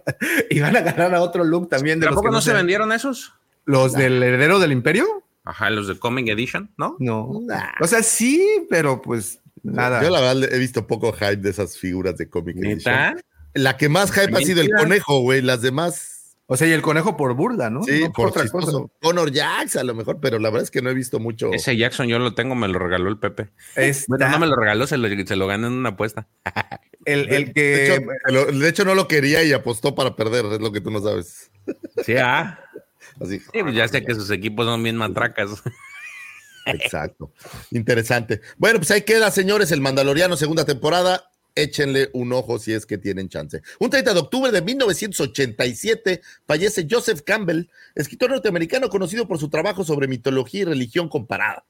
Y van a agarrar a otro Luke también de los ¿Tampoco que no se vendieron esos? ¿Los del heredero del imperio? Ajá, los de Comic Edition, ¿no? No. Nah. O sea, sí, pero pues nada. Yo la verdad he visto poco hype de esas figuras de. ¿Neta? edition. La que más hype ha sido el conejo, güey. Las demás, O sea, y el conejo por burla, ¿no? sí, No por otra cosa. Connor Jax a lo mejor, pero la verdad es que no he visto mucho. Ese Jackson yo lo tengo, me lo regaló el Pepe. Está- Bueno, no me lo regaló, se lo, se lo en una apuesta. el, el De que hecho, de hecho, no lo quería y apostó para perder, es lo que tú no sabes. Sí, ah. Así. Sí, pues ya sé que sus equipos son bien matracas. Exacto. Interesante. Bueno, pues ahí queda, señores, el Mandaloriano, segunda temporada. Échenle un ojo si es que tienen chance. Un 30 de octubre de 1987 fallece Joseph Campbell, escritor norteamericano conocido por su trabajo sobre mitología y religión comparada,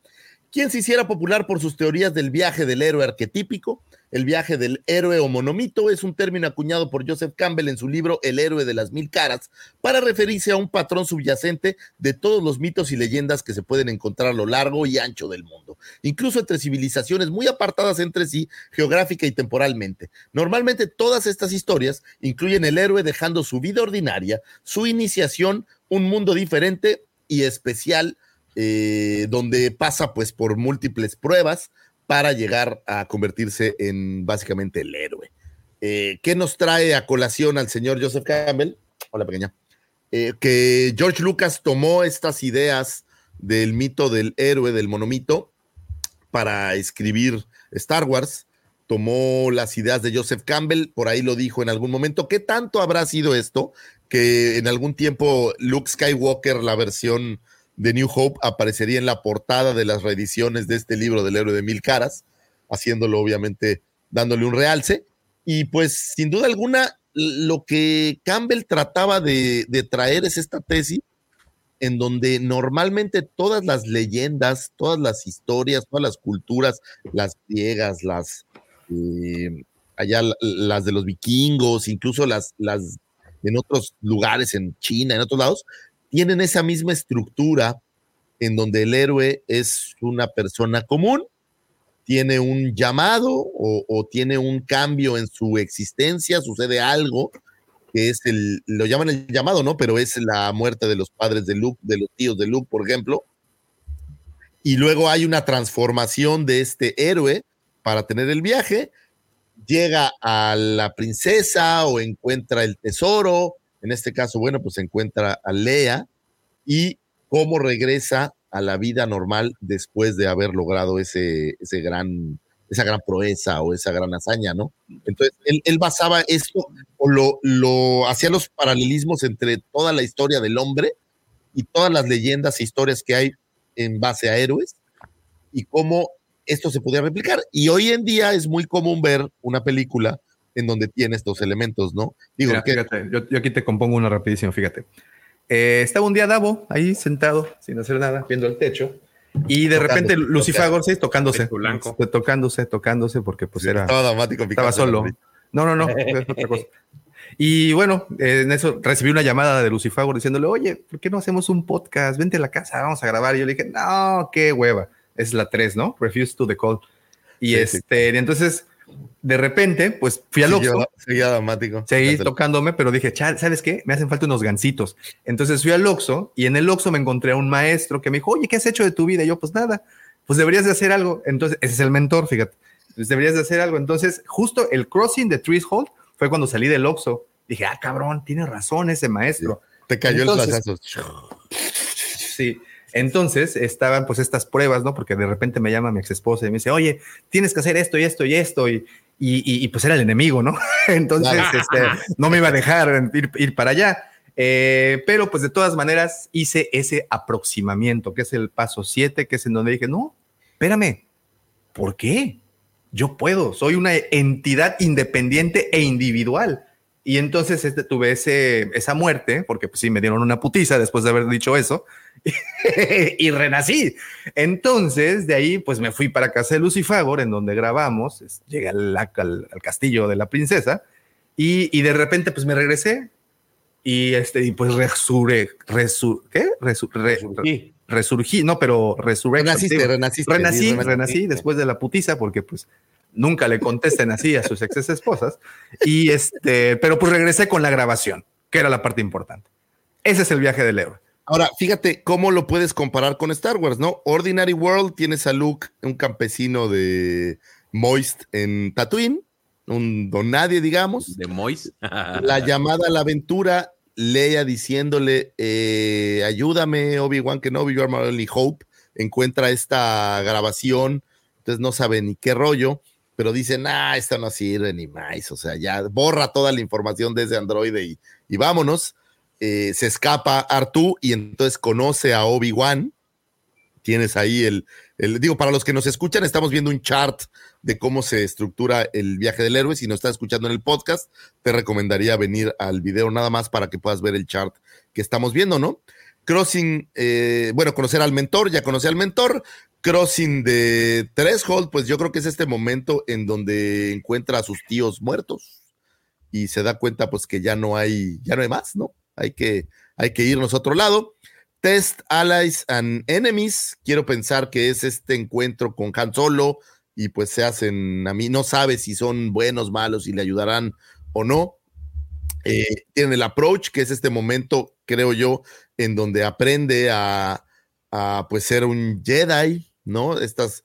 quien se hiciera popular por sus teorías del viaje del héroe arquetípico. El viaje del héroe o monomito es un término acuñado por Joseph Campbell en su libro El héroe de las mil caras para referirse a un patrón subyacente de todos los mitos y leyendas que se pueden encontrar a lo largo y ancho del mundo, incluso entre civilizaciones muy apartadas entre sí geográfica y temporalmente. Normalmente todas estas historias incluyen el héroe dejando su vida ordinaria, su iniciación, un mundo diferente y especial eh, donde pasa pues por múltiples pruebas para llegar a convertirse en básicamente el héroe. Eh, ¿Qué nos trae a colación al señor Joseph Campbell? Hola, pequeña. Eh, que George Lucas tomó estas ideas del mito del héroe, del monomito, para escribir Star Wars. Tomó las ideas de Joseph Campbell, por ahí lo dijo en algún momento. ¿Qué tanto habrá sido esto? Que en algún tiempo Luke Skywalker, la versión de New Hope, aparecería en la portada de las reediciones de este libro del héroe de mil caras, haciéndolo obviamente, dándole un realce. Y pues sin duda alguna, lo que Campbell trataba de, de traer es esta tesis en donde normalmente todas las leyendas, todas las historias, todas las culturas, las griegas, las eh, allá la- las de los vikingos, incluso las, las en otros lugares, en China, en otros lados, tienen esa misma estructura en donde el héroe es una persona común, tiene un llamado o, tiene un cambio en su existencia, sucede algo que es el, lo llaman el llamado, ¿no? Pero es la muerte de los padres de Luke, de los tíos de Luke, por ejemplo. Y luego hay una transformación de este héroe para tener el viaje. Llega a la princesa o encuentra el tesoro. En este caso, bueno, pues encuentra a Lea y cómo regresa a la vida normal después de haber logrado ese, ese gran, esa gran proeza o esa gran hazaña, ¿no? Entonces, él, él basaba esto o lo, lo hacía los paralelismos entre toda la historia del hombre y todas las leyendas e historias que hay en base a héroes y cómo esto se podía replicar. Y hoy en día es muy común ver una película en donde tiene estos elementos, ¿no? Digo, Mira, que fíjate, yo, yo aquí te compongo uno rapidísimo, fíjate. Eh, estaba un día Davo ahí sentado, sin hacer nada, viendo el techo, y de Tocándose, repente Lucifagor, sí, tocándose, blanco. este, tocándose, tocándose, porque pues era, estaba dramático. estaba solo. No, no, no, es otra cosa. Y bueno, en eso recibí una llamada de Lucifagor diciéndole, oye, ¿por qué no hacemos un podcast? Vente a la casa, vamos a grabar. Y yo le dije, no, qué hueva. Es la 3, ¿no? Refuse to the call. Y Sí, sí. este, y entonces de repente, pues fui al Oxxo. Seguía dramático. Seguí tocándome, pero dije, "Chal, ¿sabes qué? Me hacen falta unos gancitos. Entonces fui al Oxxo y en el Oxxo me encontré a un maestro que me dijo, oye, ¿qué has hecho de tu vida? Y yo, pues nada, pues deberías de hacer algo. Entonces, ese es el mentor, fíjate. Pues deberías de hacer algo. Entonces, justo el crossing de Trees Hold fue cuando salí del Oxxo. Dije, ah, cabrón, tiene razón ese maestro. Te cayó Entonces- el flashazo. Sí. Entonces estaban pues estas pruebas, ¿no? Porque de repente me llama mi ex esposa y me dice, oye, tienes que hacer esto y esto y esto. Y, y, y- y, pues era el enemigo, ¿no? Entonces este, no me iba a dejar ir, ir para allá. Eh, pero pues de todas maneras hice ese aproximamiento, que es el paso 7, que es en donde dije, no, espérame, ¿por qué? Yo puedo, soy una entidad independiente e individual. Y entonces este, tuve ese, esa muerte, porque pues sí, me dieron una putiza después de haber dicho eso, y renací. Entonces, de ahí, pues me fui para casa de Lucifagor, en donde grabamos, llegué al, al- al castillo de la princesa, y, y de repente, pues me regresé, y este, y pues resuré, resur, ¿qué? Resu- re- Resurgí. resurgí, no, pero resurrección. Renaciste, renaciste. Renací, sí, renací después de la putiza, porque pues nunca le contesten así a sus ex esposas. Y este, pero pues regresé con la grabación, que era la parte importante. Ese es el viaje del héroe. Ahora, fíjate cómo lo puedes comparar con Star Wars, ¿no? Ordinary World tienes a Luke, un campesino de Moist en Tatooine, un don nadie, digamos. De Mois. La llamada a la aventura, Leia diciéndole, eh, ayúdame, Obi-Wan Kenobi, you are my only hope. Encuentra esta grabación, entonces no sabe ni qué rollo, pero dicen, ah, esta no sirve ni más, o sea, ya borra toda la información de ese androide y, y vámonos. Eh, se escapa Artú y entonces conoce a Obi-Wan. Tienes ahí el, el, digo, para los que nos escuchan, estamos viendo un chart de cómo se estructura el viaje del héroe. Si nos estás escuchando en el podcast, te recomendaría venir al video nada más para que puedas ver el chart que estamos viendo, ¿no? Crossing, eh, bueno, conocer al mentor, ya conocí al mentor. Crossing de Threshold, pues yo creo que es este momento en donde encuentra a sus tíos muertos y se da cuenta pues que ya no hay, ya no hay más, ¿no? Hay que, hay que irnos a otro lado. Test Allies and Enemies, quiero pensar que es este encuentro con Han Solo y pues se hacen, a mí no sabe si son buenos, malos, si le ayudarán o no. Eh, tienen el approach, que es este momento, creo yo, en donde aprende a, a pues ser un Jedi, ¿no? Estas,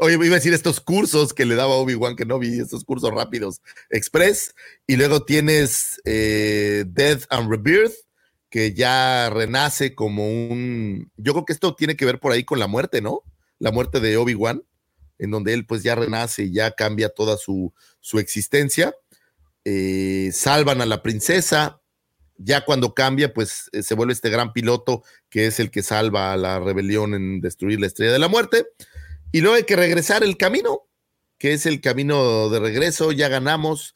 oye, iba a decir estos cursos que le daba Obi-Wan Kenobi, estos cursos rápidos express, y luego tienes eh, Death and Rebirth, que ya renace como un, yo creo que esto tiene que ver por ahí con la muerte, ¿no? La muerte de Obi-Wan, en donde él pues ya renace y ya cambia toda su, su existencia. Eh, salvan a la princesa, ya cuando cambia, pues eh, se vuelve este gran piloto que es el que salva a la rebelión en destruir la estrella de la muerte. Y luego hay que regresar el camino, que es el camino de regreso, ya ganamos.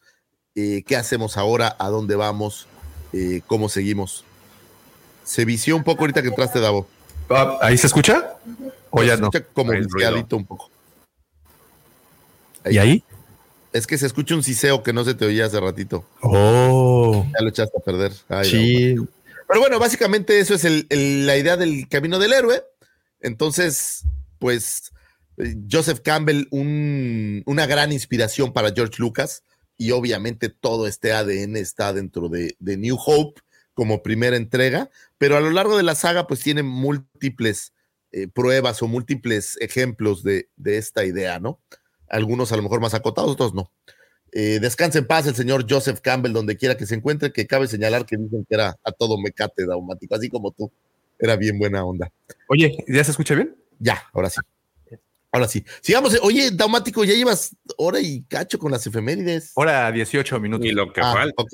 Eh, ¿Qué hacemos ahora? ¿A dónde vamos? Eh, ¿Cómo seguimos? Se vició un poco ahorita que entraste, Davo. Ah, ¿Ahí se escucha? ¿O ya Se no? escucha como un poco. ¿Y ahí? Es que se escucha un siseo que no se te oía hace ratito. Oh, Ya lo echaste a perder. Ay, sí. Pero bueno, básicamente eso es el- el- la idea del camino del héroe. Entonces, pues eh, Joseph Campbell, un- una gran inspiración para George Lucas y obviamente todo este ADN está dentro de, de New Hope como primera entrega, pero a lo largo de la saga pues tiene múltiples eh, pruebas o múltiples ejemplos de, de esta idea, ¿no? Algunos a lo mejor más acotados, otros no. Eh, descanse en paz el señor Joseph Campbell, donde quiera que se encuentre, que cabe señalar que dicen que era a todo mecate daumático, así como tú. Era bien buena onda. Oye, ¿ya se escucha bien? Ya, ahora sí. Ahora sí. Sigamos. Oye, Daumático, ya llevas hora y cacho con las efemérides. Hora 18 minutos. Y lo que Ah, falta. ok.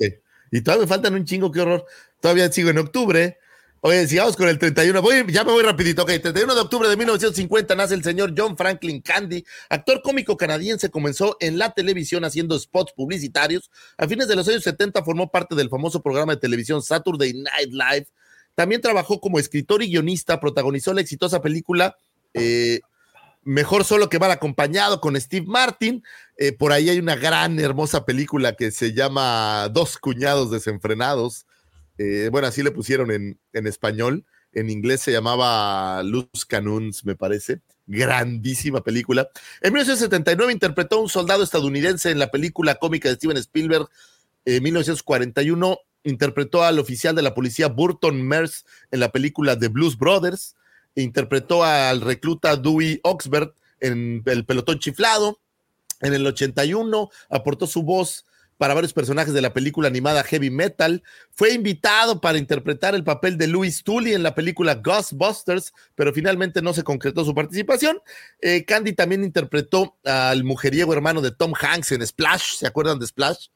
Y todavía me faltan un chingo, qué horror. Todavía sigo en octubre. Oye, sigamos con el 31. Voy, ya me voy rapidito. Ok, 31 de octubre de 1950 nace el señor John Franklin Candy, actor cómico canadiense. Comenzó en la televisión haciendo spots publicitarios. A fines de los años 70 formó parte del famoso programa de televisión Saturday Night Live. También trabajó como escritor y guionista. Protagonizó la exitosa película eh, Mejor solo que mal acompañado con Steve Martin. Eh, por ahí hay una gran, hermosa película que se llama Dos cuñados desenfrenados. Eh, bueno, así le pusieron en, en español. En inglés se llamaba Luz Canuns, me parece. grandísima película. En 1979 interpretó a un soldado estadounidense en la película cómica de Steven Spielberg. En 1941 interpretó al oficial de la policía Burton Merce en la película The Blues Brothers. Interpretó al recluta Dewey Oxbert en El pelotón chiflado. En el 81 aportó su voz para varios personajes de la película animada Heavy Metal. Fue invitado para interpretar el papel de Louis Tully en la película Ghostbusters, pero finalmente no se concretó su participación. Eh, Candy también interpretó al mujeriego hermano de Tom Hanks en Splash. ¿Se acuerdan de Splash?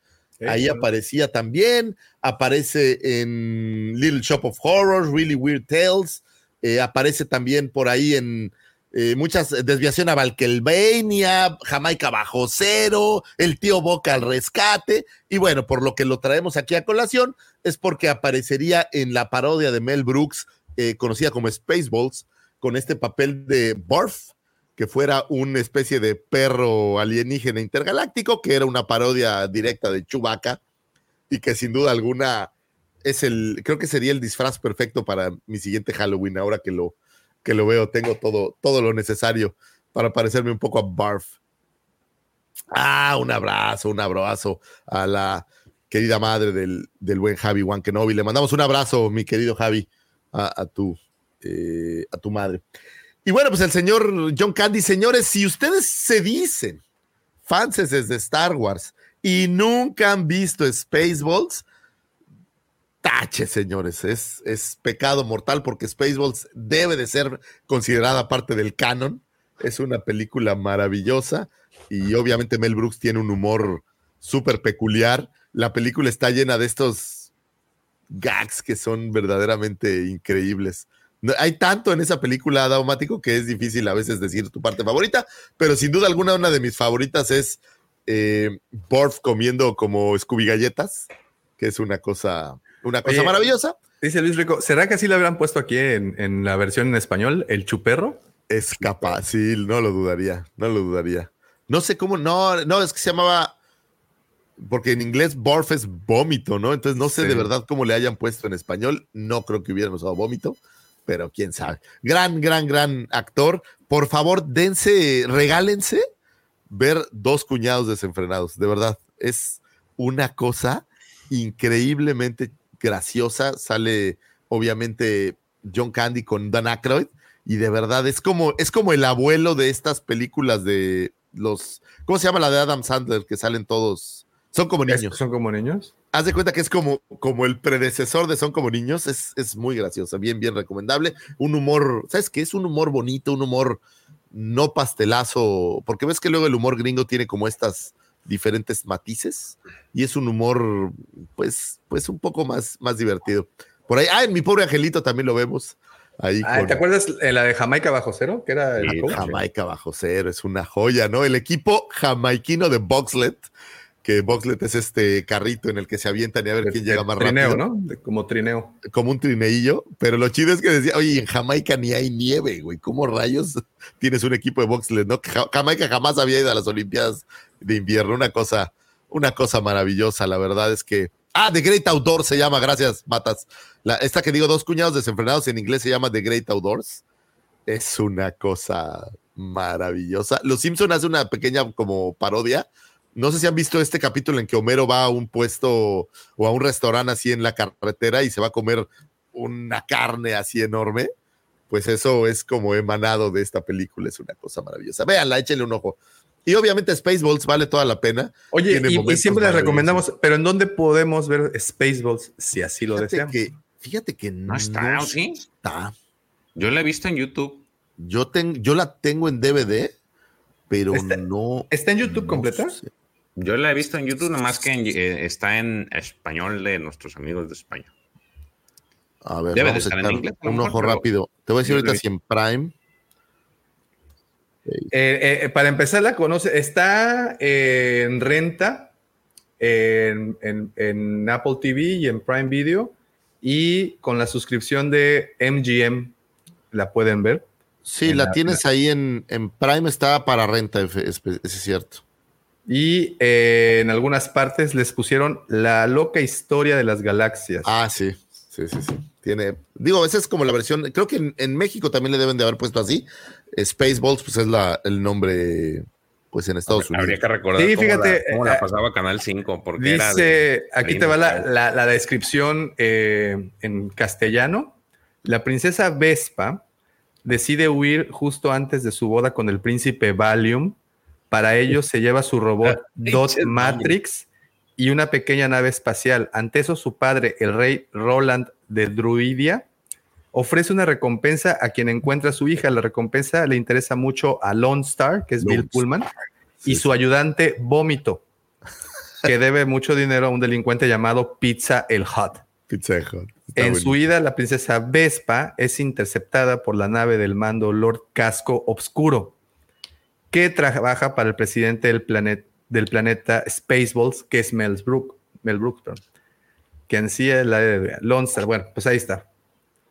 Ahí aparecía también. Aparece en Little Shop of Horrors, Really Weird Tales. Eh, aparece también por ahí en eh, muchas desviación a Valkelvania, Jamaica bajo cero, el tío Boca al rescate, y bueno, por lo que lo traemos aquí a colación, es porque aparecería en la parodia de Mel Brooks, eh, conocida como Spaceballs, con este papel de Barf, que fuera una especie de perro alienígena intergaláctico, que era una parodia directa de Chewbacca, y que sin duda alguna es el, creo que sería el disfraz perfecto para mi siguiente Halloween, ahora que lo, que lo veo, tengo todo, todo lo necesario para parecerme un poco a Barf. Ah, un abrazo, un abrazo a la querida madre del, del buen Javi Wankenobi. Le mandamos un abrazo, mi querido Javi, a, tu, eh, a tu madre. Y bueno, pues el señor John Candy, señores, si ustedes se dicen fans de Star Wars y nunca han visto Spaceballs, tache, señores. Es, pecado mortal porque Spaceballs debe de ser considerada parte del canon. Es una película maravillosa y obviamente Mel Brooks tiene un humor súper peculiar. La película está llena de estos gags que son verdaderamente increíbles. hay tanto en esa película, Daumático, que es difícil a veces decir tu parte favorita, pero sin duda alguna una de mis favoritas es eh, Borf comiendo como Scooby galletas, que es una cosa una cosa maravillosa. Dice Luis Rico, ¿será que así lo habrían puesto aquí en, la versión en español, el chuperro? Es capaz, sí, no lo dudaría, no lo dudaría. No sé cómo, no, no, es que se llamaba, porque en inglés barf es vómito, ¿no? Entonces no sé de verdad cómo le hayan puesto en español, no creo que hubieran usado vómito, pero quién sabe. Gran, gran, gran actor. Por favor, dense, regálense ver dos cuñados desenfrenados, de verdad, es una cosa increíblemente graciosa. Sale, obviamente, John Candy con Dan Aykroyd. Y de verdad es como, es como el abuelo de estas películas de los. ¿Cómo se llama la de Adam Sandler? Que salen todos. Son como niños. ¿Son como niños? Haz de cuenta que es como, como el predecesor de Son como niños. Es, es muy graciosa, bien, bien recomendable. Un humor, ¿sabes qué? Es un humor bonito, un humor no pastelazo, porque ves que luego el humor gringo tiene como estas diferentes matices y es un humor, pues, pues un poco más, más divertido. Por ahí, ah, en mi pobre angelito también lo vemos. Ahí ah, ¿Te acuerdas la de Jamaica bajo cero? Que era Jamaica bajo cero, es una joya, ¿no? El equipo jamaiquino de Boxlet que Boxlet es este carrito en el que se avientan y a ver quién llega más trineo, ¿no? como trineo. Como un trineillo, pero lo chido es que decía, oye, en Jamaica ni hay nieve, güey, ¿cómo rayos tienes un equipo de Boxlet, no? Jamaica jamás había ido a las Olimpiadas de invierno, una cosa, una cosa maravillosa, la verdad es que... Ah, The Great Outdoors se llama, gracias, Matas. La, esta que digo, dos cuñados desenfrenados en inglés se llama The Great Outdoors. Es una cosa maravillosa. Los Simpson hace una pequeña como parodia no sé si han visto este capítulo en que Homero va a un puesto o a un restaurante así en la carretera y se va a comer una carne así enorme. Pues eso es como emanado de esta película, es una cosa maravillosa. Véanla, échenle un ojo. Y obviamente Spaceballs vale toda la pena. Oye, y, siempre les recomendamos, pero ¿en dónde podemos ver Spaceballs si así lo desean? fíjate que no, está, ¿sí? está. Yo la he visto en YouTube. Yo, yo la tengo en DVD, pero no. ¿Está en YouTube completa? Yo la he visto en YouTube, nomás que eh, está en español de nuestros amigos de España. A ver, Debe vamos a echar inglés, un ojo rápido. Te voy a decir ahorita si en Prime. Eh, eh, para empezar, la conoce. Está en renta en, en, Apple TV y en Prime Video. Y con la suscripción de MGM la pueden ver. Sí, la, tienes ahí en, en, Prime, está para renta, es cierto. Y eh, en algunas partes les pusieron la loca historia de las galaxias. Ah, sí, sí, sí, sí. Tiene, digo, esa es como la versión, creo que en, México también le deben de haber puesto así. Spaceballs, pues es la, el nombre, pues en Estados Habría Unidos. que recordar Sí, cómo, fíjate, la, cómo la eh, pasaba Canal 5, porque era de- aquí te va la, la- la descripción eh, en castellano. La princesa Vespa decide huir justo antes de su boda con el príncipe Valium. Para ello se lleva su robot Dot Pinches Matrix y una pequeña nave espacial. Ante eso su padre, el rey Roland de Druidia, ofrece una recompensa a quien encuentra a su hija. La recompensa le interesa mucho a Lone Star, que es Lone Bill Pullman, y su ayudante Vómito, que debe mucho dinero a un delincuente llamado Pizza el Hut. Pizza Hut. Está En su ida, la princesa Vespa es interceptada por la nave del mando Lord Casco Obscuro, que trabaja para el presidente del, planet- del planeta Spaceballs, que es Mel Brooks, Mel Brooks, perdón, que en sí es la de Lone Star. Bueno, pues ahí está.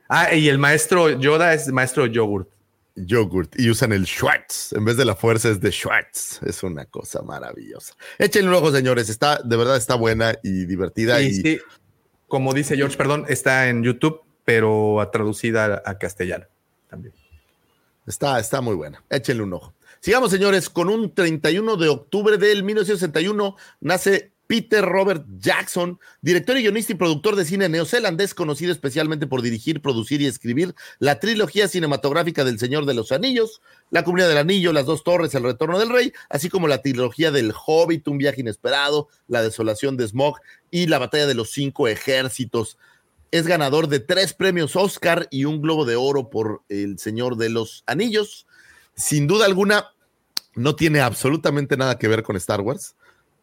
Ah, y el maestro Yoda es maestro yogurt. Yogurt y usan el Schwartz. En vez de la fuerza es de Schwartz. Es una cosa maravillosa. Échenle un ojo, señores. Está, de verdad está buena y divertida. Y Y, sí, como dice George, perdón, está en YouTube, pero traducida a, a castellano también. Está, está muy buena. Échenle un ojo. Sigamos, señores, con un 31 de octubre del 1961 nace Peter Robert Jackson, director y guionista y productor de cine neozelandés, conocido especialmente por dirigir, producir y escribir la trilogía cinematográfica del Señor de los Anillos, La Comunidad del Anillo, Las Dos Torres, El Retorno del Rey, así como la trilogía del Hobbit, Un viaje inesperado, La Desolación de Smog y La Batalla de los Cinco Ejércitos. Es ganador de tres premios Oscar y un Globo de Oro por El Señor de los Anillos. Sin duda alguna, no tiene absolutamente nada que ver con Star Wars,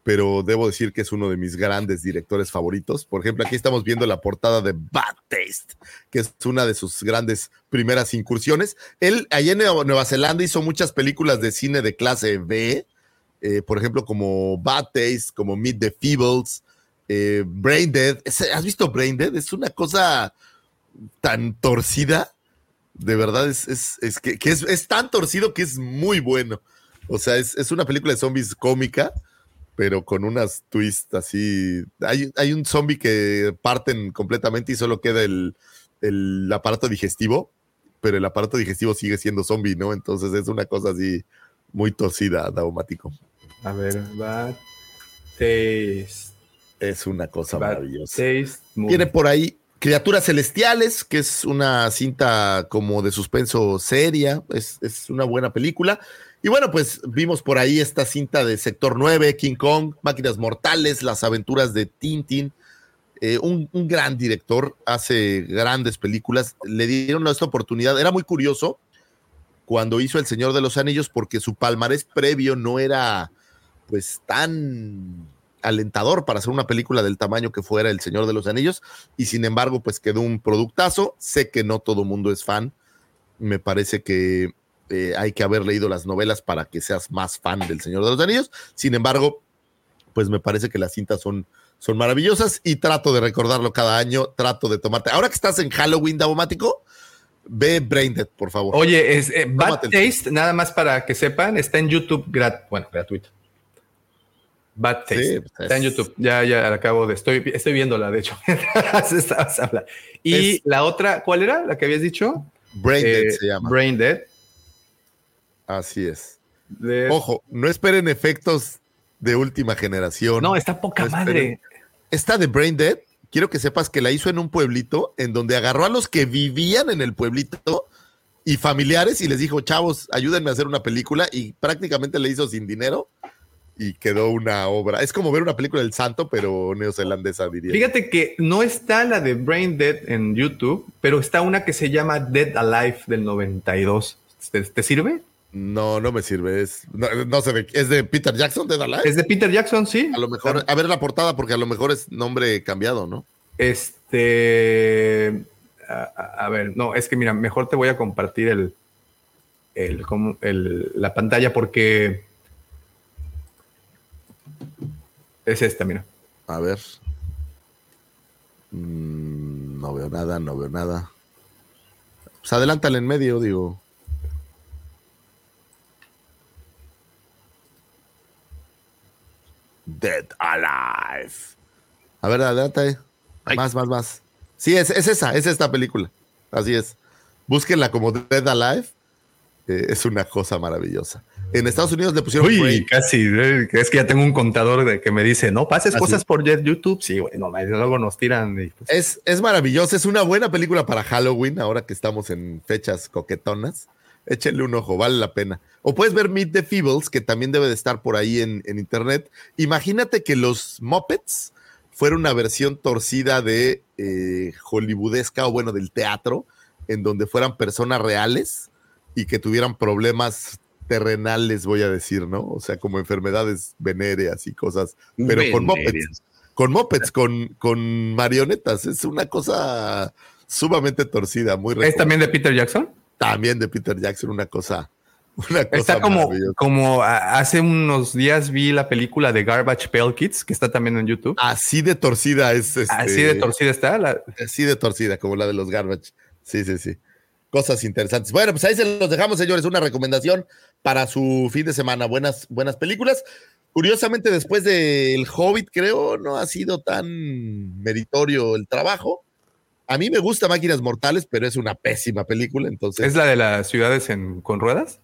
pero debo decir que es uno de mis grandes directores favoritos. Por ejemplo, aquí estamos viendo la portada de Bad Taste, que es una de sus grandes primeras incursiones. Él allá en Nueva Zelanda hizo muchas películas de cine de clase B, eh, por ejemplo, como Bad Taste, como Meet the Feebles, eh, Brain Dead. ¿Has visto Brain Dead? Es una cosa tan torcida. De verdad, es, que, es tan torcido que es muy bueno. O sea, es, es una película de zombies cómica, pero con unas twists así. Hay, hay un zombie que parten completamente y solo queda el, el aparato digestivo, pero el aparato digestivo sigue siendo zombie, ¿no? Entonces es una cosa así muy torcida, daumático. A ver, Bad Taste. Es una cosa Bad maravillosa. Taste. Tiene por ahí Criaturas Celestiales, que es una cinta como de suspenso seria, es, es una buena película. Y bueno, pues vimos por ahí esta cinta de Sector 9, King Kong, Máquinas Mortales, Las aventuras de Tintin. Eh, un, gran director, hace grandes películas. Le dieron esta oportunidad. Era muy curioso cuando hizo El Señor de los Anillos porque su palmarés previo no era pues tan alentador para hacer una película del tamaño que fuera El Señor de los Anillos y sin embargo pues quedó un productazo. Sé que no todo mundo es fan. Me parece que eh, hay que haber leído las novelas para que seas más fan del Señor de los Anillos. Sin embargo, pues me parece que las cintas son, son maravillosas y trato de recordarlo cada año, trato de tomarte. Ahora que estás en Halloween, Daumático, ve Braindead, por favor. Oye, es, eh, Bad Taste, nada más para que sepan, está en YouTube, grat- bueno, gratuito. Bad Taste. Sí, pues, está en YouTube. Ya, ya acabo de. Estoy, estoy viéndola, de hecho. Y Es- la otra, ¿cuál era? La que habías dicho. Braindead Eh, se llama. Brain Dead. Así es. De- Ojo, no esperen efectos de última generación. no, está poca no madre. Esta de Brain Dead, quiero que sepas que la hizo en un pueblito en donde agarró a los que vivían en el pueblito y familiares y les dijo, chavos, ayúdenme a hacer una película y prácticamente le hizo sin dinero y quedó una obra. Es como ver una película del santo, pero neozelandesa, diría. Fíjate que no está la de Brain Dead en YouTube, pero está una que se llama Dead Alive del 92. ¿Te, te sirve? No, no me sirve. Es, no, no sé, de- ¿es de Peter Jackson de Dalai? Es de Peter Jackson, sí. A lo mejor, a ver la portada, porque a lo mejor es nombre cambiado, ¿no? Este. A, ver, no, es que mira, mejor te voy a compartir el, el- la pantalla porque es esta, mira. A ver. Mm, no veo nada, no veo nada. Pues adelántale en medio, digo. Dead Alive. A ver, adelante. Más, más, más. Sí, es, es esa, es esta película. Así es. Búsquenla como Dead Alive. Eh, es una cosa maravillosa. En Estados Unidos le pusieron Uy, casi. eh, Es que ya tengo un contador de que me dice, no pases ¿Ah, cosas por YouTube. Sí, güey, no, luego nos tiran. y, pues, Es, es maravillosa, es una buena película para Halloween, ahora que estamos en fechas coquetonas. Échenle un ojo, vale la pena. O puedes ver Meet the Feebles, que también debe de estar por ahí en, en internet. Imagínate que los Muppets fuera una versión torcida de eh, hollywoodesca o bueno, del teatro, en donde fueran personas reales y que tuvieran problemas terrenales, voy a decir, ¿no? O sea, como enfermedades venéreas y cosas, pero con Muppets Venéreas. con mopeds, con, con marionetas. Es una cosa sumamente torcida, muy ¿Es también de Peter Jackson? También de Peter Jackson, una cosa, una cosa Está como, como hace unos días vi la película de Garbage Pail Kids, que está también en YouTube. Así de torcida es. este, Así de torcida está. la- Así de torcida, como la de los Garbage. Sí, sí, sí. Cosas interesantes. Bueno, pues ahí se los dejamos, señores. Una recomendación para su fin de semana. Buenas, buenas películas. Curiosamente, después del Hobbit, creo, no ha sido tan meritorio el trabajo. A mí me gusta Máquinas Mortales, pero es una pésima película, entonces. ¿Es la de las ciudades en, con ruedas?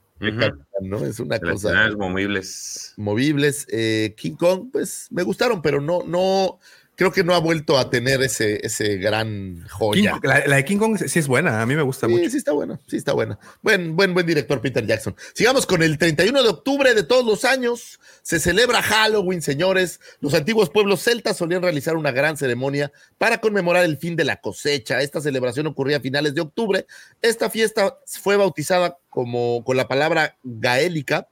¿no? Es una De las cosa ciudades movibles. movibles. Eh, King Kong, pues me gustaron, pero no, no, creo que no ha vuelto a tener ese, ese gran King- joya. la, la de King Kong sí es buena, a mí me gusta Sí, mucho. sí está buena, sí está buena. Buen, buen, buen director Peter Jackson. Sigamos con el 31 de octubre de todos los años. Se celebra Halloween, señores. Los antiguos pueblos celtas solían realizar una gran ceremonia para conmemorar el fin de la cosecha. Esta celebración ocurría a finales de octubre. Esta fiesta fue bautizada como con la palabra gaélica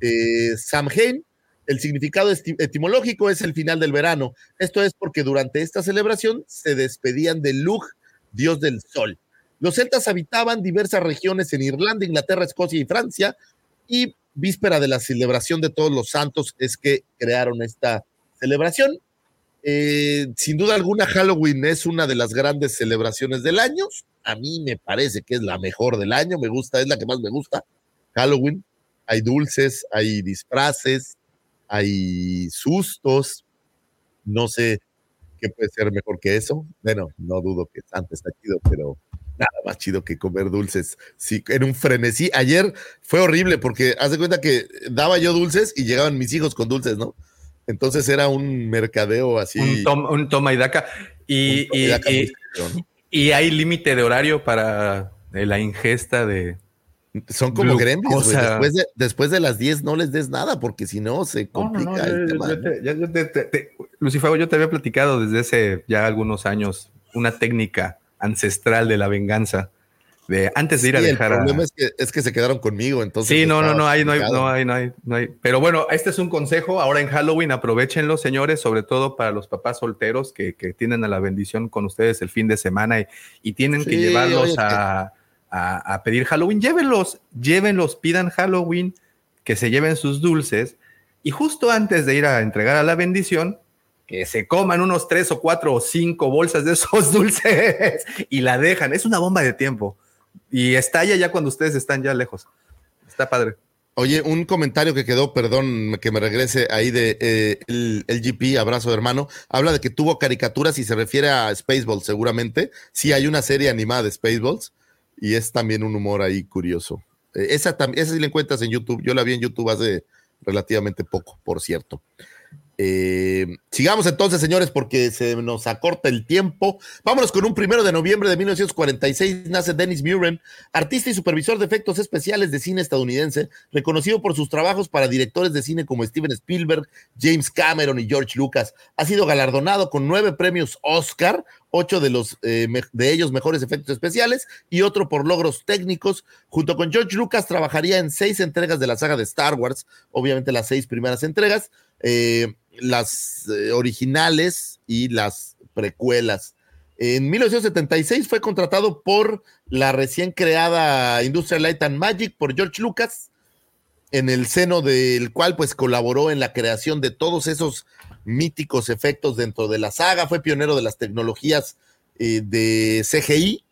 eh, Samhain. El significado etimológico es el final del verano. Esto es porque durante esta celebración se despedían de Lug, dios del sol. Los celtas habitaban diversas regiones en Irlanda, Inglaterra, Escocia y Francia, y víspera de la celebración de todos los santos es que crearon esta celebración. Eh, sin duda alguna, Halloween es una de las grandes celebraciones del año. A mí me parece que es la mejor del año, me gusta, es la que más me gusta. Halloween, hay dulces, hay disfraces, hay sustos. No sé qué puede ser mejor que eso. Bueno, no dudo que Santa está chido, pero nada más chido que comer dulces. Sí, en un frenesí. Ayer fue horrible porque haz de cuenta que daba yo dulces y llegaban mis hijos con dulces, ¿no? Entonces era un mercadeo así. Un, tom- un toma y daca. Y, hay límite de horario para la ingesta de. Son como gremlins. Después de, después de las 10 no les des nada porque si no se No, no, complica no, el yo- tema. yo te- ya- yo te- te- te- Lucifago, yo te había platicado desde hace ya algunos años una técnica ancestral de la venganza. De antes de ir a el dejar a. problema es que, es que se quedaron conmigo, entonces. Sí, no, no, no hay, no hay, no hay, no hay, no hay. Pero bueno, este es un consejo. Ahora en Halloween, aprovechenlo, señores, sobre todo para los papás solteros que, que tienen a la bendición con ustedes el fin de semana y, y tienen que llevarlos oye, a, a- a pedir Halloween. Llévenlos, llévenlos, pidan Halloween, que se lleven sus dulces y justo antes de ir a entregar a la bendición, que se coman unos tres o cuatro o cinco bolsas de esos dulces y la dejan. Es una bomba de tiempo. Y estalla ya cuando ustedes están ya lejos. Está padre. Oye, un comentario que quedó, perdón que me regrese ahí de eh, el, GP, abrazo hermano, habla de que tuvo caricaturas y se refiere a Spaceballs seguramente. Sí, hay una serie animada de Spaceballs y es también un humor ahí curioso. Eh, esa, esa sí la encuentras en YouTube, yo la vi en YouTube hace relativamente poco, por cierto. Eh, sigamos entonces, señores, porque se nos acorta el tiempo. Vámonos con un primero de noviembre de 1946. Nace Dennis Muren, artista y supervisor de efectos especiales de cine estadounidense, reconocido por sus trabajos para directores de cine como Steven Spielberg, James Cameron y George Lucas. Ha sido galardonado con nueve premios Oscar, ocho de, los, eh, de ellos mejores efectos especiales y otro por logros técnicos. Junto con George Lucas trabajaría en seis entregas de la saga de Star Wars, obviamente las seis primeras entregas, eh, las eh, originales y las precuelas. En 1976 fue contratado por la recién creada Industrial Light and Magic por George Lucas, en el seno del cual pues colaboró en la creación de todos esos míticos efectos dentro de la saga, fue pionero de las tecnologías eh, de CGI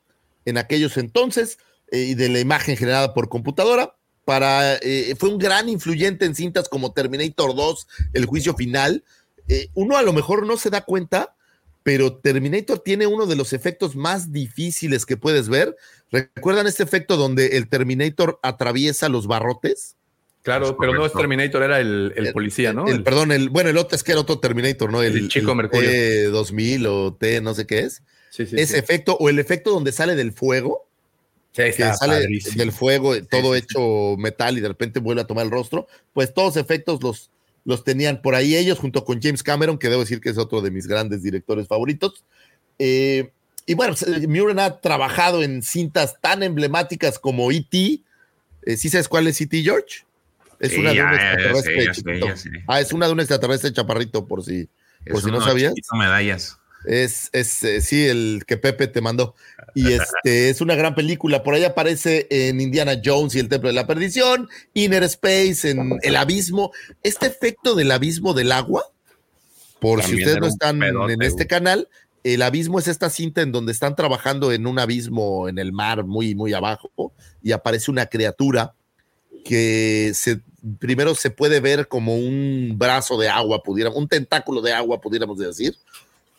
en aquellos entonces eh, y de la imagen generada por computadora. Para, eh, fue un gran influyente en cintas como Terminator 2, El Juicio Final. Eh, uno a lo mejor no se da cuenta, pero Terminator tiene uno de los efectos más difíciles que puedes ver. ¿Recuerdan este efecto donde el Terminator atraviesa los barrotes? Claro, pero no es Terminator, era el, el policía, ¿no? El, perdón, el, bueno, el otro es que era otro Terminator, ¿no? El, chico Mercurio. T2000 o T, no sé qué es. Sí, sí, Ese efecto, o el efecto donde sale del fuego. Sí, que sale del fuego, todo hecho metal y de repente vuelve a tomar el rostro. Pues todos efectos los, los tenían por ahí ellos, junto con James Cameron, que debo decir que es otro de mis grandes directores favoritos. Eh, y bueno, pues, Muren ha trabajado en cintas tan emblemáticas como E.T. Eh, ¿Sí sabes cuál es E.T., George? Es una de un extraterrestre Ah, es una de un extraterrestre chaparrito, por si, por si no sabías. medallas. Es, es eh, sí, el que Pepe te mandó. Y este es una gran película. Por ahí aparece en Indiana Jones y el Templo de la Perdición, Inner Space, en El Abismo. Este efecto del abismo del agua, por si ustedes no están en este canal, el abismo es esta cinta en donde están trabajando en un abismo en el mar muy, muy abajo y aparece una criatura que se primero se puede ver como un brazo de agua, pudiéramos, un tentáculo de agua, pudiéramos decir.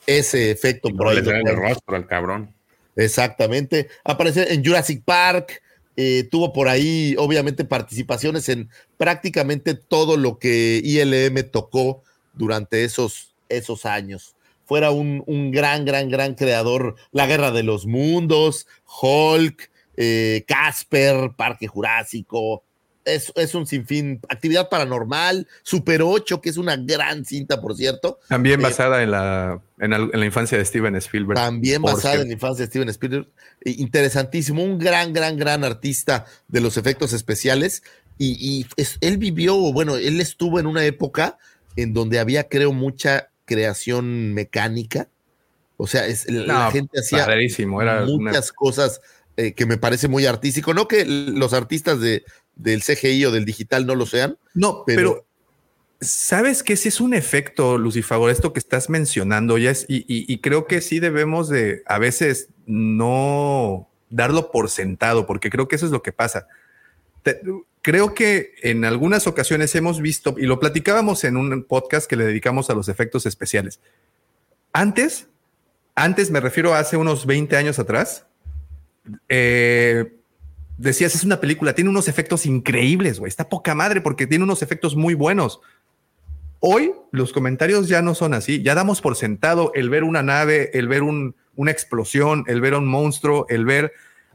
Ese efecto por ahí. Le el rostro al cabrón. Exactamente. Aparece en Jurassic Park. Eh, tuvo por ahí, obviamente, participaciones en prácticamente todo lo que ILM tocó durante esos, esos años. Fuera un, un gran, gran, gran creador. La Guerra de los Mundos, Hulk, eh, Casper, Parque Jurásico, es, un sinfín, actividad paranormal, Super 8, que es una gran cinta, por cierto. También eh, basada en, la, en, la infancia de Steven Spielberg. También basada en la infancia de Steven Spielberg. Interesantísimo, un gran, gran, gran artista de los efectos especiales. Y, él vivió, bueno, él estuvo en una época en donde había, creo, mucha creación mecánica. O sea, es, la gente hacía muchas cosas eh, que me parece muy artístico. No que los artistas de, del CGI o del digital no lo sean. No, pero, sabes que si es un efecto, Lucifagor, esto que estás mencionando, ya es, y, creo que sí debemos de a veces no darlo por sentado, porque creo que eso es lo que pasa. creo que en algunas ocasiones hemos visto, y lo platicábamos en un podcast que le dedicamos a los efectos especiales. Antes, antes me refiero a hace unos 20 años atrás, eh, decías, es una película, tiene unos efectos increíbles, güey. Está poca madre porque tiene unos efectos muy buenos. Hoy los comentarios ya no son así. Ya damos por sentado el ver una nave, el ver una explosión, el ver un monstruo, el ver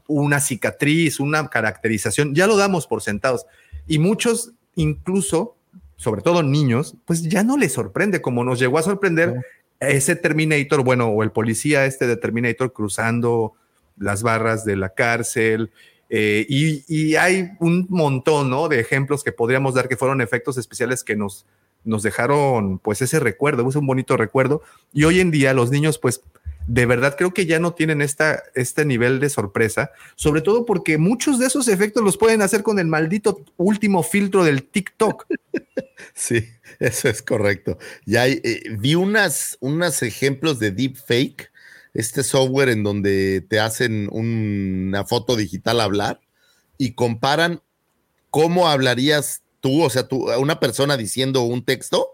una cicatriz, una caracterización. Ya lo damos por sentados. Y muchos, incluso, sobre todo niños, pues ya no les sorprende como nos llegó a sorprender ese Terminator, bueno, o el policía este de Terminator cruzando las barras de la cárcel eh, y, hay un montón ¿no? de ejemplos que podríamos dar que fueron efectos especiales que nos, nos dejaron pues ese recuerdo, es un bonito recuerdo. Y hoy en día los niños pues de verdad creo que ya no tienen esta, este nivel de sorpresa, sobre todo porque muchos de esos efectos los pueden hacer con el maldito último filtro del TikTok. Sí, eso es correcto. Ya eh, vi unas, unos ejemplos de deep fake este software en donde te hacen una foto digital hablar y comparan cómo hablarías tú, o sea, tú, una persona diciendo un texto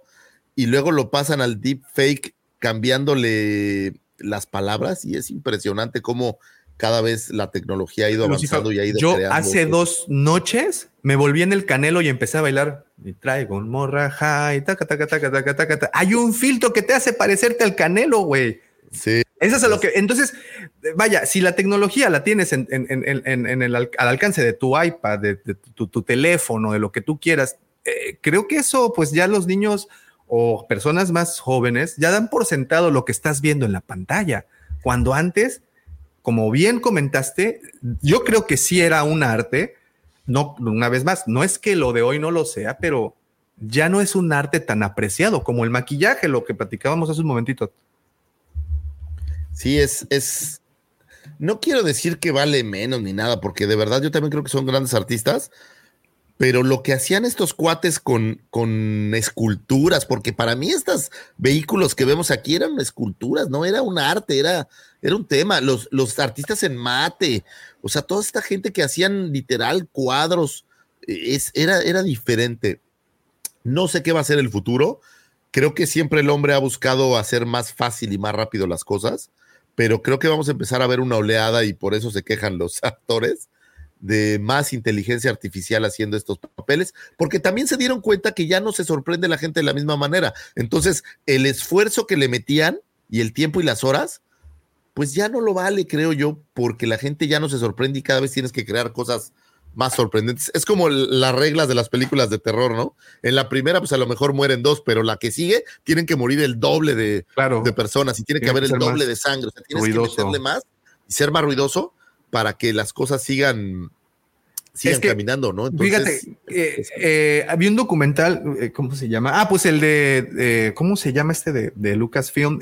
y luego lo pasan al deep fake cambiándole las palabras y es impresionante cómo cada vez la tecnología ha ido avanzando y ha ido Yo hace dos noches me volví en el canelo y empecé a bailar. Y traigo un morraja y taca, taca, taca, taca, taca, Hay un filtro que te hace parecerte al canelo, güey. Sí. Eso es lo que. Entonces, vaya, si la tecnología la tienes en, el, al alcance de tu iPad, de, tu, teléfono, de lo que tú quieras, eh, creo que eso, pues ya los niños o personas más jóvenes ya dan por sentado lo que estás viendo en la pantalla. Cuando antes, como bien comentaste, yo creo que sí era un arte. No, una vez más, no es que lo de hoy no lo sea, pero ya no es un arte tan apreciado como el maquillaje, lo que platicábamos hace un momentito. Sí, es, es, no quiero decir que vale menos ni nada, porque de verdad yo también creo que son grandes artistas, pero lo que hacían estos cuates con, con esculturas, porque para mí estos vehículos que vemos aquí eran esculturas, no era un arte, era, era un tema. Los, los artistas en mate, o sea, toda esta gente que hacían literal cuadros, es, era, era diferente. No sé qué va a ser el futuro creo que siempre el hombre ha buscado hacer más fácil y más rápido las cosas, pero creo que vamos a empezar a ver una oleada y por eso se quejan los actores de más inteligencia artificial haciendo estos papeles, porque también se dieron cuenta que ya no se sorprende la gente de la misma manera. Entonces, el esfuerzo que le metían y el tiempo y las horas, pues ya no lo vale, creo yo, porque la gente ya no se sorprende y cada vez tienes que crear cosas más sorprendentes. Es como las reglas de las películas de terror, ¿no? En la primera, pues a lo mejor mueren dos, pero la que sigue tienen que morir el doble de, de personas y tiene, que haber el doble de sangre. O sea, tienes que meterle más y ser más ruidoso para que las cosas sigan, sigan caminando, ¿no? fíjate, eh, eh, había un documental, eh, ¿cómo se llama? Ah, pues el de, ¿cómo se llama este de, de Lucasfilm?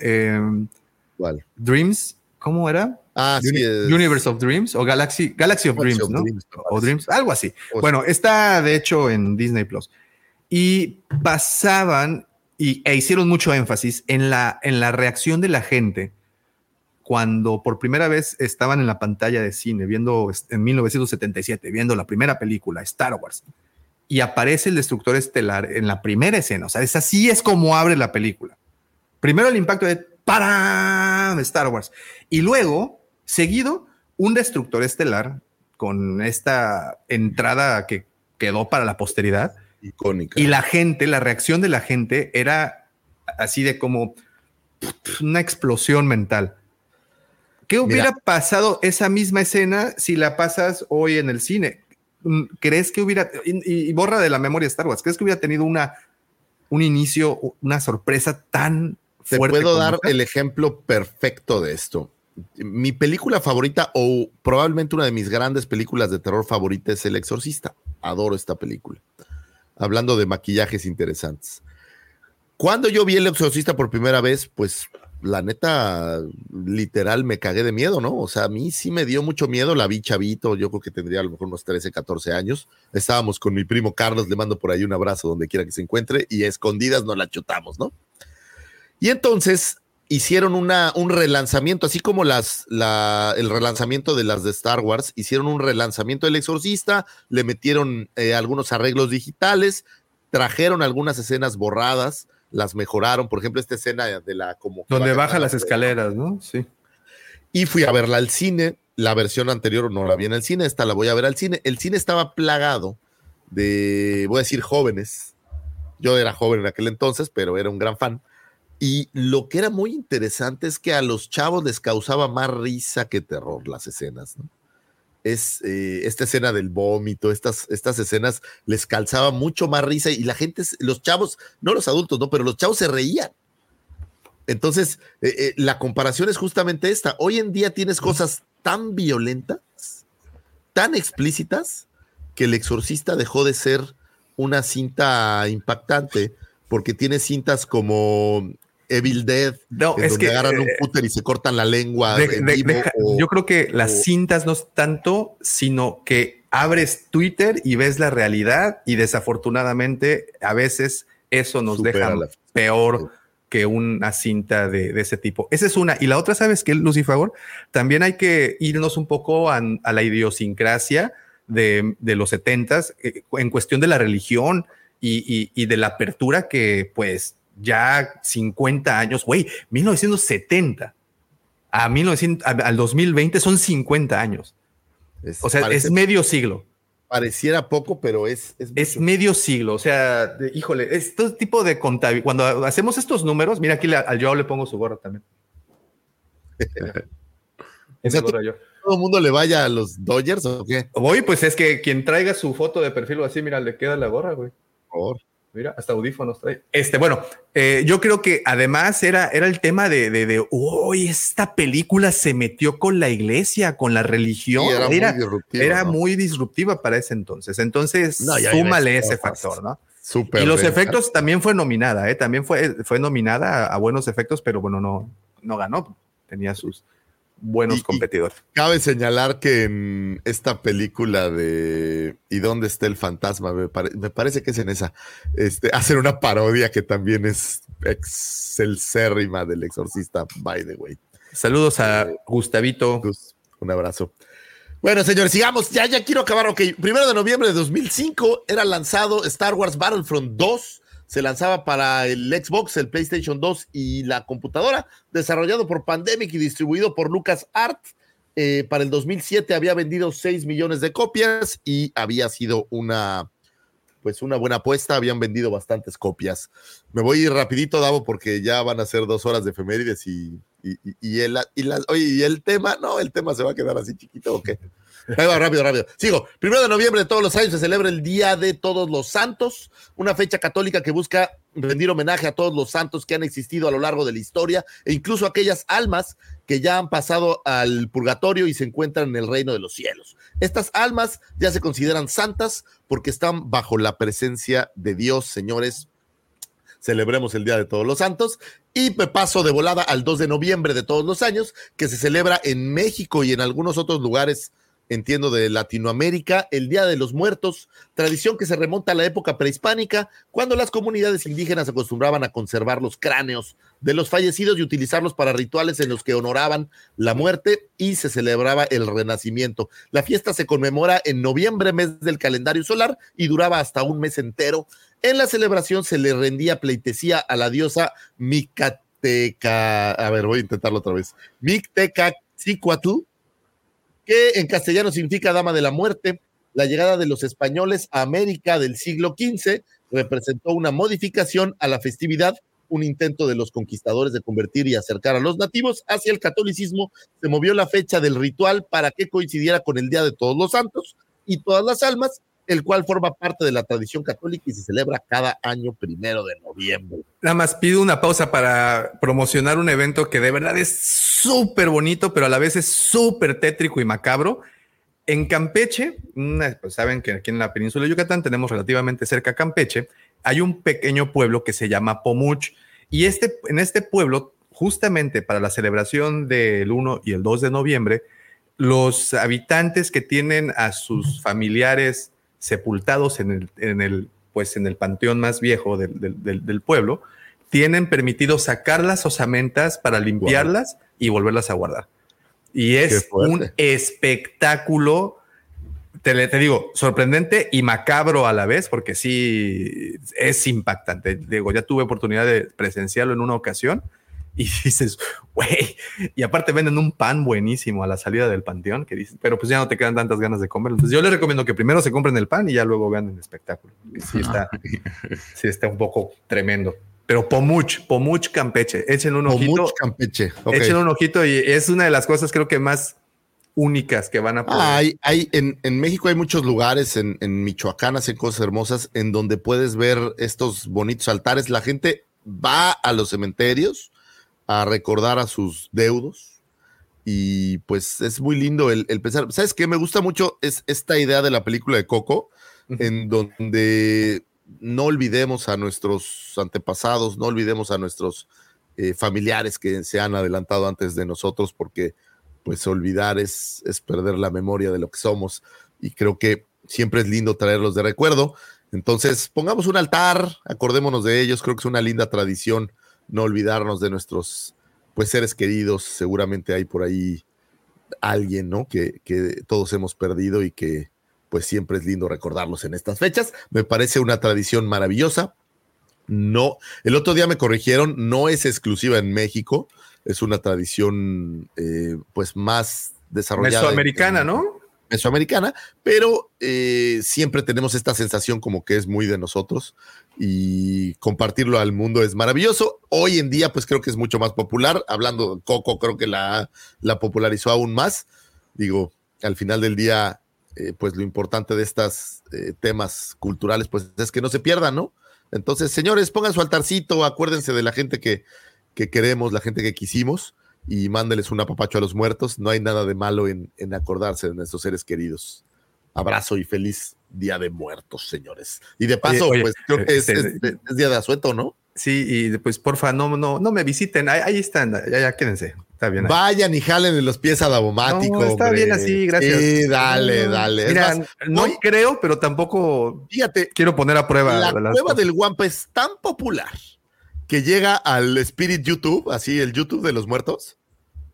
¿Cuál? Dreams, ¿cómo era? Ah, sí. Universe of Dreams o Galaxy, Galaxy of Dreams, ¿no? o Dreams, algo así. bueno, está de hecho en Disney Plus. Y pasaban y, e hicieron mucho énfasis en la, en la reacción de la gente cuando por primera vez estaban en la pantalla de cine, viendo en 1977, viendo la primera película, Star Wars, y aparece el destructor estelar en la primera escena. O sea, es así es como abre la película. Primero el impacto de ¡Para! Star Wars. Y luego Seguido, un destructor estelar con esta entrada que quedó para la posteridad. Icónica. Y la gente, la reacción de la gente era así de como una explosión mental. ¿Qué hubiera pasado esa misma escena si la pasas hoy en el cine? ¿Crees que hubiera, y, borra de la memoria Star Wars, ¿crees que hubiera tenido una, un inicio, una sorpresa tan fuerte? Te puedo dar el ejemplo perfecto de esto mi película favorita o probablemente una de mis grandes películas de terror favorita es El Exorcista. Adoro esta película. Hablando de maquillajes interesantes. Cuando yo vi El Exorcista por primera vez, pues la neta, literal, me cagué de miedo, ¿no? O sea, a mí sí me dio mucho miedo, la vi chavito, yo creo que tendría a lo mejor unos 13, 14 años. Estábamos con mi primo Carlos, le mando por ahí un abrazo donde quiera que se encuentre, y a escondidas nos la chutamos, ¿no? Y entonces hicieron una, un relanzamiento, así como las, la, el relanzamiento de las de Star Wars, hicieron un relanzamiento del Exorcista, le metieron eh, algunos arreglos digitales, trajeron algunas escenas borradas, las mejoraron, por ejemplo, esta escena de la como... Donde baja las escaleras, ¿no? Sí. Y fui a verla al cine, la versión anterior no la vi en el cine, esta la voy a ver al cine. El cine estaba plagado de, voy a decir, jóvenes. Yo era joven en aquel entonces, pero era un gran fan y lo que era muy interesante es que a los chavos les causaba más risa que terror las escenas. Es eh, esta escena del vómito, estas, estas escenas les calzaba mucho más risa y la gente, los chavos, no los adultos, no, pero los chavos se reían. Entonces, eh, eh, la comparación es justamente esta. Hoy en día tienes cosas tan violentas, tan explícitas, que el exorcista dejó de ser una cinta impactante porque tiene cintas como Evil Dead, no, es que agarran un cúter eh, y se cortan la lengua. yo creo que las cintas no es tanto, sino que abres Twitter y ves la realidad y desafortunadamente a veces eso nos deja peor que una cinta de, ese tipo. Esa es una. Y la otra, ¿sabes qué, Lucifer? También hay que irnos un poco a, la idiosincrasia de, los setentas eh, en cuestión de la religión y, y de la apertura que pues ya 50 años, güey, 1970 a 1900, al 2020 son 50 años. o sea, es medio siglo. Pareciera poco, pero es... Es, medio siglo, o sea, híjole, este tipo de contabilidad, cuando hacemos estos números, mira aquí al yo le pongo su gorra también. todo el mundo le vaya a los Dodgers o qué? Voy, pues es que quien traiga su foto de perfil o así, mira, le queda la gorra, güey. Por favor. Mira, hasta audífonos trae. Este, bueno, eh, yo creo que además era, era el tema de, de, de esta película se metió con la iglesia, con la religión. era, muy disruptiva, era muy disruptiva para ese entonces. Entonces, súmale ese factor, ¿no? y los efectos también fue nominada, ¿eh? También fue, fue nominada a, a, buenos efectos, pero bueno, no, no ganó. Tenía sus, buenos competidores. cabe señalar que en esta película de ¿Y dónde está el fantasma? Me, parece que es en esa. Este, hacen una parodia que también es excelsérrima del exorcista, by the way. Saludos a eh, Gustavito. Un abrazo. Bueno, señores, sigamos. Ya, ya quiero acabar. Ok, primero de noviembre de 2005 era lanzado Star Wars Battlefront 2 se lanzaba para el Xbox, el PlayStation 2 y la computadora, desarrollado por Pandemic y distribuido por Lucas Art. Eh, para el 2007 había vendido 6 millones de copias y había sido una, pues una buena apuesta, habían vendido bastantes copias. Me voy rapidito, Davo, porque ya van a ser dos horas de efemérides y, y, el, y el tema, no, el tema se va a quedar así chiquito o qué. Ahí va, rápido, rápido. Sigo. Primero de noviembre de todos los años se celebra el Día de Todos los Santos, una fecha católica que busca rendir homenaje a todos los santos que han existido a lo largo de la historia e incluso aquellas almas que ya han pasado al purgatorio y se encuentran en el reino de los cielos. Estas almas ya se consideran santas porque están bajo la presencia de Dios, señores. Celebremos el Día de Todos los Santos y me paso de volada al 2 de noviembre de todos los años, que se celebra en México y en algunos otros lugares entiendo, de Latinoamérica, el Día de los Muertos, tradición que se remonta a la época prehispánica, cuando las comunidades indígenas acostumbraban a conservar los cráneos de los fallecidos y utilizarlos para rituales en los que honoraban la muerte y se celebraba el renacimiento. La fiesta se conmemora en noviembre, mes del calendario solar, y duraba hasta un mes entero. En la celebración se le rendía pleitesía a la diosa Micteca, a ver, voy a intentarlo otra vez, Micteca que en castellano significa Dama de la Muerte. La llegada de los españoles a América del siglo XV representó una modificación a la festividad, un intento de los conquistadores de convertir y acercar a los nativos hacia el catolicismo. Se movió la fecha del ritual para que coincidiera con el Día de Todos los Santos y todas las almas, el cual forma parte de la tradición católica y se celebra cada año primero de noviembre. Nada más pido una pausa para promocionar un evento que de verdad es súper bonito, pero a la vez es súper tétrico y macabro. En Campeche, pues saben que aquí en la península de Yucatán tenemos relativamente cerca Campeche, hay un pequeño pueblo que se llama Pomuch y este, en este pueblo, justamente para la celebración del 1 y el 2 de noviembre, los habitantes que tienen a sus familiares sepultados en el, en el, pues en el panteón más viejo del, del, del pueblo, tienen permitido sacar las osamentas para limpiarlas y volverlas a guardar. Y es un espectáculo, te, te, digo, sorprendente y macabro a la vez, porque sí es impactante. Digo, ya tuve oportunidad de presenciarlo en una ocasión y dices, güey, y aparte venden un pan buenísimo a la salida del panteón, que dices, pero pues ya no te quedan tantas ganas de comerlo. Entonces yo les recomiendo que primero se compren el pan y ya luego vean el espectáculo. Sí está, sí está un poco tremendo. Pero Pomuch, Pomuch Campeche, echen un ojito. Pomuch Campeche. Echen un ojito y es una de las cosas creo que más únicas que van a poder. Ah, hay, hay en, en, México hay muchos lugares, en, en Michoacán hacen cosas hermosas en donde puedes ver estos bonitos altares. La gente va a los cementerios a recordar a sus deudos. Y pues es muy lindo el, el pensar. ¿Sabes qué? Me gusta mucho es esta idea de la película de Coco, en donde no olvidemos a nuestros antepasados, no olvidemos a nuestros eh, familiares que se han adelantado antes de nosotros, porque pues olvidar es, es perder la memoria de lo que somos. Y creo que siempre es lindo traerlos de recuerdo. Entonces, pongamos un altar, acordémonos de ellos, creo que es una linda tradición no olvidarnos de nuestros pues seres queridos, seguramente hay por ahí alguien, ¿no? Que, que todos hemos perdido y que pues siempre es lindo recordarlos en estas fechas. Me parece una tradición maravillosa. No, el otro día me corrigieron, no es exclusiva en México, es una tradición eh, pues más desarrollada. Mesoamericana, ¿no? Mesoamericana, pero eh, siempre tenemos esta sensación como que es muy de nosotros y compartirlo al mundo es maravilloso. Hoy en día, pues creo que es mucho más popular. Hablando de Coco, creo que la, la popularizó aún más. Digo, al final del día, eh, pues lo importante de estos eh, temas culturales, pues es que no se pierdan, ¿no? Entonces, señores, pongan su altarcito, acuérdense de la gente que, que queremos, la gente que quisimos y mándeles un apapacho a los muertos. No hay nada de malo en, en acordarse de nuestros seres queridos. Abrazo y feliz Día de Muertos, señores. Y de paso, oye, pues creo que es, es, es, Día de Asueto, ¿no? Sí, y después, porfa, no, no, no me visiten. Ahí, ahí están, ya, ya, quédense. Está bien. Ahí. Vayan y jalen en los pies a Davomático. No, está hombre. bien así, gracias. Sí, dale, dale. Mira, más, no hoy, creo, pero tampoco fíjate, quiero poner a prueba. La, la cueva del Guampa es tan popular que llega al Spirit YouTube, así el YouTube de los muertos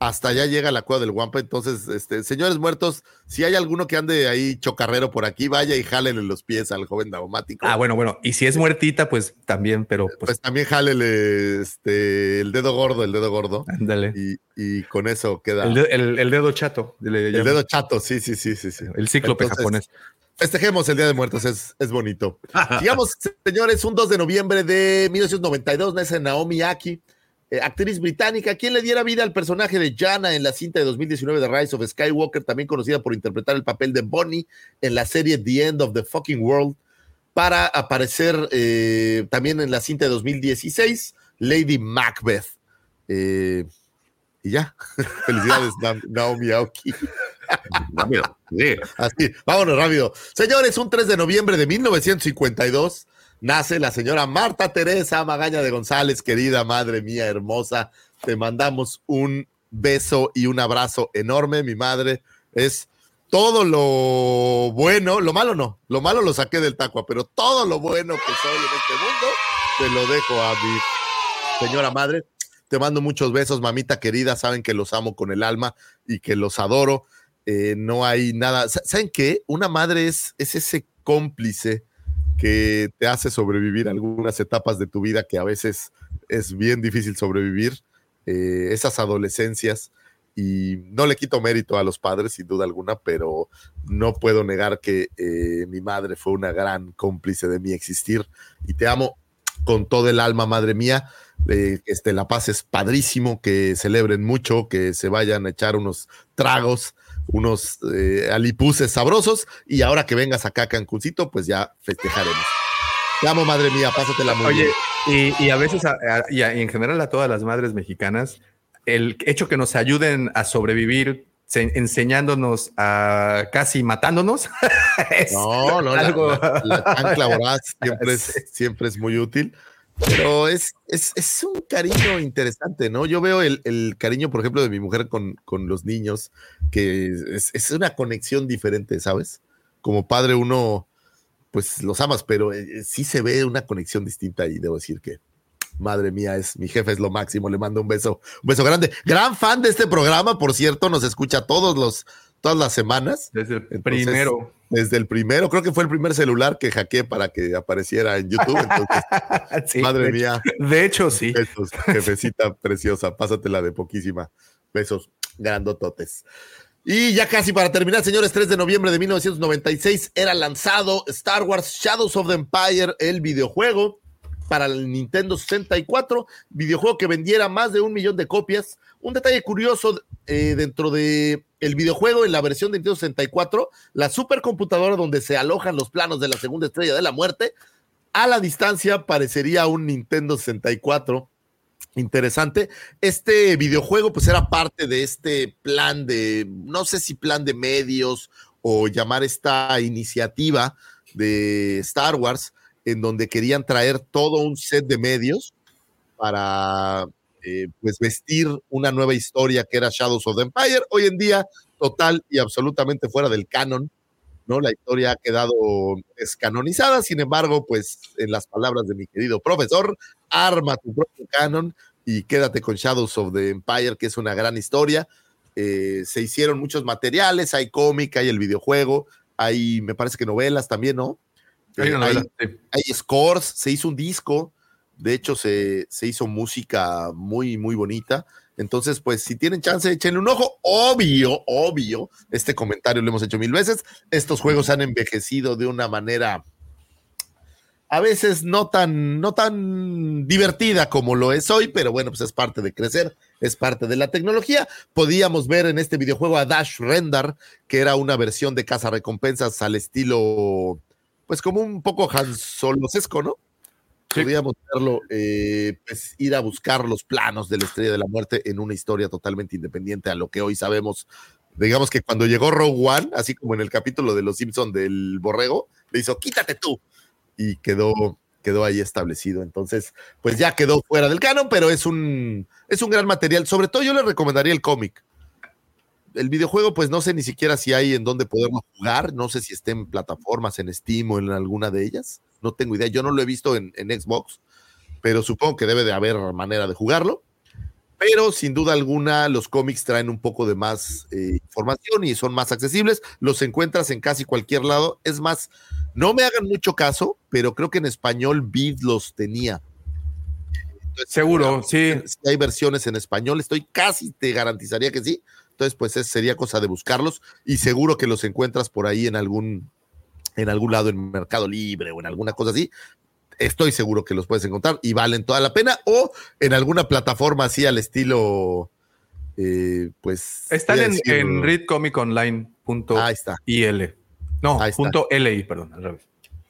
hasta allá llega la cueva del Guampa. Entonces, este, señores muertos, si hay alguno que ande ahí chocarrero por aquí, vaya y jálele los pies al joven daumático. Ah, bueno, bueno. Y si es muertita, pues también, pero pues, Pues también jálele este, el dedo gordo, el dedo gordo. ándale. Y, y con eso queda. El, de- el- el dedo chato. el dedo chato, sí, sí, sí, sí. sí. El cíclope Entonces, japonés. Festejemos el Día de Muertos, es, es bonito. Digamos, señores, un 2 de noviembre de 1992 nace Naomi Aki, eh, actriz británica, quien le diera vida al personaje de Jana en la cinta de 2019 de Rise of Skywalker, también conocida por interpretar el papel de Bonnie en la serie The End of the Fucking World, para aparecer eh, también en la cinta de 2016, Lady Macbeth. Eh, y ya, felicidades, Na- Naomi Aoki. Rápido. Sí. Así, vámonos rápido. Señores, un 3 de noviembre de 1952 nace la señora Marta Teresa Magaña de González, querida madre mía hermosa. Te mandamos un beso y un abrazo enorme. Mi madre es todo lo bueno, lo malo no, lo malo lo saqué del tacua, pero todo lo bueno que soy en este mundo, te lo dejo a mi señora madre. Te mando muchos besos, mamita querida. Saben que los amo con el alma y que los adoro. Eh, no hay nada. Sa- ¿Saben qué? Una madre es, es ese cómplice que te hace sobrevivir algunas etapas de tu vida que a veces es bien difícil sobrevivir. eh, esas adolescencias. Y no le quito mérito a los padres, sin duda alguna, pero no puedo negar que eh, mi madre fue una gran cómplice de mi existir. Y te amo con todo el alma, madre mía. Eh, este, la paz es padrísimo, que celebren mucho, que se vayan a echar unos tragos, unos eh, alipuses sabrosos. Y ahora que vengas acá a Cancuncito, pues ya festejaremos. Te amo, madre mía, pásatela muy Oye, bien. y, y a veces, a- a- y, a- y en general a todas las madres mexicanas, el hecho que nos ayuden a sobrevivir se- enseñándonos a casi matándonos. es No, no, la, algo- la- la chancla voraz siempre es, siempre es muy útil. Pero es, es, es un cariño interesante, ¿no? Yo veo el, el cariño, por ejemplo, de mi mujer con, con los niños, que es, es una conexión diferente, ¿sabes? Como padre uno, pues los amas, pero eh, sí se ve una conexión distinta y debo decir que, madre mía, es mi jefe es lo máximo, le mando un beso, un beso grande. Gran fan de este programa, por cierto, nos escucha todos los, todas las semanas. Desde el Entonces, primero. Desde el primero, creo que fue el primer celular que hackeé para que apareciera en YouTube. Entonces, Sí, madre de- mía, De hecho, sí. besos, jefecita preciosa, pásatela de poquísima. Besos grandototes. Y ya casi para terminar, señores, 3 de noviembre de 1996 era lanzado Star Wars Shadows of the Empire, el videojuego para el Nintendo 64, videojuego que vendiera más de un millón de copias. Un detalle curioso eh, dentro de el videojuego en la versión de Nintendo 64, la supercomputadora donde se alojan los planos de la segunda estrella de la muerte, a la distancia parecería un Nintendo 64 interesante. Este videojuego pues era parte de este plan de, no sé si plan de medios o llamar esta iniciativa de Star Wars, en donde querían traer todo un set de medios para eh, pues vestir una nueva historia que era Shadows of the Empire. Hoy en día, total y absolutamente fuera del canon, ¿no? La historia ha quedado descanonizada, sin embargo, pues en las palabras de mi querido profesor, arma tu propio canon y quédate con Shadows of the Empire, que es una gran historia. Eh, se hicieron muchos materiales, hay cómic, hay el videojuego, hay, me parece que novelas también, ¿no? Hay una novela, sí. hay scores, se hizo un disco, de hecho se, se hizo música muy, muy bonita. Entonces, pues si tienen chance, échenle un ojo. Obvio, obvio, este comentario lo hemos hecho mil veces. Estos juegos han envejecido de una manera a veces no tan, no tan divertida como lo es hoy, pero bueno, pues es parte de crecer, es parte de la tecnología. Podíamos ver en este videojuego a Dash Rendar, que era una versión de caza recompensas al estilo, pues como un poco Han Solosesco, ¿no? Podíamos verlo, eh, pues ir a buscar los planos de la Estrella de la Muerte en una historia totalmente independiente a lo que hoy sabemos. Digamos que cuando llegó Rogue One, así como en el capítulo de Los Simpson del borrego, le hizo quítate tú y quedó, quedó ahí establecido. Entonces, pues ya quedó fuera del canon, pero es un, es un gran material. Sobre todo yo le recomendaría el cómic. El videojuego, pues no sé ni siquiera si hay en dónde poderlo jugar. No sé si está en plataformas, en Steam o en alguna de ellas. No tengo idea. Yo no lo he visto en, en Xbox, pero supongo que debe de haber manera de jugarlo. pero sin duda alguna los cómics traen un poco de más eh, información y son más accesibles. Los encuentras en casi cualquier lado. Es más, no me hagan mucho caso, pero creo que en español Vid los tenía. Entonces, Seguro, sí. Si hay versiones en español, estoy casi, te garantizaría que sí. Entonces, pues es- sería cosa de buscarlos y seguro que los encuentras por ahí en algún, en algún lado en Mercado Libre o en alguna cosa así. Estoy seguro que los puedes encontrar y valen toda la pena o en alguna plataforma así al estilo, eh, pues. Están en, en readcomiconline.il. Ahí está. No, Ahí está. punto LI, perdón, al revés.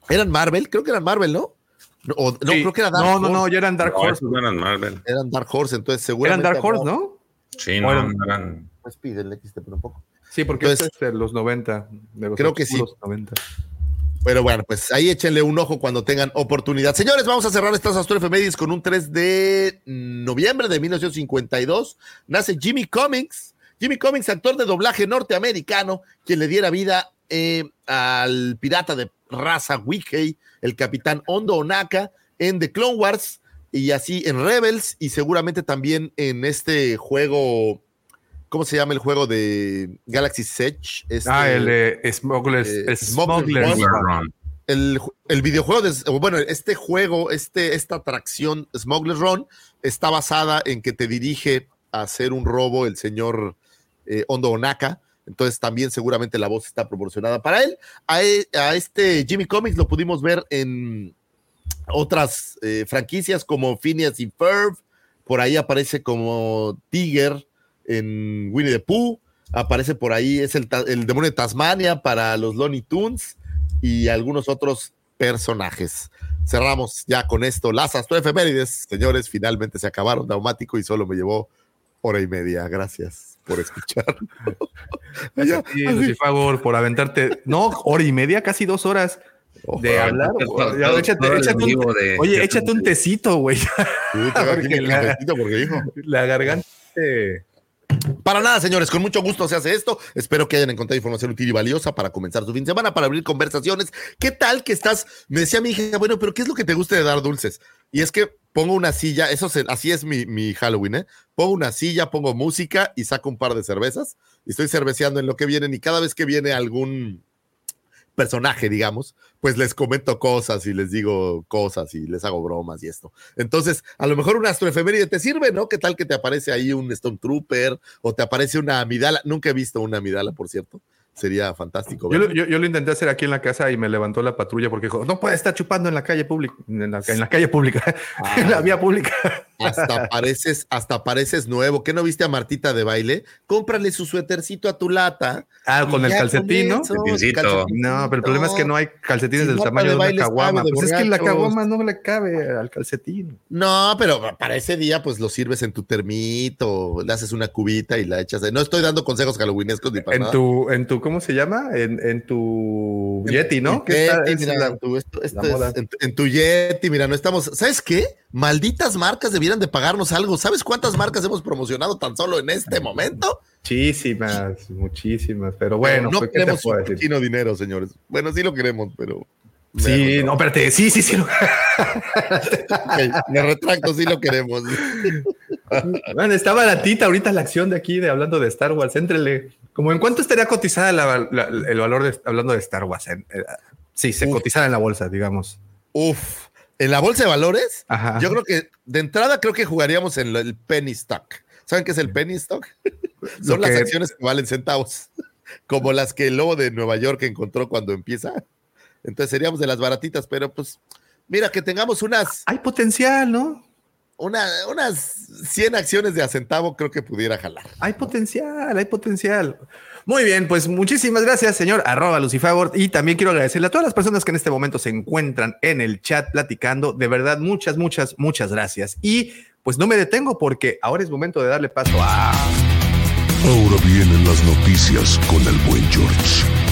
Eran Marvel, creo que eran Marvel, ¿no? No, o- no, Sí. creo que era Dark No, no, Horse. no, ya eran Dark No, Horse. esos no eran Marvel. Eran Dark Horse, entonces Eran seguramente. Dark Horse, ¿no? Sí, no, no eran. Pues pídele que esté un poco. Sí, porque Entonces- este es de los 90. de los Creo que sí. oscuros 90. Pero bueno, pues ahí échenle un ojo cuando tengan oportunidad. Señores, vamos a cerrar estas astroefemérides con un 3 de noviembre de 1952. Nace Jimmy Cummings. Jimmy Cummings, actor de doblaje norteamericano, quien le diera vida eh, al pirata de raza Wiki, el capitán Hondo Onaka, en The Clone Wars y así en Rebels y seguramente también en este juego. ¿Cómo se llama el juego de Galaxy Edge? Este- Ah, el Smugglers. eh, Smugglers. Smugglers Run. El, el videojuego, de, bueno, este juego, este, esta atracción Smuggler's Run está basada en que te dirige a hacer un robo el señor eh, Hondo Onaka. Entonces también seguramente la voz está proporcionada para él. A, e- a este Jimmy Comics lo pudimos ver en otras eh, franquicias como Phineas y Ferb. Por ahí aparece como Tiger en Winnie the Pooh. Aparece por ahí, es el, el demonio de Tasmania para los Looney Tunes y algunos otros personajes. Cerramos ya con esto las astroefemérides. Señores, finalmente se acabaron Daumático y solo me llevó hora y media. Gracias por escuchar. Gracias a ti, Lucifagor, por aventarte. No, hora y media, casi dos horas de hablar. oye, échate un tecito, güey. Sí, Porque la- porque garganta. Para nada, señores, con mucho gusto se hace esto. Espero que hayan encontrado información útil y valiosa para comenzar su fin de semana, para abrir conversaciones. ¿Qué tal que estás? Me decía mi hija, bueno, pero ¿qué es lo que te gusta de dar dulces? Y es que pongo una silla, eso así es mi, mi Halloween, ¿eh? Pongo una silla, pongo música y saco un par de cervezas y estoy cerveceando en lo que vienen y cada vez que viene algún personaje, digamos, pues les comento cosas y les digo cosas y les hago bromas y esto. Entonces, a lo mejor una astroefeméride te sirve, ¿no? ¿Qué tal que te aparece ahí un Stormtrooper o te aparece una amidala? Nunca he visto una amidala, por cierto. Sería fantástico. Yo, yo- yo lo intenté hacer aquí en la casa y me levantó la patrulla porque dijo, no puede estar chupando en la calle pública, en la, en la calle pública, en la vía pública. Hasta pareces, hasta pareces nuevo. ¿Qué no viste a Martita de baile? Cómprale su suétercito a tu lata. Ah, con el calcetín, ¿no? calcetín. No, pero el problema es que no hay calcetines Si del tamaño de de una caguama. de Pues es que la caguama no le cabe al calcetín. No, pero para ese día, pues lo sirves en tu termito, le haces una cubita y la echas. No estoy dando consejos halloweenescos ni para En nada. tu, en tu, ¿cómo se llama? En, en tu Yeti, ¿no? En Yeti, la- en tu- Yeti, mira, no estamos. ¿Sabes qué? Malditas marcas debieran de pagarnos algo. ¿Sabes cuántas marcas hemos promocionado tan solo en este momento? Muchísimas, muchísimas. Pero bueno, no pues, ¿qué queremos decir? dinero, señores. Bueno, sí lo queremos, pero. Sí, no, espérate. Sí, sí, sí. lo- Ok, me retracto, sí lo queremos. Bueno, está baratita ahorita la acción de aquí de hablando de Star Wars. Éntrele. Como en cuánto estaría cotizada la- la- el valor de hablando de Star Wars. Eh, sí, se Uf. cotizara en la bolsa, digamos. Uf, en la bolsa de valores, Ajá. yo creo que de entrada creo que jugaríamos en el penny stock. ¿Saben qué es el penny stock? Son las acciones que valen centavos, como las que el lobo de Nueva York encontró cuando empieza. Entonces seríamos de las baratitas, pero pues mira que tengamos unas, Hay potencial, ¿no? una, unas 100 acciones de a centavo, creo que pudiera jalar. Hay potencial, hay potencial. Muy bien, pues muchísimas gracias, señor arroba Lucifagor. Y también quiero agradecerle a todas las personas que en este momento se encuentran en el chat platicando. De verdad, muchas, muchas, muchas gracias. Y pues no me detengo porque ahora es momento de darle paso a... Ahora vienen las noticias con el buen George.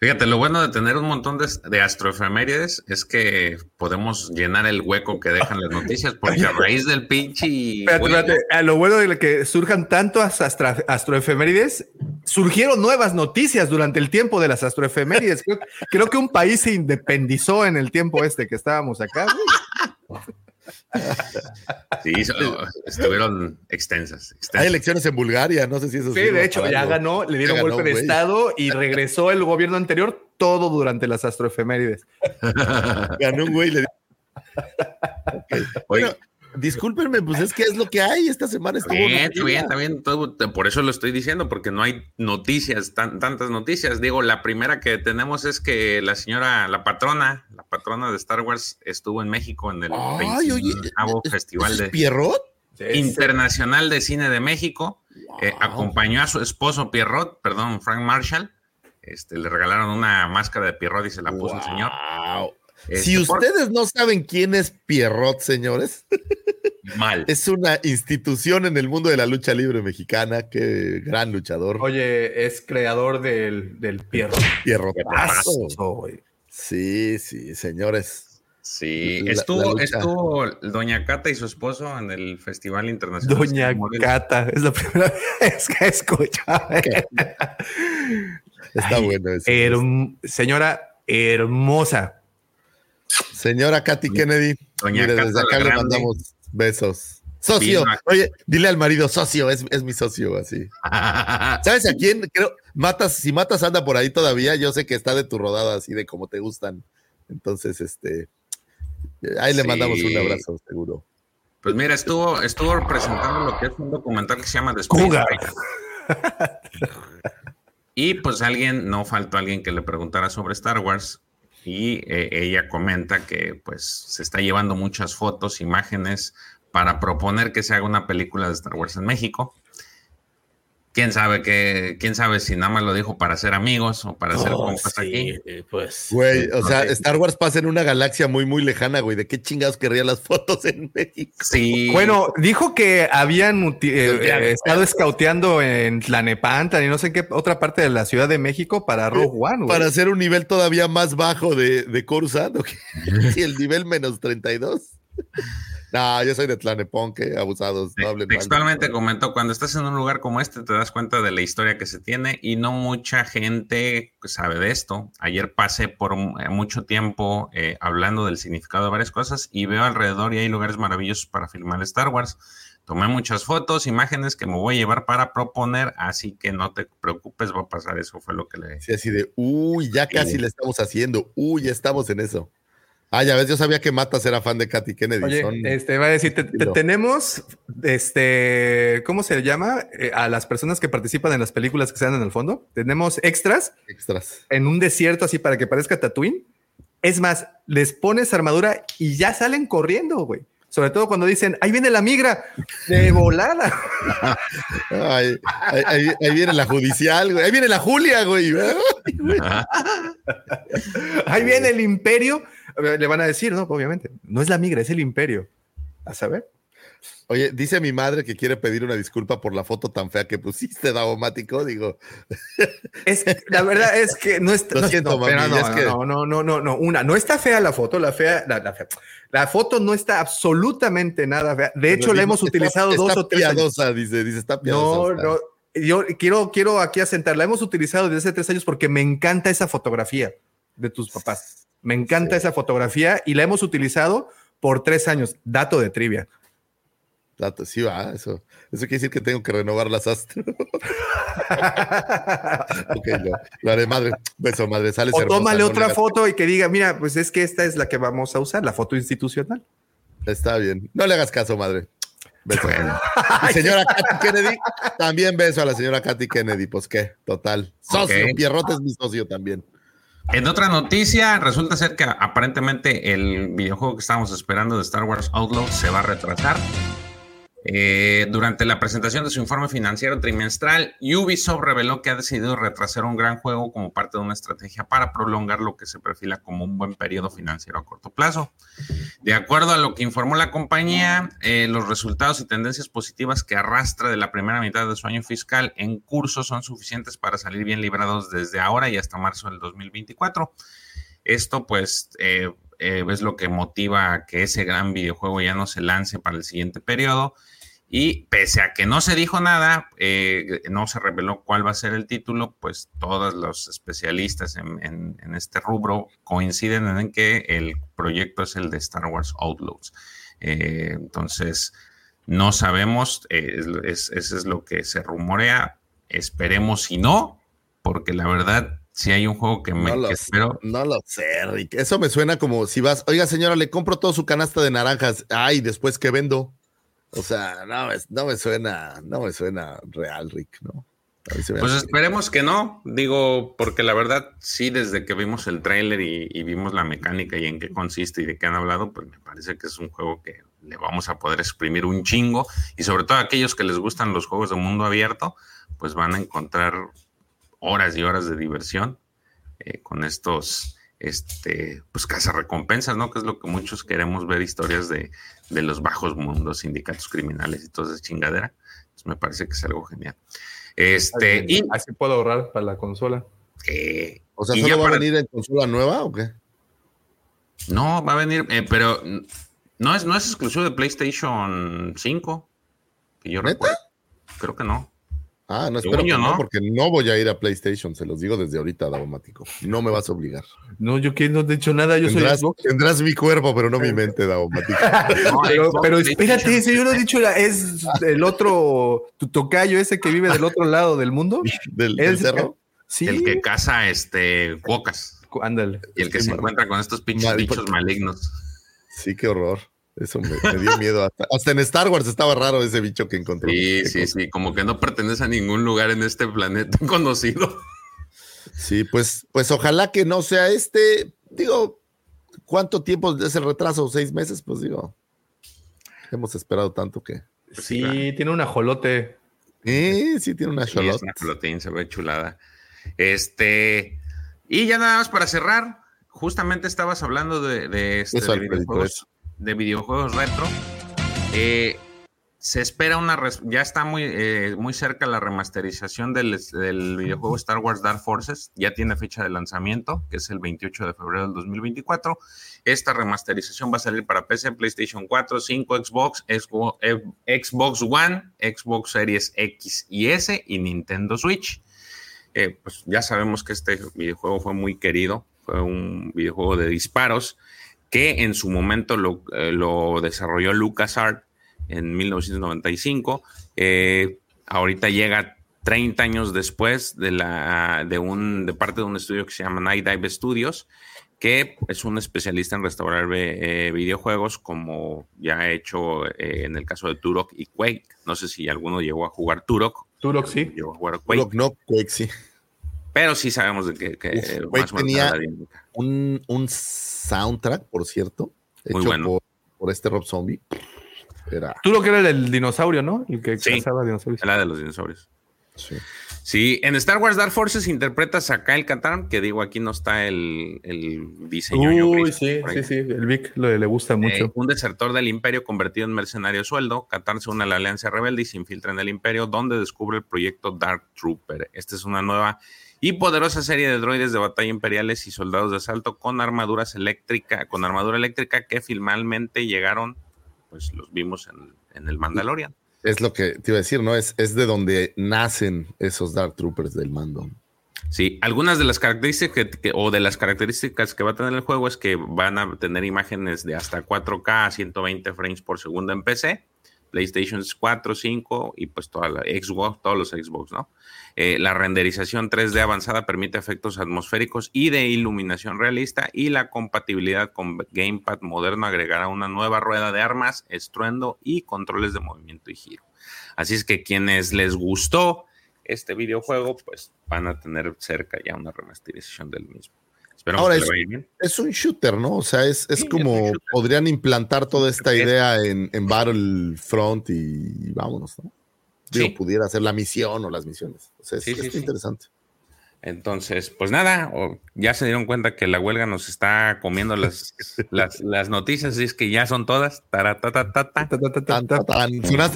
Fíjate, lo bueno de tener un montón de, de astroefemérides es que podemos llenar el hueco que dejan las noticias, porque a raíz del pinche. Espérate, juego- espérate. A lo bueno de que surjan tantas astroefemérides, surgieron nuevas noticias durante el tiempo de las astroefemérides. Creo, creo que un país se independizó en el tiempo este que estábamos acá. güey. Sí, so- estuvieron extensas. extensas. Hay elecciones en Bulgaria, no sé si eso Sí, de hecho, ya algo. ganó, le dieron Ya ganó, golpe de estado y regresó el gobierno anterior todo durante las astroefemérides. Ganó un güey y le Oye, Bueno, discúlpenme, pues es que es lo que hay. Esta semana estuvo. Bien, bien, está bien. todo- por eso lo estoy diciendo, porque no hay noticias, tan- tantas noticias. Digo, la primera que tenemos es que la señora, la patrona, la patrona de Star Wars estuvo en México en el Ay, oye, 29º ¿es- Festival ¿eso de Pierrot? Internacional de Cine de México. Eh, acompañó a su esposo Pierrot, perdón, Frank Marshall. Este, le regalaron una máscara de Pierrot y se la puso el señor. Este, Si por- ustedes no saben quién es Pierrot, señores, mal. es una institución en el mundo de la lucha libre mexicana. Qué gran luchador. Oye, es creador del, del pierro. Pierrotazo. Sí, sí, señores. Sí, La- estuvo, la estuvo Doña Cata y su esposo en el Festival Internacional. Doña. Cata, es la primera vez que escucho. Está Ay, bueno eso. Señora hermosa. Señora Katy Kennedy, Doña mire, desde acá le mandamos besos. Socio, oye, dile al marido, socio, es, es mi socio, así. ¿Sabes a quién? Creo, Matas, si Matas anda por ahí todavía, yo sé que está de tu rodada así de como te gustan. Entonces, este, ahí le Sí. mandamos un abrazo, seguro. Pues mira, estuvo, estuvo presentando lo que es un documental que se llama. Race. Y pues alguien, no faltó alguien que le preguntara sobre Star Wars. Y eh, ella comenta que pues se está llevando muchas fotos, imágenes para proponer que se haga una película de Star Wars en México. Quién sabe que, quién sabe si nada más lo dijo para ser amigos o para ser Oh, compas sí, aquí. pues. Güey, o sea. Star Wars pasa en una galaxia muy, muy lejana, güey. ¿De qué chingados querría las fotos en México? Sí. Bueno, dijo que habían eh, eh, estado escauteando en Tlanepantla y no sé en qué otra parte de la Ciudad de México para Rogue One. güey. Para hacer un nivel todavía más bajo de, de Coruscant, ¿o qué? Y el nivel menos 32. No, yo soy de Tlanepón, que abusados, no hablen mal. Textualmente comentó, cuando estás en un lugar como este te das cuenta de la historia que se tiene y no mucha gente sabe de esto. Ayer pasé por eh, mucho tiempo eh, hablando del significado de varias cosas y veo alrededor y hay lugares maravillosos para filmar Star Wars. Tomé muchas fotos, imágenes que me voy a llevar para proponer, así que no te preocupes, va a pasar eso, fue lo que le... Sí, así de, uy, ya casi le estamos haciendo, uy, ya estamos en eso. Ah, ya ves, yo sabía que Matas era fan de Katy Kennedy. Oye, son- este va a decir, te- te- Dilo. tenemos, este, ¿cómo se llama? Eh, a las personas que participan en las películas que se dan en el fondo. Tenemos extras extras. en un desierto así para que parezca Tatooine. Es más, les pones armadura y ya salen corriendo, güey. Sobre todo cuando dicen, ahí viene la migra de volada. Ay, ahí, ahí- ahí viene la judicial, güey. Ahí viene la Julia, güey. Ahí viene el imperio. Ver, Le van a decir, no, obviamente. No es la migra, es el imperio. A saber. Oye, dice mi madre que quiere pedir una disculpa por la foto tan fea que pusiste, Davomático. Digo, Es, la verdad es que no está. No, siento, no, mami, no, es que- no, no, no, no, no. Una, no está fea la foto, la fea, la, la fea. La foto no está absolutamente nada fea. De hecho, la digo, hemos está- utilizado está dos o tres años. piadosa, dice, dice, está piadosa. No, no. Yo quiero, quiero aquí asentar. La hemos utilizado desde hace tres años porque me encanta esa fotografía de tus papás. Me encanta esa fotografía y la hemos utilizado por tres años. Dato de trivia. Dato, Sí, va, eso. Eso quiere decir que tengo que renovar las astro. ok, lo, lo haré, madre. Beso, madre. Sales o hermosa, tómale no otra foto y que diga, mira, pues es que esta es la que vamos a usar, la foto institucional. Está bien. No le hagas caso, madre. Beso. Y señora Katy Kennedy, también beso a la señora Katy Kennedy. Pues qué, total. Socio, Ok. Pierrot es mi socio también. En otra noticia, resulta ser que aparentemente el videojuego que estábamos esperando de Star Wars Outlaw se va a retrasar. Eh, durante la presentación de su informe financiero trimestral, Ubisoft reveló que ha decidido retrasar un gran juego como parte de una estrategia para prolongar lo que se perfila como un buen periodo financiero a corto plazo. De acuerdo a lo que informó la compañía, eh, los resultados y tendencias positivas que arrastra de la primera mitad de su año fiscal en curso son suficientes para salir bien librados desde ahora y hasta marzo del 2024. Esto pues eh, eh, es lo que motiva a que ese gran videojuego ya no se lance para el siguiente periodo. Y pese a que no se dijo nada, eh, no se reveló cuál va a ser el título, pues todos los especialistas en, este rubro coinciden en que el proyecto es el de Star Wars Outlaws. Eh, entonces, no sabemos, es, eso es lo que se rumorea. Esperemos si no, porque la verdad, si hay un juego que me No lo, que espero. no lo sé, Rick. Eso me suena como si vas, oiga señora, le compro todo su canasta de naranjas. Ay, después que vendo. O sea, no, me- no me suena, no me suena real, Rick, ¿no? Pues esperemos que no, digo, porque la verdad, sí, desde que vimos el tráiler y, y vimos la mecánica y en qué consiste y de qué han hablado, pues me parece que es un juego que le vamos a poder exprimir un chingo y sobre todo a aquellos que les gustan los juegos de mundo abierto, pues van a encontrar horas y horas de diversión eh, con estos, este, pues recompensas, ¿no? Que es lo que muchos queremos ver, historias de, de los bajos mundos, sindicatos criminales y toda esa chingadera. Pues me parece que es algo genial. Este, y Así puedo ahorrar para la consola. eh, o sea, ¿solo va a para- venir en consola nueva o qué? No, va a venir, eh, pero no es, no es exclusivo de PlayStation 5. Que yo ¿Neta? recuerdo. Creo que no. Ah, no, espero que no, porque no voy a ir a PlayStation, se los digo desde ahorita, Daumático. No me vas a obligar. No, yo que no he hecho nada, yo soy Tendrás, Xbox. tendrás mi cuerpo, pero no mi mente, Daumático. No, Pero, espérate, si yo no he dicho, es el otro, tu tocayo ese que vive del otro lado del mundo. ¿Del, cerro? Sí, El que caza este cuocas ándale. y el que Sí, se encuentra con estos pinches mal- bichos malignos. Sí, qué horror. Eso me, me dio miedo. Hasta, hasta en Star Wars estaba raro ese bicho que encontró. Sí, sí, sí, como que no pertenece a ningún lugar en este planeta conocido. Sí, pues, pues ojalá que no sea este. Digo, ¿cuánto tiempo es el retraso? ¿Seis meses? Pues digo, hemos esperado tanto que. Pues Sí, tiene un ajolote. Eh, sí, tiene una Sí, cholot. es una flotín, se ve chulada. Este, y ya nada más para cerrar, justamente estabas hablando de, de, este, Eso, de Alfredito, videojuegos, eso. De videojuegos retro. Eh, se espera una, ya está muy, eh, muy cerca la remasterización del, del videojuego Star Wars Dark Forces, ya tiene fecha de lanzamiento, que es el 28 de febrero del 2024. Esta remasterización va a salir para PC, PlayStation 4, 5, Xbox, Xbox, eh, Xbox One, Xbox Series X y S y Nintendo Switch. Eh, pues ya sabemos que este videojuego fue muy querido, fue un videojuego de disparos que en su momento lo, eh, lo desarrolló LucasArts en 1995. Eh, ahorita llega 30 años después de, la, de, un, de parte de un estudio que se llama Night Dive Studios, que es un especialista en restaurar eh, videojuegos, como ya ha hecho eh, en el caso de Turok y Quake. No sé si alguno llegó a jugar Turok. Turok sí. Llegó a jugar Quake. Turok no, Quake sí. Pero sí sabemos de que, que Uf, más menos tenía-. Un, un soundtrack, por cierto, Muy hecho bueno. por, por este Rob Zombie. Era. Tú lo que era el del dinosaurio, ¿no? El que Sí. cazaba dinosaurios. La de los dinosaurios. sí. Sí, en Star Wars Dark Forces interpretas a Kyle Katarn, que digo, aquí no está el, el diseño. Uy, sí, sí, sí. El Vic le, le gusta mucho. Eh, un desertor del imperio convertido en mercenario sueldo, Katarn se une a la alianza rebelde y se infiltra en el imperio, donde descubre el proyecto Dark Trooper. Esta es una nueva y poderosa serie de droides de batalla imperiales y soldados de asalto con armaduras eléctricas, con armadura eléctrica que finalmente llegaron, pues los vimos en, en el Mandalorian. Es lo que te iba a decir, ¿no? Es, es de donde nacen esos Dark Troopers del mando. Sí, algunas de las características que- o de las características que va a tener el juego es que van a tener imágenes de hasta 4K a 120 frames por segundo en PC, PlayStation 4, 5 y pues toda la Xbox, todos los Xbox, ¿no? Eh, la renderización 3D avanzada permite efectos atmosféricos y de iluminación realista y la compatibilidad con Gamepad moderno agregará una nueva rueda de armas, estruendo y controles de movimiento y giro. Así es que quienes les gustó este videojuego, pues van a tener cerca ya una remasterización del mismo. Esperamos Ahora que es- le vaya bien. Es un shooter, ¿no? O sea, es, es Sí, es como podrían implantar toda esta Es- idea en, en Battlefront y, vámonos, ¿no? Digo, Sí. pudiera hacer la misión o las misiones. O sea, es, Sí, sí. interesante. Entonces, pues nada, ya se dieron cuenta que la huelga nos está comiendo las, las, las noticias, y es que ya son todas.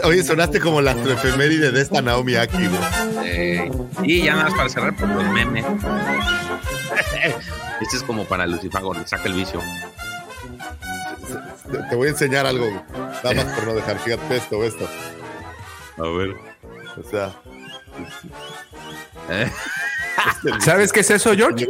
Oye, sonaste como la efeméride de esta Naomi Aki, güey. Eh, y ya nada más para cerrar, por los memes. Este es como para Lucifago, le saca el vicio. Te, voy a enseñar algo, nada más por no dejar. Fíjate esto esto. A ver. O sea, Eh. ¿Sabes qué es eso, George?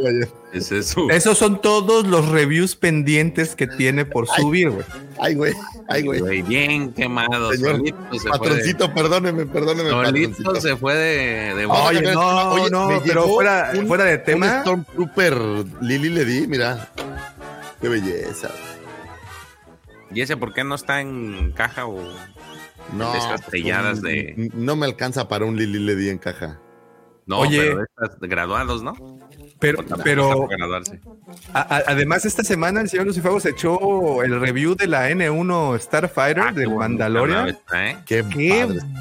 Es eso. Esos son todos los reviews pendientes que tiene por subir, güey. Ay, güey. Ay, güey. Bien quemado. Señor, se fue de- Patroncito, perdóneme, perdóneme. Solito patroncito. se fue de, de Oye, Oye, no, Oye, no, me pero llegó fuera, un- fuera de Un tema. Stormtrooper Lili le di, mira. Qué belleza. ¿Y ese por qué no está en caja o No, de esas pues, selladas un- de. No me alcanza para un Lili le di en caja. No, Oye. pero de estas graduados, ¿no? Pero, pero está para graduarse. a- a- además, esta semana el señor Lucifago se echó el review de la N1 Starfighter Ah, bonita Mandalorian. nave está, ¿eh? Qué,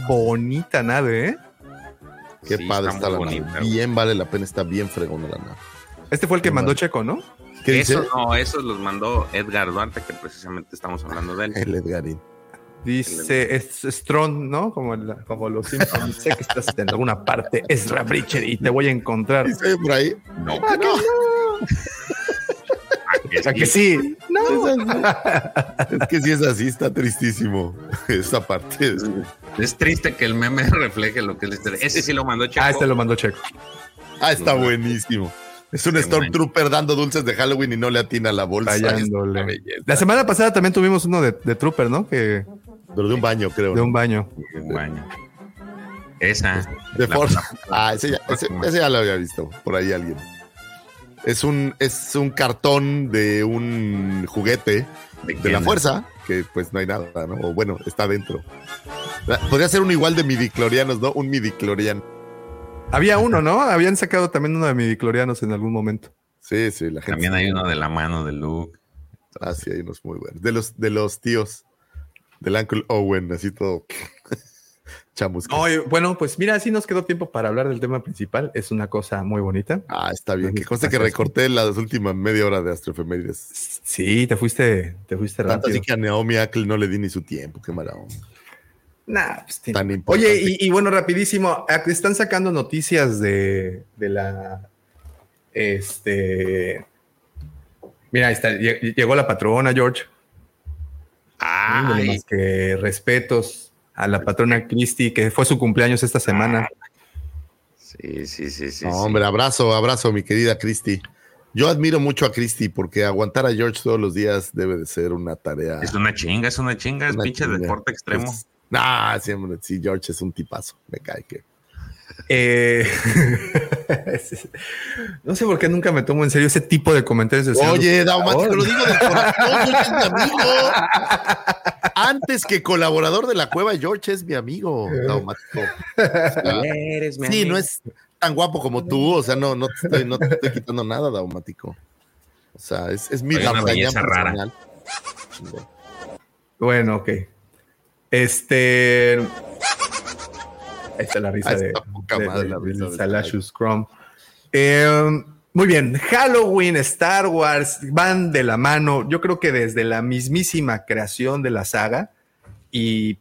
bonita nave, ¿eh? Qué Sí, padre está la bonita, nave. Bien vale la pena, está bien fregona la nave. Este fue el que mandó Checo, ¿no? ¿Qué dice? Eso no, esos los mandó Edgar Duarte, que precisamente estamos hablando de él. El Edgarín. Dice es Strong, ¿no? Como, el- como los Simpsons. sé que estás en alguna parte, Ezra Bridger, y te voy a encontrar. Dice por ahí. No, Ah, no. ¿A que sí? No. Es que si es así, está tristísimo. Esa parte. es- Es triste que el meme refleje lo que es la. Ese sí lo mandó Checo. Ah, este lo mandó Checo. Ah, está buenísimo. Es un Stormtrooper dando dulces de Halloween y no le atina la bolsa. Es. La semana pasada también tuvimos uno de, de Trooper, ¿no? Que Pero de un baño, creo. de un baño. Baño. Esa. De la- Ah, ese ya, ese, ese ya lo había visto por ahí alguien. Es un, es un cartón de un juguete ¿De de la fuerza, que pues no hay nada, ¿no? O bueno, está dentro. Podría ser un igual de midiclorianos, ¿no? Un midicloriano. Había uno, ¿no? Habían sacado también uno de midiclorianos en algún momento. Sí, sí, la gente. También hay uno de la mano de Luke. Ah, sí, hay unos muy buenos. De los, de los tíos del Uncle Owen, así todo chamusca. Oye, bueno, pues mira, así nos quedó tiempo para hablar del tema principal. Es una cosa muy bonita. Ah, está bien. Que conste que recorté las últimas media hora de Astrofemérides. Sí, te fuiste, te fuiste Tanto rápido. así que a Naomi Ackle no le di ni su tiempo. Qué maravilla. Nah, pues. Tan importante. Oye, y, y bueno, rapidísimo, están sacando noticias de, de la. Este. Mira, ahí está, lle- llegó la patrona, George. Más que respetos a la patrona Christy, que fue su cumpleaños esta semana. sí, sí, sí, sí. No, sí. hombre, abrazo, abrazo, mi querida Christy. Yo admiro mucho a Christy porque aguantar a George todos los días debe de ser una tarea. Es una chinga, es una chinga, es una pinche chinga. deporte extremo. Es- Nah, siempre, sí, George es un tipazo. Me cae que. Eh, no sé por qué nunca me tomo en serio ese tipo de comentarios. del Oye, Daumático, Obrador. lo digo de corazón, George es mi amigo. Antes que colaborador de la cueva, George es mi amigo, Daumático. Eres mi Sí, amigo. no es tan guapo como tú, o sea, no, no, te, estoy, no te estoy quitando nada, Daumático. O sea, es, es mi belleza rara. personal. Bueno, ok. Este. Esta es la risa de, está poca de- madre de- la risa del de Salacious Crumb. Eh, muy bien, Halloween, Star Wars van de la mano. Yo creo que desde la mismísima creación de la saga y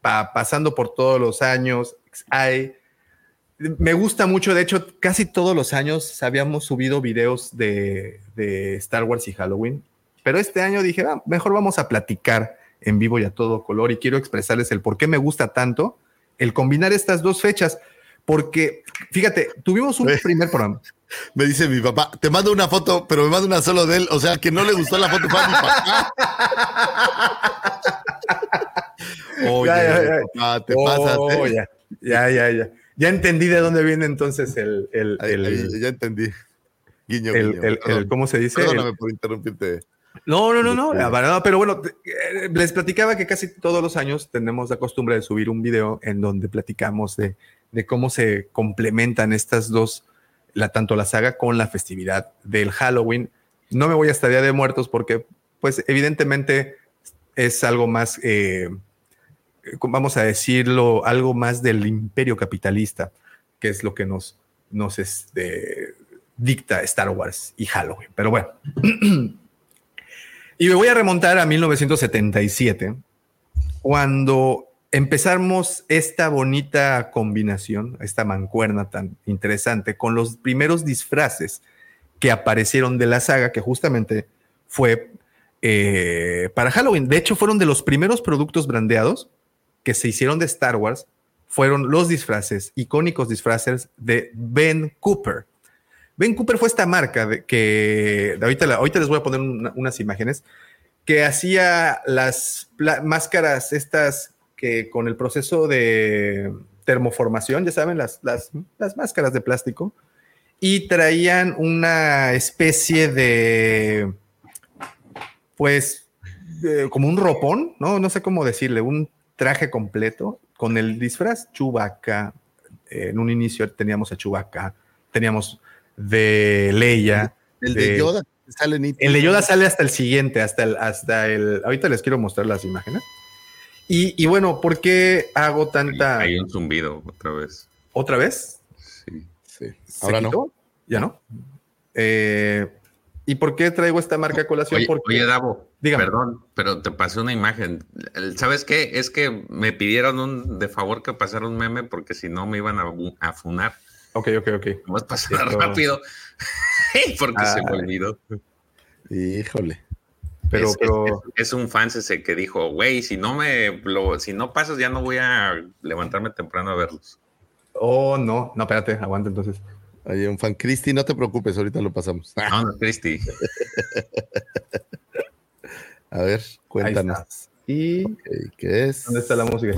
pa- pasando por todos los años, hay. Me gusta mucho, de hecho, casi todos los años habíamos subido videos de, de Star Wars y Halloween, pero este año dije, "Ah, mejor vamos a platicar en vivo y a todo color y quiero expresarles el por qué me gusta tanto el combinar estas dos fechas, porque fíjate, tuvimos un primer programa. Me dice mi papá, te mando una foto, pero me manda una solo de él. O sea, que no le gustó la foto fue a mi papá. Oye, Ya, ya, ya. papá, te Oh, pasas. ¿eh? ya, ya, ya, ya. Entendí de dónde viene entonces el, el, el- ya entendí. Guiño, guiño. ¿cómo se dice? Perdóname por interrumpirte. No, no, no, no, Este- la verdad, pero bueno, eh, les platicaba que casi todos los años tenemos la costumbre de subir un video en donde platicamos de, de cómo se complementan estas dos, la, tanto la saga con la festividad del Halloween. No me voy hasta Día de Muertos porque, pues, evidentemente es algo más, eh, vamos a decirlo, algo más del imperio capitalista, que es lo que nos, nos este, dicta Star Wars y Halloween. Pero bueno. Y me voy a remontar a 1977, cuando empezamos esta bonita combinación, esta mancuerna tan interesante, con los primeros disfraces que aparecieron de la saga, que justamente fue eh, para Halloween. De hecho, fueron de los primeros productos brandeados que se hicieron de Star Wars, fueron los disfraces, icónicos disfraces de Ben Cooper. Ben Cooper fue esta marca de, que de ahorita, la- ahorita les voy a poner una- unas imágenes que hacía las máscaras estas que con el proceso de termoformación, ya saben, las, las, las máscaras de plástico, y traían una especie de, pues, de- como un ropón, ¿no? No sé cómo decirle, un traje completo con el disfraz Chewbacca. Eh, en un inicio teníamos a Chewbacca, teníamos de Leia. El de de- Yoda sale nítido. el de Yoda sale hasta el siguiente, hasta el, hasta el. Ahorita les quiero mostrar las imágenes. Y, y bueno, ¿por qué hago tanta. Hay un zumbido otra vez. ¿Otra vez? Sí. Sí. ¿Se Ahora no. ¿Ya no? Eh, ¿Y por qué traigo esta marca a colación? Oye, Porque, oye, Davo, Dígame. perdón, pero te pasé una imagen. ¿Sabes qué? Es que me pidieron un, de favor que pasara un meme porque si no me iban a, a funar. Ok, ok, ok. Vamos a pasar Cierto. rápido. porque se me Ah. olvidó. Híjole. Pero, es, pero. es- es un fan ese que dijo, güey, si no me lo, si no pasas, ya no voy a levantarme temprano a verlos. Oh, no. No, espérate, aguanta entonces. Hay un fan. Cristi, no te preocupes, ahorita lo pasamos. No, no, Cristi. A ver, Ahí cuéntanos. ¿Y ¿Qué es? dónde está la música?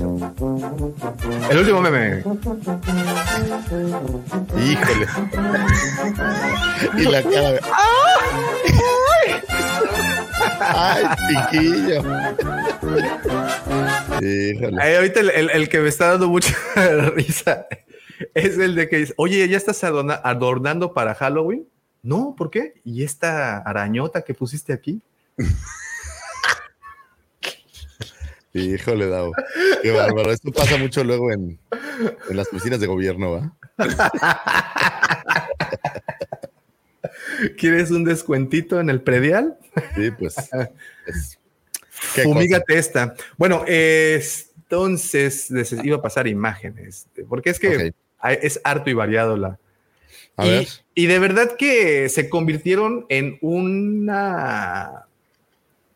El último meme. Híjole. y la cara de. ¡Ay, chiquillo! Híjole. Ay, ahorita el, el- el que me está dando mucha risa es el de que dice, oye, ¿ya estás adorna- adornando para Halloween? No, ¿por qué? ¿Y esta arañota que pusiste aquí? Híjole, Davo. Qué bárbaro. Esto pasa mucho luego en, en las oficinas de gobierno, ¿va? ¿Quieres un descuentito en el predial? Sí, pues. es- ¿qué Fumígate esta. Bueno, es- entonces les iba a pasar imágenes, porque es que es harto y variado la, A y, ver. y de verdad que se convirtieron en una,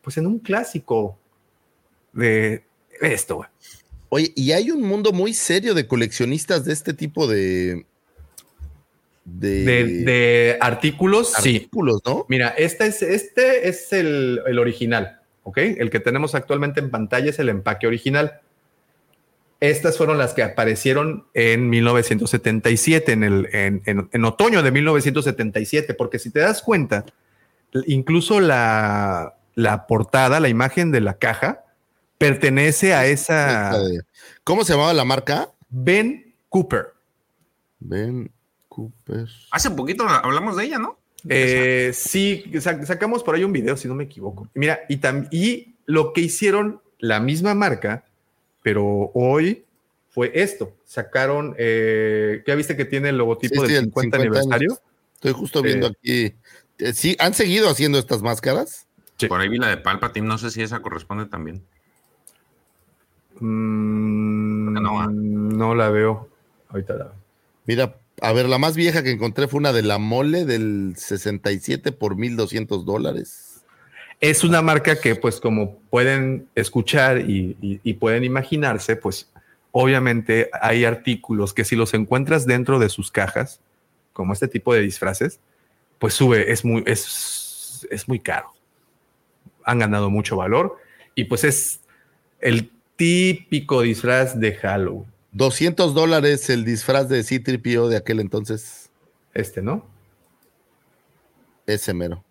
pues en un clásico de esto. güey. Oye, y hay un mundo muy serio de coleccionistas de este tipo de. De, De, de artículos, sí. artículos, ¿no? Mira, este es, este es el, el original, ¿ok? El que tenemos actualmente en pantalla es el empaque original. Estas fueron las que aparecieron en 1977, en, el, en, en- en otoño de 1977, porque si te das cuenta, incluso la, la portada, la imagen de la caja, pertenece a esa ¿Cómo se llamaba la marca? Ben Cooper. Ben Cooper. Hace poquito hablamos de ella, ¿no? Eh, sí, sa- sacamos por ahí un video, si no me equivoco. Mira, y, y lo que hicieron la misma marca, pero hoy fue esto. Sacaron, eh, ¿ya viste que tiene el logotipo Sí, del sí, el 50, 50 años. aniversario? Estoy justo viendo Eh. aquí. Eh, Sí, han seguido haciendo estas máscaras. Sí. Por ahí vi la de Palpatine, no sé si esa corresponde también. Mm, no va? no la veo. Ahorita la veo. Mira, a ver, la más vieja que encontré fue una de la mole del 67 por 1200 dólares. Es una marca que, pues, como pueden escuchar y, y- y pueden imaginarse, pues, obviamente hay artículos que si los encuentras dentro de sus cajas, como este tipo de disfraces, pues sube, es muy, es, es muy caro. Han ganado mucho valor y pues es el típico disfraz de Halloween, 200 dólares el disfraz de C-3PO de aquel entonces. este, ¿no? Ese mero.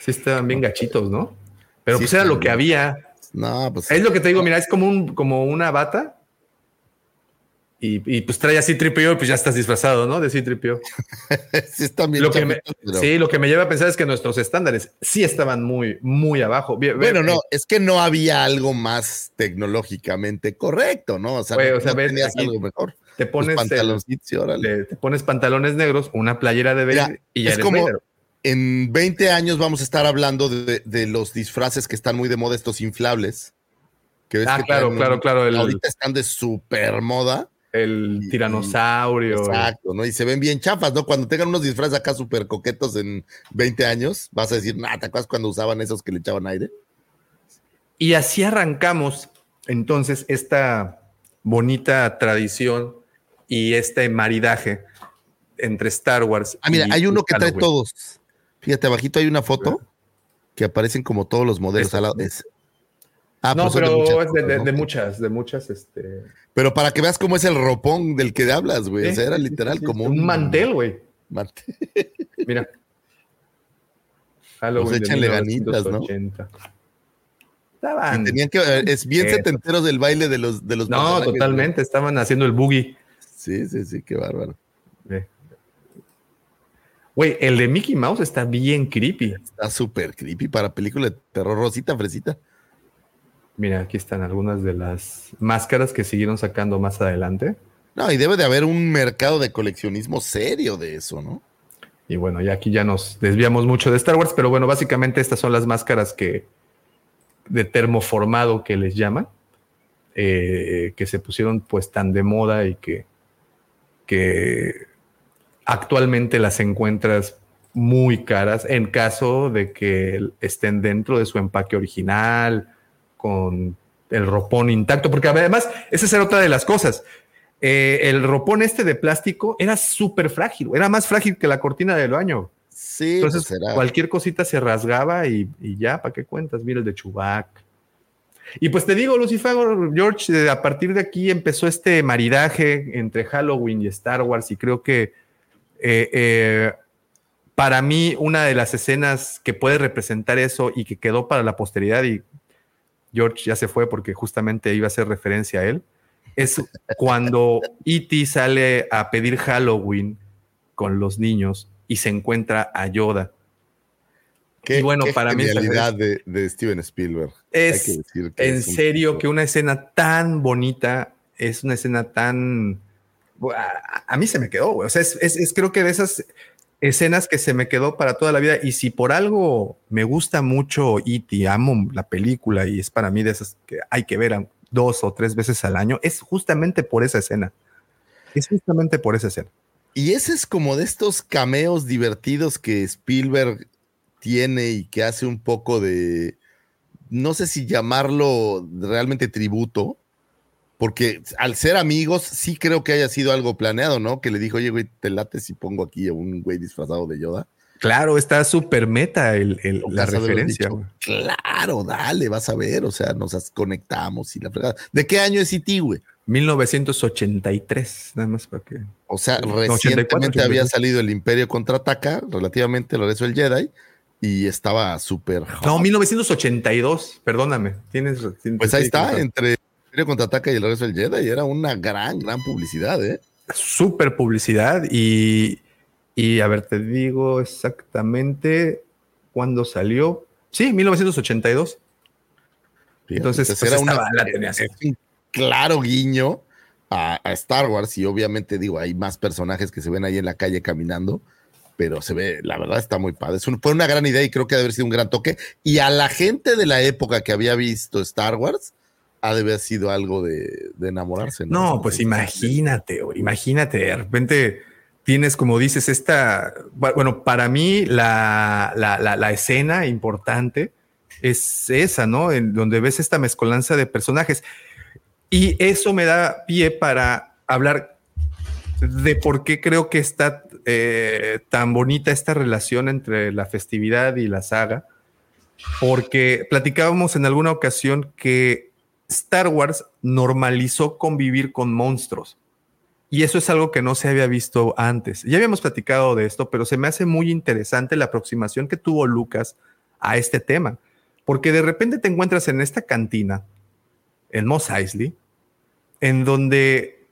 Sí estaban bien gachitos, ¿no? Pero Sí, pues era lo que había. No, pues. Es lo que te digo, mira, es como, un, como una bata. Y, y, pues trae así tripio y pues ya estás disfrazado, ¿no? De sí tripio. sí, bien Lo que me, chapitos, pero- Sí, lo que me lleva a pensar es que nuestros estándares sí estaban muy, muy abajo. Bueno, no, eh, es que no había algo más tecnológicamente correcto, ¿no? O sea, o no tenías algo mejor. Te pones, te pantalones negros, una playera de Mira, Vader y ya es eres como- Vader. En 20 años vamos a estar hablando de, de los disfraces que están muy de moda, estos inflables. Que ves Ah, que claro, traen claro, claro. Ahorita están de super moda. El tiranosaurio. Exacto, ¿no? Y se ven bien chafas, ¿no? Cuando tengan unos disfraces acá súper coquetos en 20 años, vas a decir, nah, ¿te acuerdas cuando usaban esos que le echaban aire? Y así arrancamos entonces esta bonita tradición y este maridaje entre Star Wars. Ah, mira, y- hay uno que trae todos. Fíjate, abajito hay una foto que aparecen como todos los modelos. Esta. al lado. Es- Ah, no, de pero muchas es de, de- de muchas, de muchas, este. Pero para que veas cómo es el ropón del que hablas, güey. O sea, era literal como un mantel, güey. mantel. Mira. Halloween Pues de échenle ganitas, ¿no? 1980. Y Estaban. tenían que, es bien Eso. setenteros del baile de los de los No, totalmente. Estaban haciendo el boogie. Sí, sí, sí, qué bárbaro. Güey, el de Mickey Mouse está bien creepy. Está súper creepy para película de terror rosita, fresita. Mira, aquí están algunas de las máscaras que siguieron sacando más adelante. No, y debe de haber un mercado de coleccionismo serio de eso, ¿no? Y bueno, ya aquí ya nos desviamos mucho de Star Wars, pero bueno, básicamente estas son las máscaras que de termoformado que les llaman, eh, que se pusieron pues tan de moda y que, que actualmente las encuentras muy caras en caso de que estén dentro de su empaque original, con el ropón intacto, porque además esa era otra de las cosas. Eh, el ropón este de plástico era súper frágil, era más frágil que la cortina del baño. Sí, Entonces, pues cualquier cosita se rasgaba y, y ya, ¿para qué cuentas? Mira el de Chubac. Y pues te digo, Lucifer, George, eh, a partir de aquí empezó este maridaje entre Halloween y Star Wars y creo que eh, eh, para mí una de las escenas que puede representar eso y que quedó para la posteridad y George ya se fue porque justamente iba a hacer referencia a él, es cuando E.T. sale a pedir Halloween con los niños y se encuentra a Yoda. qué, y bueno, qué para mí genialidad de, de Steven Spielberg. Es Hay que decir que en es serio que una escena tan bonita es una escena tan... A, a mí se me quedó, güey. O sea, es, es- es creo que de esas escenas que se me quedó para toda la vida. Y si por algo me gusta mucho E.T., amo la película y es para mí de esas que hay que ver dos o tres veces al año, es justamente por esa escena. Es justamente por esa escena. Y ese es como de estos cameos divertidos que Spielberg tiene y que hace un poco de, no sé si llamarlo realmente tributo, porque al ser amigos sí creo que haya sido algo planeado, ¿no? Que le dijo, oye, güey, te late si pongo aquí a un güey disfrazado de Yoda. Claro, está súper meta el- el- la referencia. dicho, güey. Claro, dale, vas a ver, o sea, nos conectamos y la fregada. ¿De qué año es E.T., güey? 1983, nada más para que... O sea, recientemente 84, había 84. salido el Imperio contraataca, relativamente el regreso del Jedi, y estaba súper. No, 1982, perdóname. Tienes, tienes- Pues ahí está, entre Imperio contraataca y el regreso del Jedi, era una gran, gran publicidad, ¿eh? Súper publicidad y, y a ver, te digo exactamente cuándo salió. Sí, 1982. Fíjate, Entonces, pues, era una, la un claro guiño a, a Star Wars, y obviamente digo, hay más personajes que se ven ahí en la calle caminando, pero se ve, la verdad está muy padre. Es un- fue una gran idea y creo que ha de haber sido un gran toque. Y a la gente de la época que había visto Star Wars, ha de haber sido algo de, de enamorarse. No, pues imagínate, güey, imagínate, de repente tienes, como dices, esta, bueno, para mí la, la, la- la escena importante es esa, ¿no? En donde ves esta mezcolanza de personajes. Y eso me da pie para hablar de por qué creo que está eh, tan bonita esta relación entre la festividad y la saga. Porque platicábamos en alguna ocasión que Star Wars normalizó convivir con monstruos. Y eso es algo que no se había visto antes. Ya habíamos platicado de esto, pero se me hace muy interesante la aproximación que tuvo Lucas a este tema. Porque de repente te encuentras en esta cantina, en Mos Eisley, en donde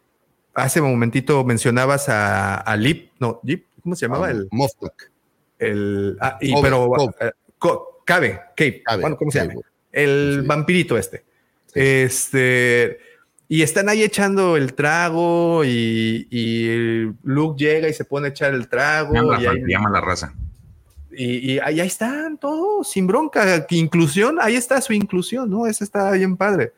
hace un momentito mencionabas a, a Lip, no, Lip, ¿cómo se llamaba? el, Moftok. el, ah, y, pero, eh, Cabe, Cabe, Cabe, bueno, ¿cómo se llama? El Sí. vampirito este. Este, y están ahí echando el trago y, y Luke llega y se pone a echar el trago. Llama y la, ahí, llama la raza. y, y ahí están todos, sin bronca. Inclusión, ahí está su inclusión, ¿no? Esa está bien padre.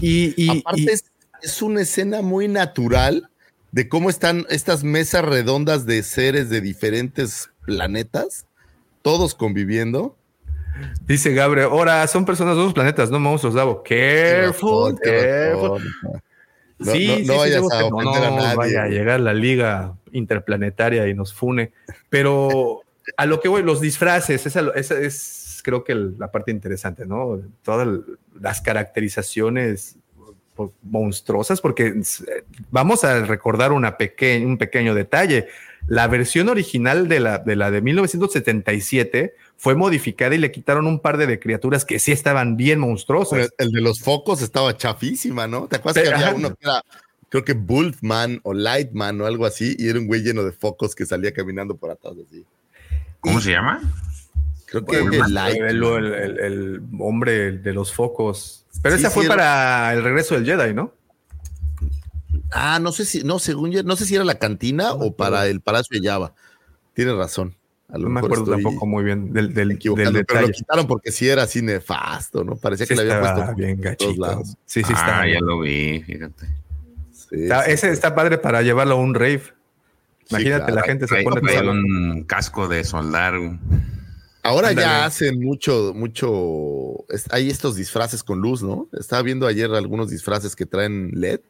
Y, y- Aparte, y- es, es una escena muy natural de cómo están estas mesas redondas de seres de diferentes planetas, todos conviviendo. Dice Gabriel, ahora son personas de otros planetas, no monstruos, Davo. Careful, careful. No, sí, no, sí, no sí, vayas a a no nadie. vaya a llegar la liga interplanetaria y nos fune. Pero a lo que voy, los disfraces, esa, esa es creo que el- la parte interesante, ¿no? Todas las caracterizaciones po- monstruosas, porque eh, vamos a recordar una peque- un pequeño detalle. La versión original de la, de la de 1977 fue modificada y le quitaron un par de, de criaturas que sí estaban bien monstruosas. Pero el de los focos estaba chafísima, ¿no? ¿Te acuerdas que había uno que era, creo que Wolfman o Lightman o algo así, y era un güey lleno de focos que salía caminando por atrás así? ¿Cómo se llama? Creo que el, Lightman. el- el- el- hombre de los focos. Pero Sí, esa fue sí, para el regreso del Jedi, ¿no? Ah, no sé si, no, según yo, no sé si era la cantina o para el Palacio de Java. Tienes razón. A lo No me acuerdo tampoco muy bien del, del, del pero lo detalle. quitaron porque sí era así nefasto, ¿no? Parecía Sí que le había estaba puesto bien gachito. lados. Sí, sí, ah, ya lo vi, fíjate. Sí, Está- sí, ese sí. está padre para llevarlo a un rave. Imagínate, claro. la gente se pone toda- un casco de soldar. Ahora Ándale. ya hacen mucho, mucho. es- hay estos disfraces con luz, ¿no? Estaba viendo ayer algunos disfraces que traen LED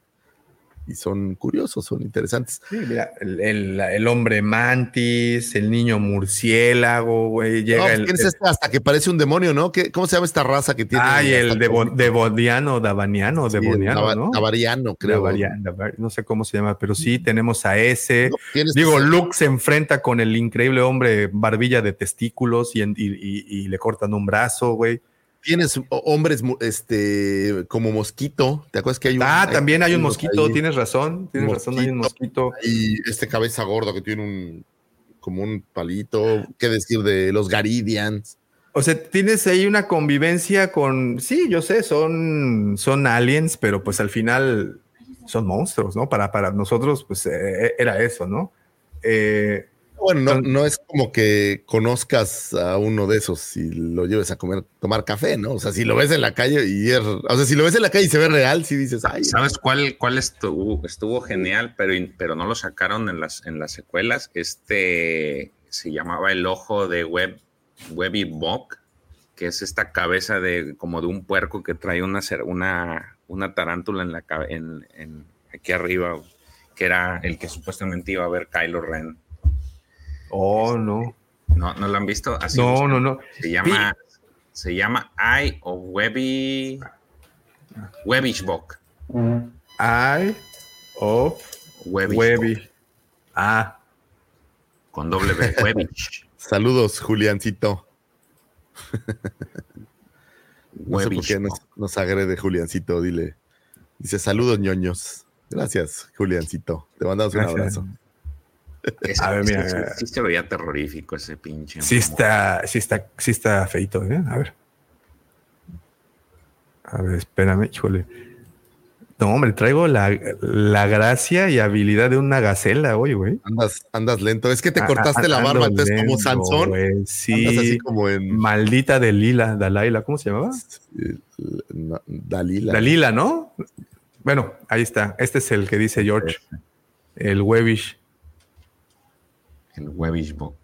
y son curiosos, son interesantes. Sí, mira, el, el- el hombre mantis, el niño murciélago, güey. No, Llega pues, el. ¿quién es este hasta que parece un demonio, ¿no? ¿Qué- ¿Cómo se llama esta raza que tiene? Ay, el devo- devoniano, davaniano, sí, devoniano, Dava- ¿no? Davariano, creo. Davarian- Davar- no sé cómo se llama, pero sí tenemos a ese. No, Digo, Luke se enfrenta con el increíble hombre barbilla de testículos y, en- y- y- y le cortan un brazo, güey. Tienes hombres este, como mosquito. ¿Te acuerdas que hay un. Ah, también hay un mosquito, ahí? tienes razón, tienes razón, hay un mosquito. Y este cabeza gorda que tiene un. como un palito. ¿Qué decir de los Garidians? O sea, tienes ahí una convivencia con, sí, yo sé, son, son aliens, pero pues al final son monstruos, ¿no? Para, para nosotros, pues eh, era eso, ¿no? Eh, Bueno, no, es como que conozcas a uno de esos y lo lleves a comer, tomar café, ¿no? O sea, si lo ves en la calle y es, o sea, si lo ves en la calle y se ve real, sí dices, ay, ¿Sabes cuál, cuál estuvo, estuvo genial, pero, pero no lo sacaron en las, en las secuelas? Este se llamaba el ojo de Web, Webby Bok, que es esta cabeza de como de un puerco que trae una, una, una tarántula en la en, en- aquí arriba, que era el que supuestamente iba a ver Kylo Ren. Oh, no. ¿No, ¿no lo han visto? Así No, buscan. no, no. Se llama, se llama Eye of Webby, Webbish Bok. Eye of Webbish Webby. Ah, con doble B, Webbish. saludos, Juliancito. No sé por qué nos, nos agrede Juliancito, dile. Dice, saludos, ñoños. Gracias, Juliancito. Te mandamos un abrazo. Ese- A ver, sí, mira, sí, mira. sí se veía terrorífico ese pinche. sí está, sí está, sí está feito, ¿eh? A ver. A ver, espérame, híjole. No, hombre, traigo la, la gracia y habilidad de una gacela hoy, güey. Andas, andas lento. Es que te cortaste ah, la barba, entonces como Sansón. Andas Sí, así como en maldita Delila, Dalaila, ¿cómo se llamaba? no, Dalila. Dalila, ¿no? Bueno, ahí está. Este es el que dice George. El Webish. El Webbish Book.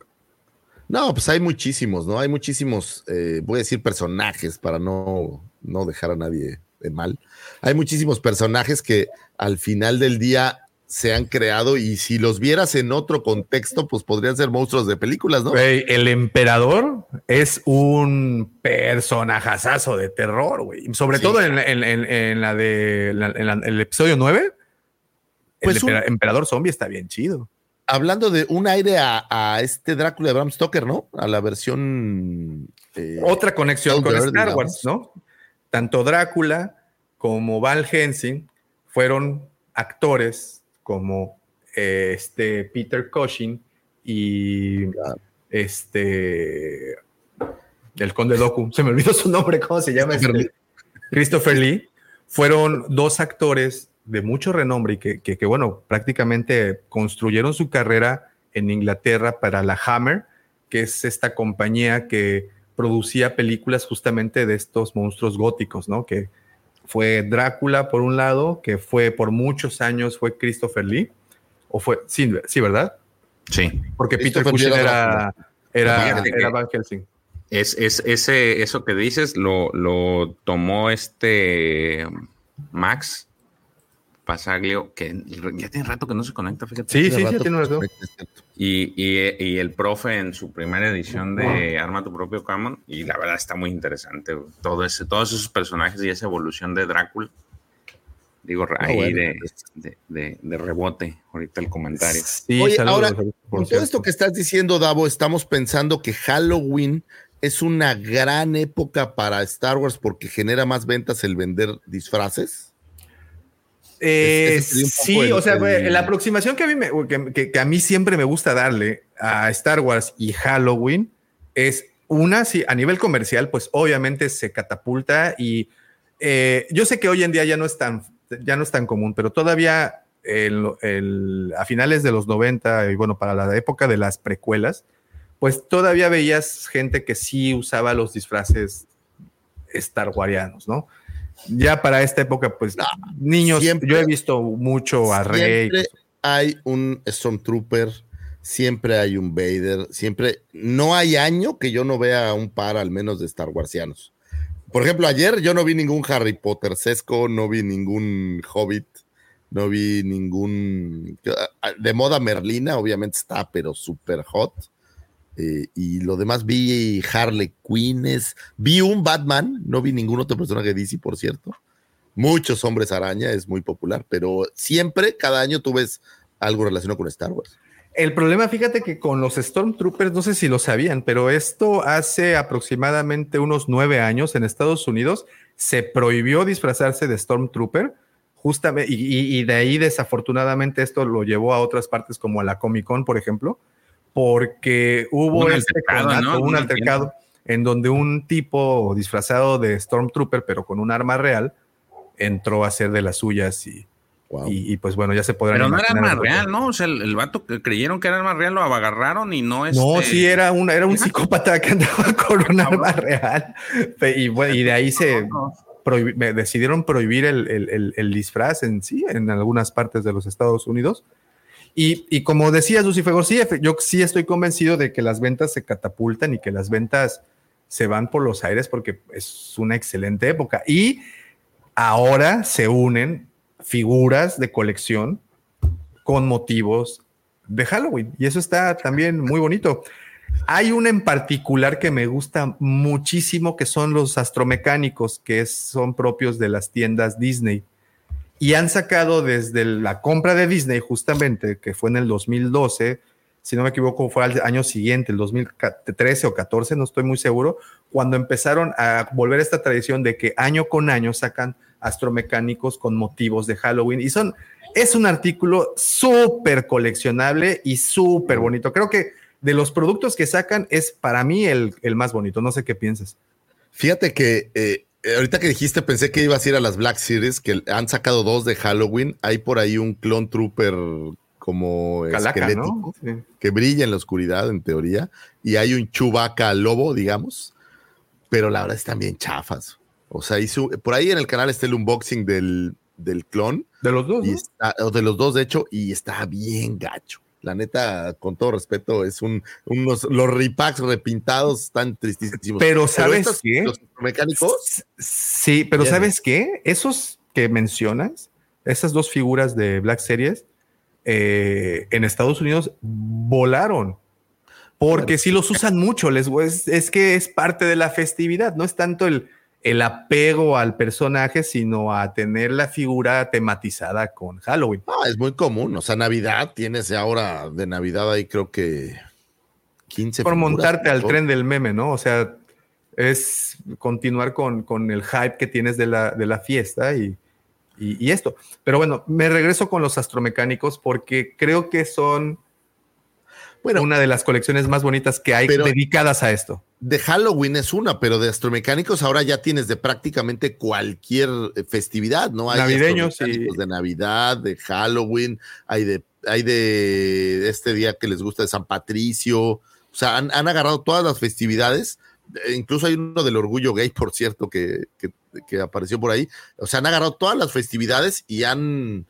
No, pues hay muchísimos, ¿no? Hay muchísimos, eh, voy a decir personajes para no, no dejar a nadie de mal. Hay muchísimos personajes que al final del día se han creado y si los vieras en otro contexto, pues podrían ser monstruos de películas, ¿no? El emperador es un personajazazo de terror, güey. Sobre Sí. todo en, en- en- en la de la- en la- el episodio 9. Pues el un- empera- emperador zombie está bien chido. Hablando de un aire a, a este Drácula de Bram Stoker, ¿no? A la versión... eh, Otra conexión con Star digamos. Wars, ¿no? Tanto Drácula como Val Helsing fueron actores como eh, este Peter Cushing y este el conde Doku, se me olvidó su nombre, ¿cómo se llama? Christopher Este? Christopher Lee, fueron dos actores de mucho renombre y que, que- que, bueno, prácticamente construyeron su carrera en Inglaterra para la Hammer, que es esta compañía que producía películas justamente de estos monstruos góticos, ¿no? Que fue Drácula por un lado, que fue por muchos años fue Christopher Lee, o fue, sí, sí ¿verdad? Sí. Porque Peter Cushing era era, era, Van Helsing. Es, es, ese, eso que dices lo, lo tomó este Max Pasaglio, que ya tiene rato que no se conecta, fíjate. Sí, sí, sí, tiene razón. Y, y, y, el profe en su primera edición de Arma tu propio Common, y la verdad está muy interesante. Todo ese, todos esos personajes y esa evolución de Drácula. Digo, ahí de, de, de, de, rebote, ahorita el comentario. Sí, Oye, saludos, ahora, con todo esto que estás diciendo, Davo, estamos pensando que Halloween es una gran época para Star Wars porque genera más ventas el vender disfraces. Eh, sí, el, o sea, el... la aproximación que a, mí me, que, que, a mí siempre me gusta darle a Star Wars y Halloween es una, sí, a nivel comercial, pues obviamente se catapulta y eh, yo sé que hoy en día ya no es tan, ya no es tan común, pero todavía el, el, a finales de los 90 y bueno, para la época de las precuelas, pues todavía veías gente que sí usaba los disfraces Star Warianos, ¿no? Ya para esta época, pues no, niños, siempre, yo he visto mucho a Rey. Siempre hay un Stormtrooper, siempre hay un Vader, siempre, no hay año que yo no vea un par al menos de Star Warsianos. Por ejemplo, ayer yo no vi ningún Harry Potter sesco, no vi ningún Hobbit, no vi ningún... De moda Merlina, obviamente está, pero súper hot. Eh, y lo demás vi Harley Quinnes, vi un Batman, no vi ningún otro personaje de DC, por cierto. Muchos hombres araña, es muy popular, pero siempre, cada año tú ves algo relacionado con Star Wars. El problema, fíjate que con los Stormtroopers, no sé si lo sabían, pero esto hace aproximadamente unos nueve años en Estados Unidos se prohibió disfrazarse de Stormtrooper, justamente, y, y de ahí desafortunadamente esto lo llevó a otras partes como a la Comic Con, por ejemplo, porque hubo un este altercado, ¿no? un altercado en donde un tipo disfrazado de Stormtrooper, pero con un arma real, entró a hacer de las suyas y, wow. y, y, pues bueno, ya se podrán Pero no era arma real, ¿no? O sea, el, el, vato que creyeron que era arma real lo agarraron y no es. No, este... sí, era, una, era un psicópata que andaba con un arma real. Y, bueno, y de ahí se prohib decidieron prohibir el, el, el, disfraz en sí, en algunas partes de los Estados Unidos. Y, y, como decías, Lucifer, sí, yo sí estoy convencido de que las ventas se catapultan y que las ventas se van por los aires porque es una excelente época. Y ahora se unen figuras de colección con motivos de Halloween. Y eso está también muy bonito. Hay una en particular que me gusta muchísimo, que son los astromecánicos, que son propios de las tiendas Disney y han sacado desde la compra de Disney, justamente, que fue en el 2012, si no me equivoco, fue al año siguiente, el 2013 o 14, no estoy muy seguro, cuando empezaron a volver esta tradición de que año con año sacan astromecánicos con motivos de Halloween. Y son, es un artículo súper coleccionable y súper bonito. Creo que de los productos que sacan es para mí el, el más bonito. No sé qué piensas. Fíjate que eh, ahorita que dijiste, pensé que ibas a ir a las Black Series, que han sacado dos de Halloween. Hay por ahí un Clone Trooper como Calaca, esquelético ¿no? sí. que brilla en la oscuridad, en teoría. Y hay un Chewbacca lobo, digamos. Pero la verdad están bien chafas. O sea, hizo, por ahí en el canal está el unboxing del, del clon. De los dos. Y está, de los dos, de hecho, y está bien gacho. La neta, con todo respeto, es un, unos, los repacks repintados están tristísimos. Pero ¿sabes pero estos, qué? Los mecánicos. Sí, pero bien. ¿sabes qué? Esos que mencionas, esas dos figuras de Black Series, eh, en Estados Unidos volaron. Porque si sí los usan mucho, les, es, es, que es parte de la festividad, no es tanto el, el apego al personaje, sino a tener la figura tematizada con Halloween. Ah, es muy común, o sea, Navidad, tienes ahora de Navidad ahí creo que 15. Por montarte al tren del meme, ¿no? O sea, es continuar con, con el hype que tienes de la, de la fiesta y, y, y, esto. Pero bueno, me regreso con los astromecánicos porque creo que son bueno, una de las colecciones más bonitas que hay dedicadas a esto. De Halloween es una, pero de astromecánicos ahora ya tienes de prácticamente cualquier festividad, ¿no? Hay Navideños sí. de Navidad, de Halloween, hay de, hay de este día que les gusta de San Patricio. O sea, han, han agarrado todas las festividades. Incluso hay uno del orgullo gay, por cierto, que, que, que apareció por ahí. O sea, han agarrado todas las festividades y han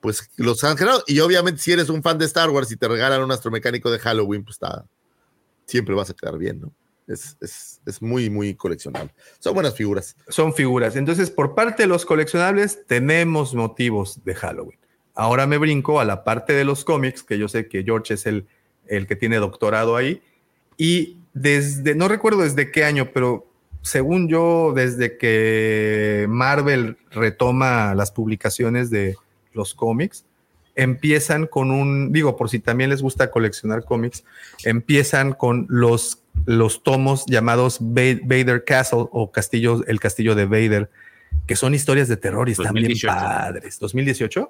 pues los han generado. Y obviamente, si eres un fan de Star Wars y te regalan un astromecánico de Halloween, pues está, siempre vas a quedar bien, ¿no? Es, es, es muy, muy coleccionable. Son buenas figuras. Son figuras. Entonces, por parte de los coleccionables, tenemos motivos de Halloween. Ahora me brinco a la parte de los cómics, que yo sé que George es el, el que tiene doctorado ahí. Y desde, no recuerdo desde qué año, pero según yo, desde que Marvel retoma las publicaciones de los cómics, empiezan con un, digo, por si también les gusta coleccionar cómics, empiezan con los, los tomos llamados Vader Castle o Castillo, el Castillo de Vader, que son historias de terror y están bien 2018. padres. ¿2018?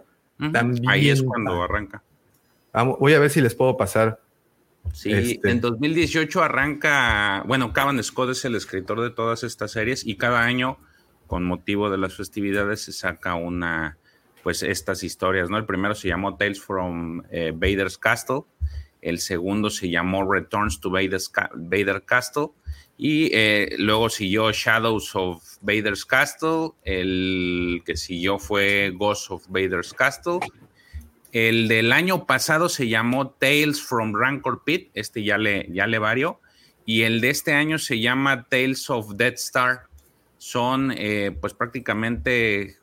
También Ahí es cuando arranca. Vamos, voy a ver si les puedo pasar. Sí, Este. en 2018 arranca, bueno, Cavan Scott es el escritor de todas estas series y cada año, con motivo de las festividades, se saca una, pues estas historias, ¿no? El primero se llamó Tales from eh, Vader's Castle, el segundo se llamó Returns to Vader's Vader Castle. Y eh, luego siguió Shadows of Vader's Castle, el que siguió fue Ghosts of Vader's Castle. El del año pasado se llamó Tales from Rancor Pit, este ya le, ya le varió, y el de este año se llama Tales of Death Star. Son eh, pues prácticamente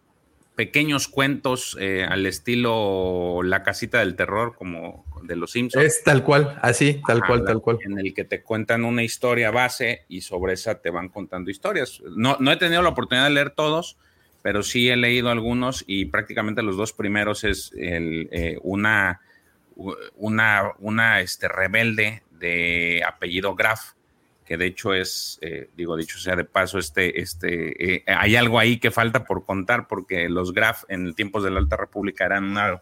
pequeños cuentos eh, al estilo La casita del terror, como de los Simpsons. Es tal cual, así, tal Ajá, cual, la- tal cual. En el que te cuentan una historia base y sobre esa te van contando historias. No, no he tenido la oportunidad de leer todos, pero sí he leído algunos y prácticamente los dos primeros es el, eh, una, una, una este, rebelde de apellido Graf, que de hecho es, eh, digo, dicho sea de paso, este, este, eh, hay algo ahí que falta por contar porque los Graf en tiempos de la Alta República eran una,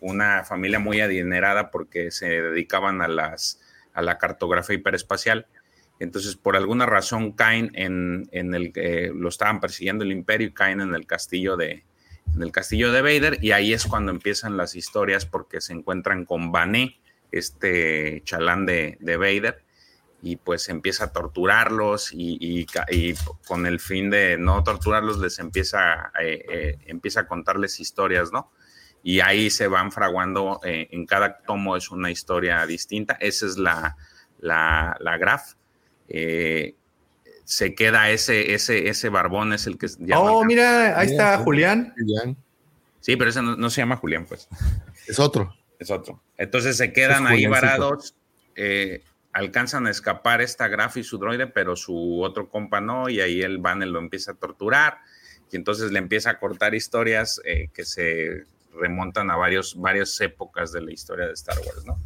una familia muy adinerada porque se dedicaban a, las, a la cartografía hiperespacial. Entonces, por alguna razón caen en, en el que lo estaban persiguiendo el imperio y caen en el castillo de, en el castillo de Vader y ahí es cuando empiezan las historias porque se encuentran con Bané, este chalán de, de Vader, y pues empieza a torturarlos y, y y con el fin de no torturarlos les empieza, eh, eh, empieza a contarles historias, ¿no? Y ahí se van fraguando, eh, en cada tomo es una historia distinta, esa es la, la, la graf. Eh, se queda ese, ese, ese barbón, es el que... Oh, mira, ahí está Julián. Julián. Sí, pero ese no, no se llama Julián, pues. Es otro. Es otro. Entonces se quedan Es ahí varados, eh, alcanzan a escapar esta Graf y su droide, pero su otro compa no, y ahí el Banner lo empieza a torturar, y entonces le empieza a cortar historias eh, que se remontan a varios, varias épocas de la historia de Star Wars, ¿no?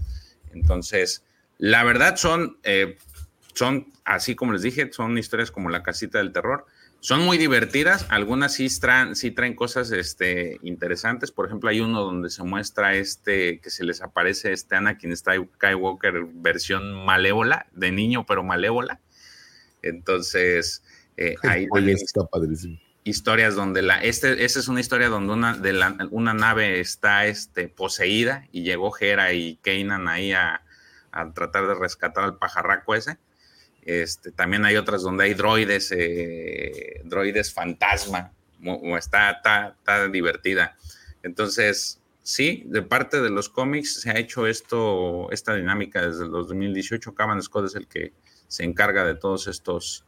Entonces, la verdad son, eh, son, así como les dije, son historias como La Casita del Terror. Son muy divertidas, algunas sí traen, sí traen cosas este, interesantes. Por ejemplo, hay uno donde se muestra este que se les aparece este Anakin Skywalker versión malévola, de niño, pero malévola. Entonces, eh, ahí Oye, también está padrísimo. historias donde la, este, esta es una historia donde una, de la, una nave está este, poseída y llegó Hera y Kanan ahí a, a tratar de rescatar al pajarraco ese. Este, también hay otras donde hay droides, eh, droides fantasma, está, está, está divertida. Entonces, sí, de parte de los cómics se ha hecho esto, esta dinámica desde el 2018. Cavan Scott es el que se encarga de todos estos,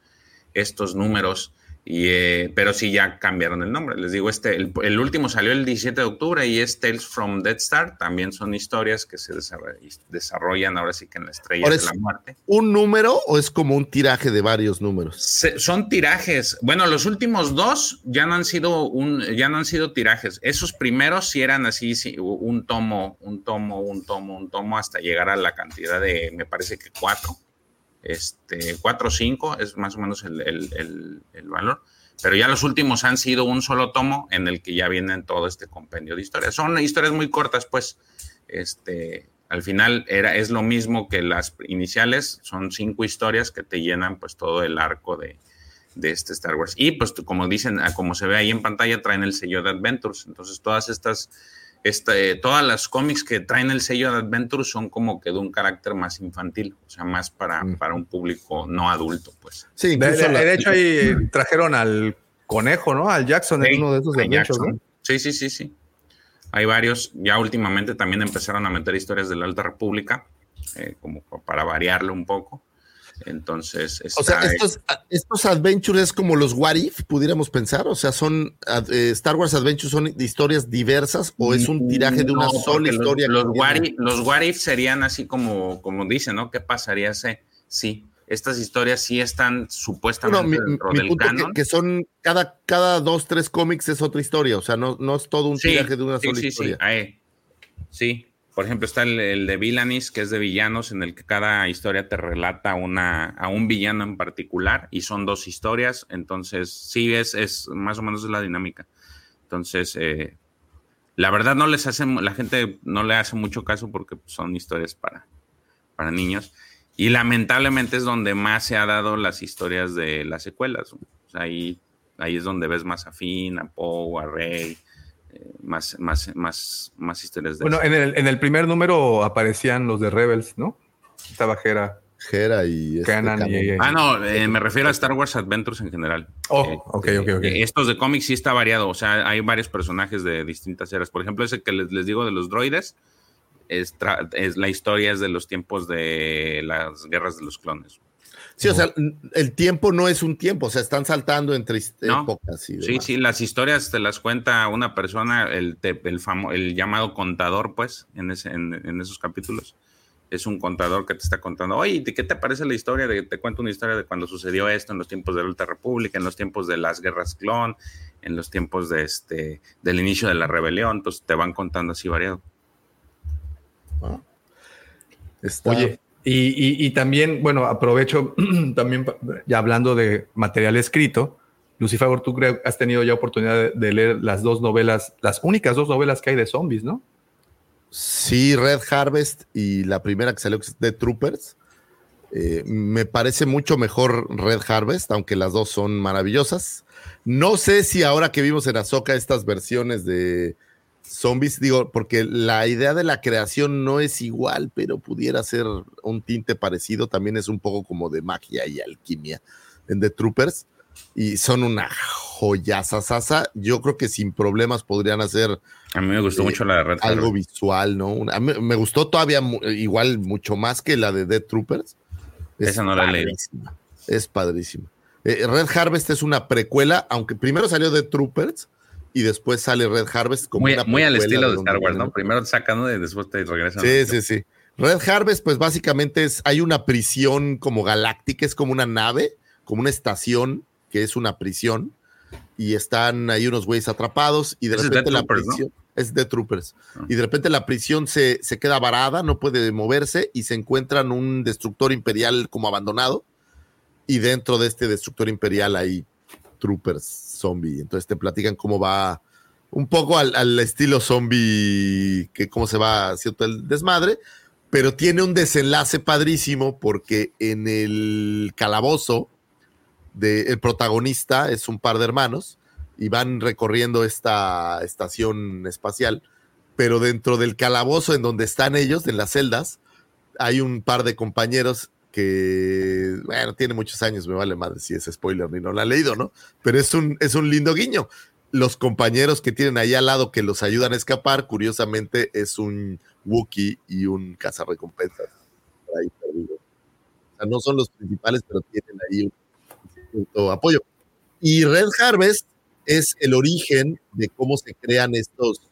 estos números. Y, eh, pero sí ya cambiaron el nombre. Les digo, este, el, el último salió el 17 de octubre y es Tales from Dead Star. También son historias que se desarroll- desarrollan ahora sí que en la estrella Ahora de es- la muerte. ¿Un número o es como un tiraje de varios números? Se- son tirajes. Bueno, los últimos dos ya no han sido un, ya no han sido tirajes. Esos primeros sí eran así, sí, un tomo, un tomo, un tomo, un tomo, hasta llegar a la cantidad de, me parece que cuatro. Este, cuatro o cinco es más o menos el, el- el- valor. Pero ya los últimos han sido un solo tomo en el que ya vienen todo este compendio de historias. Son historias muy cortas, pues. Este, al final era, es lo mismo que las iniciales, son cinco historias que te llenan pues todo el arco de, de este Star Wars. Y pues como dicen, como se ve ahí en pantalla, traen el sello de Adventures. Entonces todas estas, este, todas las cómics que traen el sello de Adventures son como que de un carácter más infantil, o sea, más para, para un público no adulto, pues. Sí, De, incluso de- la- de hecho, ahí trajeron al conejo, ¿no? Al Jackson en Sí, uno de esos. ¿no? Sí, sí, sí, sí. Hay varios. Ya últimamente también empezaron a meter historias de la Alta República, eh, como pa- para variarlo un poco. Entonces, O sea, estos, estos adventures es como los What If, pudiéramos pensar. O sea, son eh, Star Wars Adventures son historias diversas o es un tiraje de una No, sola los- historia. Los, what if, los what if serían así como, como dicen, ¿no? ¿Qué pasaría si? Sí, estas historias sí están supuestamente No, mi, dentro mi del punto que, canon. que son cada, cada dos, tres cómics es otra historia. O sea, no, no es todo un Sí, tiraje de una sí, sola sí, sí, historia. ahí. Sí, por ejemplo, está el, el de Villanis, que es de villanos, en el que cada historia te relata una, a un villano en particular, y son dos historias, entonces sí, es, es más o menos la dinámica. Entonces, eh, la verdad no les hace, la gente no le hace mucho caso porque son historias para, para niños, y lamentablemente es donde más se ha dado las historias de las secuelas. O sea, ahí, ahí es donde ves más a Finn, a Poe, a Rey, más, más, más, más historias de Bueno, eso. en el, en el primer número aparecían los de Rebels, ¿no? Estaba Jera. Hera y este y-. Ah, no, eh, me refiero a Star Wars Adventures en general. Oh, Eh, ok, ok, ok. eh, Estos de cómics sí está variado, o sea, hay varios personajes de distintas eras. Por ejemplo, ese que les, les digo de los droides, es la historia es de los tiempos de las guerras de los clones. Sí, o sea, el tiempo no es un tiempo, o sea, están saltando entre No. épocas. Y Sí, sí, las historias te las cuenta una persona, el, famo- el llamado contador, pues, en, ese, en, en esos capítulos. Es un contador que te está contando, oye, ¿de qué te parece la historia? De, te cuento una historia de cuando sucedió esto en los tiempos de la Alta República, en los tiempos de las guerras clon, en los tiempos de este, del inicio de la rebelión. Entonces te van contando así variado. Está- Oye, y, también, bueno, aprovecho también, ya hablando de material escrito, Lucifer, tú has tenido ya oportunidad de, de leer las dos novelas, las únicas dos novelas que hay de zombies, ¿no? Sí, Red Harvest y la primera que salió que es The Troopers. Eh, me parece mucho mejor Red Harvest, aunque las dos son maravillosas. No sé si ahora que vimos en Azoka estas versiones de zombies, digo, porque la idea de la creación no es igual, pero pudiera ser un tinte parecido. También es un poco como de magia y alquimia en The Troopers. Y son una joyaza sasa. Yo creo que sin problemas podrían hacer A mí me gustó Eh, mucho la de Red algo visual, ¿no? Una- a mí me gustó todavía mu- igual mucho más que la de Dead Troopers. Esa no la padrísima, Es padrísima. Eh, Red Harvest es una precuela, aunque primero salió Dead Troopers y después sale Red Harvest como Muy, una muy al estilo de Star Wars, ¿no? Primero te sacan uno y después te regresan. Sí, sí, sí. Red Harvest, pues básicamente es, hay una prisión como galáctica, es como una nave, como una estación que es una prisión, y están ahí unos güeyes atrapados, y de es repente Death la Troopers, ¿no? prisión, es de Troopers, Ah. y de repente la prisión se, se queda varada, no puede moverse, y se encuentran un destructor imperial como abandonado, y dentro de este destructor imperial hay Troopers zombie, entonces te platican cómo va un poco al, al estilo zombie, que cómo se va haciendo el desmadre, pero tiene un desenlace padrísimo porque en el calabozo de, el protagonista es un par de hermanos y van recorriendo esta estación espacial, pero dentro del calabozo en donde están ellos, en las celdas, hay un par de compañeros que, bueno, tiene muchos años, me vale madre si es spoiler ni no la ha leído, ¿no? Pero es un, es un lindo guiño. Los compañeros que tienen ahí al lado que los ayudan a escapar, curiosamente, es un Wookiee y un cazarrecompensas. ahí perdido. O sea, no son los principales, pero tienen ahí un cierto apoyo. Y Red Harvest es el origen de cómo se crean estos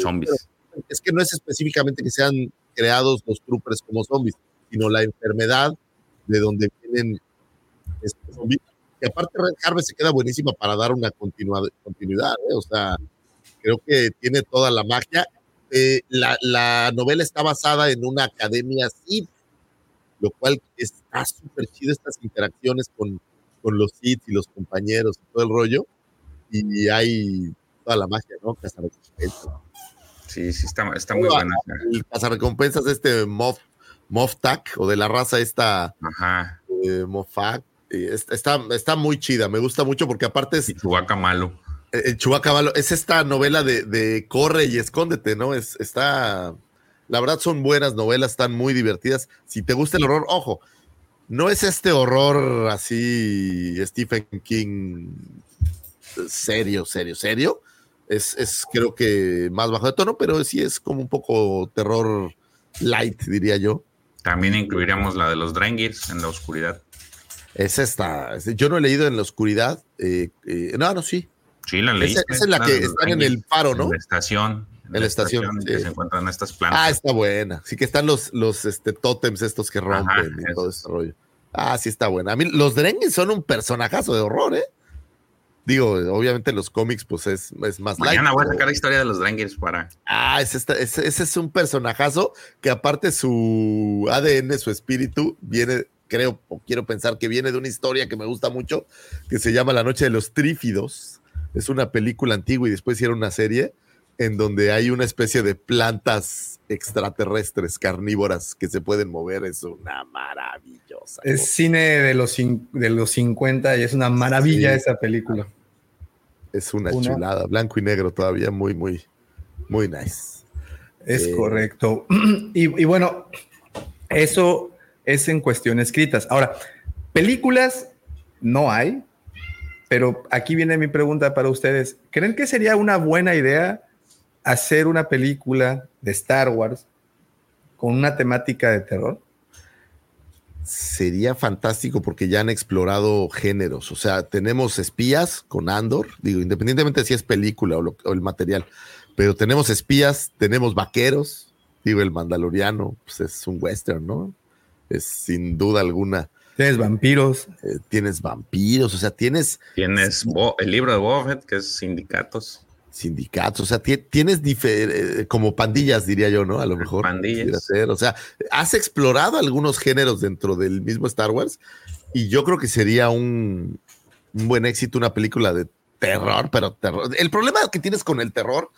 Zombies. es que no es específicamente que sean creados los troopers como zombies, sino la enfermedad de donde vienen estos zombies. Y aparte Red Harvest se queda buenísima para dar una continua- continuidad, ¿eh? o sea, creo que tiene toda la magia. Eh, la, la novela está basada en una academia Sith, lo cual está súper chido estas interacciones con, con los Sith y los compañeros y todo el rollo. Y hay toda la magia, ¿no? Cazarrecompensas. Sí, sí, está, está muy buena. El cazarrecompensas de este Moff, Moff Tac, o de la raza esta Ajá. eh, eh, es- está, está muy chida, me gusta mucho porque aparte es Y Chewbacca malo. eh, el Chewbacca malo, es esta novela de, de corre y escóndete, ¿no? Es, está, la verdad son buenas novelas, están muy divertidas. Si te gusta el horror, ojo, no es este horror así Stephen King serio, serio, serio. Es, es creo que más bajo de tono, pero sí es como un poco terror light, diría yo. También incluiríamos la de los Drengirs en la oscuridad. Es esta. Yo no he leído en la oscuridad. eh, eh, no, no, sí. Sí, la Esa, leíste. esa es la que de los están en el faro, ¿no? En la estación. En la estación, que sí. se encuentran estas plantas. Ah, está buena. Sí que están los, los este, tótems estos que rompen Ajá, y esos. todo ese rollo. Ah, sí está buena. A mí los Drengues son un personajazo de horror, ¿eh? Digo, obviamente los cómics, pues es, es más light, Mañana voy a sacar la historia de los Drengirs para. Ah, ese, está- ese- ese es un personajazo que aparte su ADN, su espíritu, viene, creo, o quiero pensar que viene de una historia que me gusta mucho, que se llama La Noche de los Trífidos. Es una película antigua y después hicieron una serie en donde hay una especie de plantas extraterrestres carnívoras que se pueden mover. Es una maravillosa. Es cosa. cine de los, cin- de los 50 y es una maravilla Sí. esa película. Es una, una- chulada, blanco y negro todavía, muy, muy, muy nice. Es Eh, correcto. Y, y bueno, eso es en cuestión escritas. Ahora, películas no hay, pero aquí viene mi pregunta para ustedes. ¿Creen que sería una buena idea hacer una película de Star Wars con una temática de terror? Sería fantástico porque ya han explorado géneros. O sea, tenemos espías con Andor, digo, independientemente si es película o, lo- o el material, pero tenemos espías, tenemos vaqueros, digo, el Mandaloriano, pues es un western, ¿no? Es sin duda alguna. Tienes vampiros. eh, tienes vampiros, o sea, tienes Tienes Bo- el libro de Boba Fett, que es Sindicatos. Sindicatos, o sea, ti- tienes eh, como pandillas, diría yo, ¿no? A lo mejor. Pandillas. ser. O sea, has explorado algunos géneros dentro del mismo Star Wars y yo creo que sería un, un buen éxito una película de terror, pero terror. El problema que tienes con el terror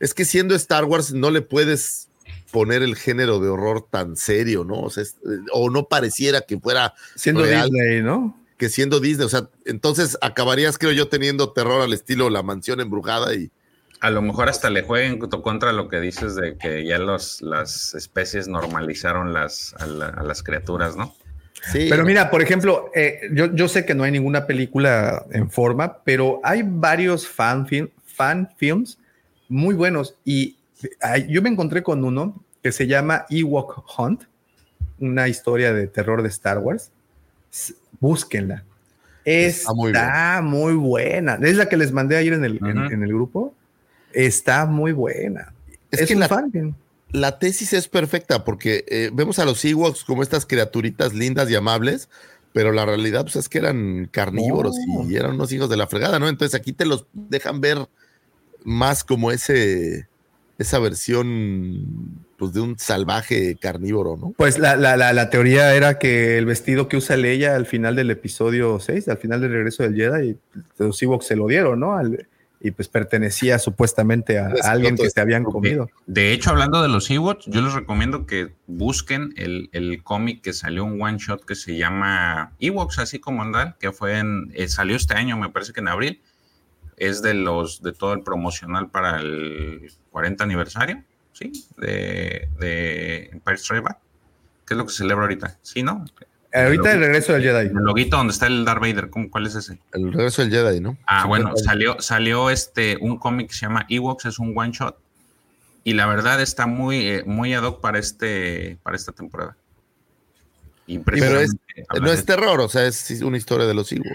es que siendo Star Wars no le puedes poner el género de horror tan serio, ¿no? O, sea, es- o no pareciera que fuera Siendo real Disney, ¿no? que siendo Disney, o sea, entonces acabarías, creo yo, teniendo terror al estilo La Mansión Embrujada y A lo mejor hasta le jueguen co- contra lo que dices de que ya los, las especies normalizaron las, a, la- a las criaturas, ¿no? sí. Pero mira, por ejemplo, eh, yo, yo sé que no hay ninguna película en forma, pero hay varios fan, film, fan films muy buenos. Y yo me encontré con uno que se llama Ewok Hunt, una historia de terror de Star Wars. Búsquenla. Está Está muy muy, buena. Es la que les mandé ayer en el, en- en el grupo. Está muy buena. Es Es, que un la- fan film. la tesis es perfecta porque eh, vemos a los Ewoks como estas criaturitas lindas y amables, pero la realidad pues, es que eran carnívoros y eran unos hijos de la fregada, ¿no? Entonces aquí te los dejan ver más como ese esa versión pues de un salvaje carnívoro, ¿no? Pues la, la, la, la teoría era que el vestido que usa Leia al final del episodio 6, al final del regreso del Jedi, los Ewoks se lo dieron, ¿no? Al- y pues pertenecía supuestamente a, alguien que se habían comido. De hecho, hablando de los Ewoks, yo les recomiendo que busquen el, el cómic que salió un one shot que se llama Ewoks, así como andar, que fue en, eh, salió este año, me parece que en abril. Es de los de todo el promocional para el 40 aniversario, ¿sí? De, de Empire Strikes Back, que es lo que se celebra ahorita, ¿sí, no? Ahorita el regreso del Jedi. El loguito donde está el Darth Vader, ¿cómo, ¿cuál es ese? El regreso del Jedi, ¿no? Ah, Sí, bueno, salió, salió este, un cómic que se llama Ewoks, es un one shot. Y la verdad está muy, eh, muy ad hoc para, este, para esta temporada. Pero es, no es terror, o sea, es una historia de los Ewoks.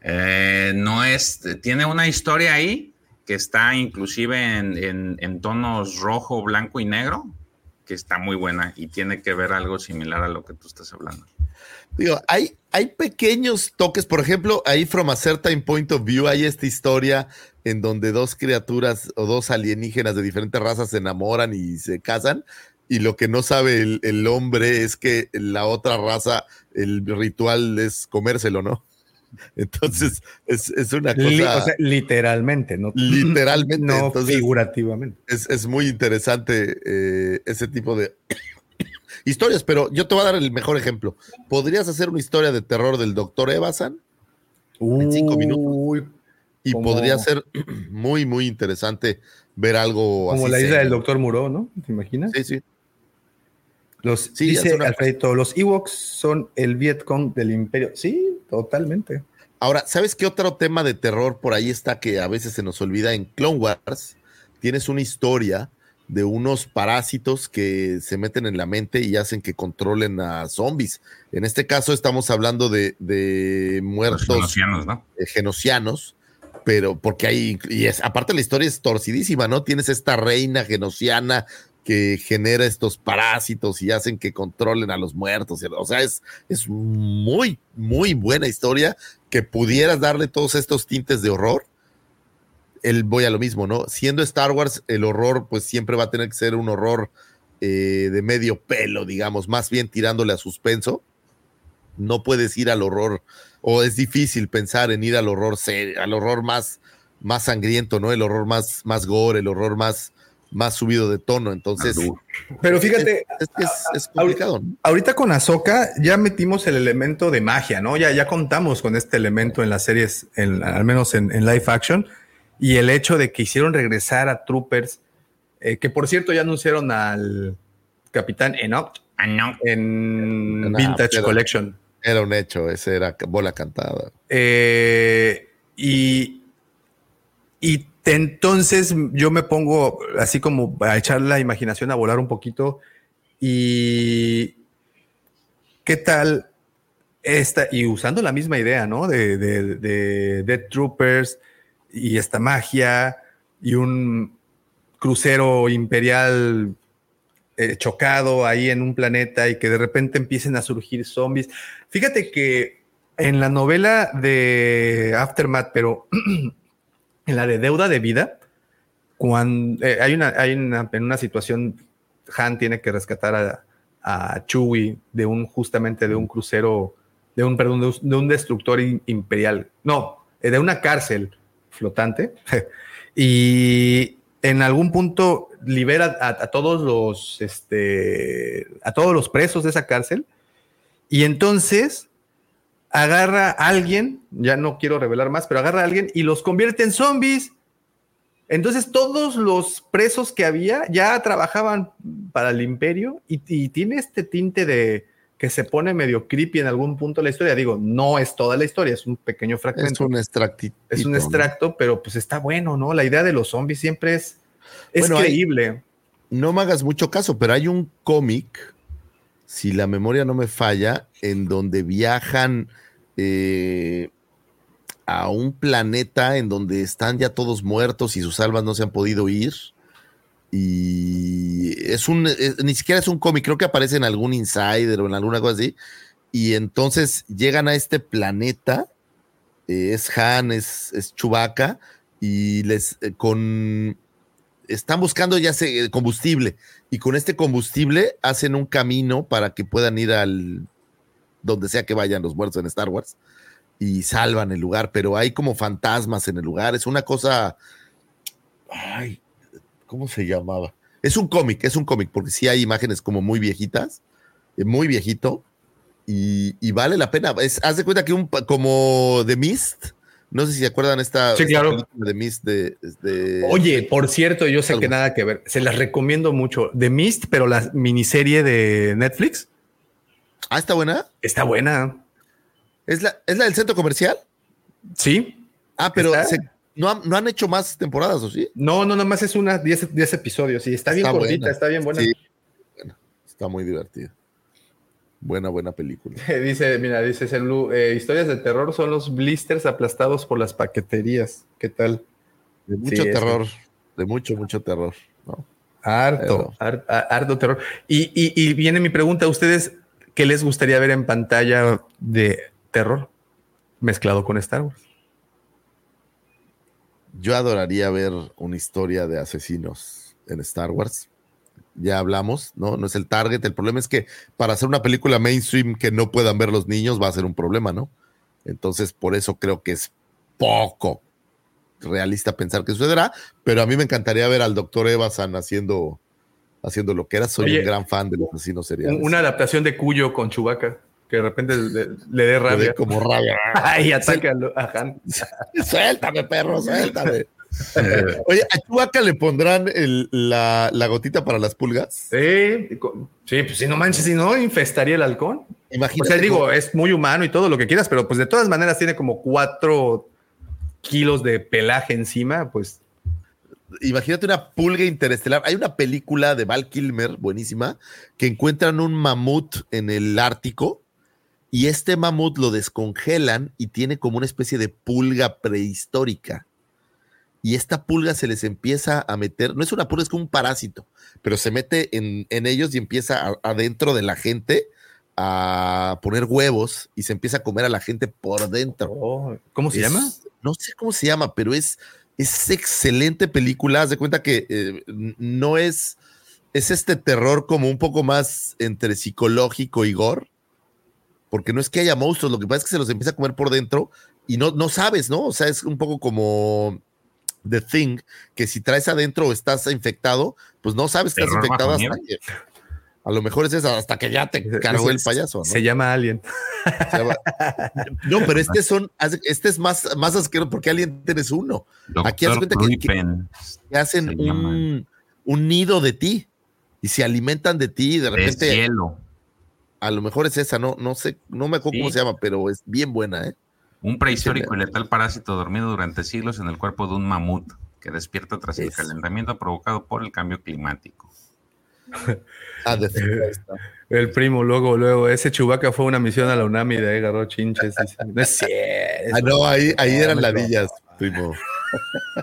Eh, no es, tiene una historia ahí que está inclusive en, en- en tonos rojo, blanco y negro, que está muy buena y tiene que ver algo similar a lo que tú estás hablando. Digo, hay, hay pequeños toques, por ejemplo, ahí from a certain point of view hay esta historia en donde dos criaturas o dos alienígenas de diferentes razas se enamoran y se casan, y lo que no sabe el, el hombre es que la otra raza, el ritual es comérselo, ¿no? Entonces, es, es una cosa... Li- o sea, literalmente, no, Literalmente, no entonces- figurativamente. es, es muy interesante eh, ese tipo de historias, pero yo te voy a dar el mejor ejemplo. ¿Podrías hacer una historia de terror del doctor Evasan? En cinco minutos. Y Como- podría ser muy, muy interesante ver algo como así la isla serio. del Doctor Muro, ¿no? ¿Te imaginas? Sí, sí. Los, Sí, dice una- Alfredito, los Ewoks son el Vietcong del imperio. Sí, totalmente. Ahora, ¿sabes qué otro tema de terror por ahí está que a veces se nos olvida? En Clone Wars tienes una historia de unos parásitos que se meten en la mente y hacen que controlen a zombies. En este caso estamos hablando de, de muertos genocianos, ¿no? eh, genocianos, pero porque hay, y es, aparte la historia es torcidísima, ¿no? Tienes esta reina genociana que genera estos parásitos y hacen que controlen a los muertos. O sea, es, es muy, muy buena historia que pudieras darle todos estos tintes de horror. El, voy a lo mismo, ¿no? Siendo Star Wars, el horror pues siempre va a tener que ser un horror eh, de medio pelo, digamos, más bien tirándole a suspenso. No puedes ir al horror, o es difícil pensar en ir al horror serio, al horror más, más sangriento, ¿no? El horror más, más gore, el horror más, más subido de tono. Entonces, Pero fíjate, es, es, es complicado. ¿no? ahorita con Ahsoka ya metimos el elemento de magia, ¿no? Ya, ya contamos con este elemento en las series, en- al menos en, en live action, y el hecho de que hicieron regresar a Troopers, eh, que por cierto ya anunciaron al Capitán Enoch en No, Vintage pero- Collection. Era un hecho, ese era bola cantada. Eh, y, y te- entonces yo me pongo así como a echar la imaginación a volar un poquito. Y qué tal esta, y usando la misma idea, ¿no? De, de, de Dead Troopers y esta magia y un crucero imperial eh, chocado ahí en un planeta y que de repente empiecen a surgir zombies. Fíjate que en la novela de Aftermath, pero en la de Deuda de Vida, cuando eh, hay, una, hay una, en una situación, Han tiene que rescatar a, a Chewie de un, justamente de un crucero, de un, perdón, de un, de un destructor imperial, no, eh, de una cárcel flotante. y en algún punto libera a, todos los, este, a todos los presos de esa cárcel. Y entonces agarra a alguien, ya no quiero revelar más, pero agarra a alguien y los convierte en zombies. Entonces todos los presos que había ya trabajaban para el imperio y tiene este tinte de que se pone medio creepy en algún punto de la historia. Digo, no es toda la historia, es un pequeño fragmento. Es un extractito. Es un ¿no? extracto, pero pues está bueno, ¿no? La idea de los zombies siempre es, es Bueno, hay- creíble. No me hagas mucho caso, pero hay un cómic, si la memoria no me falla, en donde viajan eh, a un planeta en donde están ya todos muertos y sus almas no se han podido ir. Y es un, es- ni siquiera es un cómic, creo que aparece en algún insider o en alguna cosa así. Y entonces llegan a este planeta, eh, es Han, es, es y les eh, con están buscando ya sé, combustible y con este combustible hacen un camino para que puedan ir al donde sea que vayan los muertos en Star Wars y salvan el lugar, pero hay como fantasmas en el lugar, es una cosa ay, ¿cómo se llamaba? Es un cómic, es un cómic porque sí hay imágenes como muy viejitas, eh, muy viejito y, y vale la pena. Es, haz de cuenta que un como The Mist, no sé si se acuerdan esta, Sí, esta claro. película de Mist de, de- Oye, por cierto, yo sé Algo. que nada que ver. Se las recomiendo mucho. The Mist, pero la miniserie de Netflix Ah, está buena. está buena. ¿Es la, ¿Es la del centro comercial? Sí. Ah, pero se- no, han, no han hecho más temporadas, ¿o sí? No, no, nada más es una 10 10 episodios. Sí, está bien Está cortita, buena. está bien buena. Sí. Bueno, está muy divertida. Buena, buena película. Dice, mira, dice Senlu, eh, historias de terror son los blisters aplastados por las paqueterías. ¿Qué tal? De mucho Sí, terror. De mucho, mucho terror. ¿no? Harto, har- har- harto terror. Y, y- y viene mi pregunta a ustedes, ¿qué les gustaría ver en pantalla de terror mezclado con Star Wars? Yo adoraría ver una historia de asesinos en Star Wars. Ya hablamos, ¿no? No es el target. El problema es que para hacer una película mainstream que no puedan ver los niños va a ser un problema, ¿no? Entonces, por eso creo que es poco realista pensar que sucederá, pero a mí me encantaría ver al doctor Evasan haciendo, haciendo lo que era. Soy Oye, un gran fan de los asesinos seriales. Un- Una adaptación de Cuyo con Chubaca, que de repente le, le dé Le rabia. dé como rabia. y ataca a Han. suéltame, perro, suéltame. Oye, a Chewbacca le pondrán el- la, la gotita para las pulgas. Sí, sí, pues si no manches, si no, infestaría el halcón. O Imagínate. sea, digo, es muy humano y todo lo que quieras, pero pues de todas maneras tiene como cuatro kilos de pelaje encima, pues imagínate una pulga interestelar. Hay una película de Val Kilmer, buenísima, que encuentran un mamut en el Ártico y este mamut lo descongelan y tiene como una especie de pulga prehistórica. Y esta pulga se les empieza a meter, no es una pulga, es como un parásito, pero se mete en, en ellos y empieza adentro de la gente a poner huevos y se empieza a comer a la gente por dentro. Oh, ¿Cómo se Es- llama? No sé cómo se llama, pero es, es excelente película. Haz de cuenta que eh, no es, es este terror como un poco más entre psicológico y gore, porque no es que haya monstruos, lo que pasa es que se los empieza a comer por dentro y no, no sabes, ¿no? O sea, es un poco como The Thing, que si traes adentro o estás infectado, pues no sabes que estás infectado hasta que. A lo mejor es esa, hasta que ya te cargó el payaso. ¿no? Se llama Alien. Se llama- No, pero este son, este es más, más asqueroso porque Alien tienes uno. Aquí haz cuenta que- hacen un, un nido de ti y se alimentan de ti y de Es repente hielo. A lo mejor es esa, no, no sé, no me acuerdo Sí. cómo se llama, pero es bien buena, ¿eh? Un prehistórico y letal parásito dormido durante siglos en el cuerpo de un mamut que despierta tras el calentamiento provocado por el cambio climático. Ah, de ahí está. El primo, luego, luego, ese Chubaca fue a una misión a la UNAM y de ahí agarró chinches. dice. No es cierto. Ah, no, ahí, ahí eran ladillas, primo.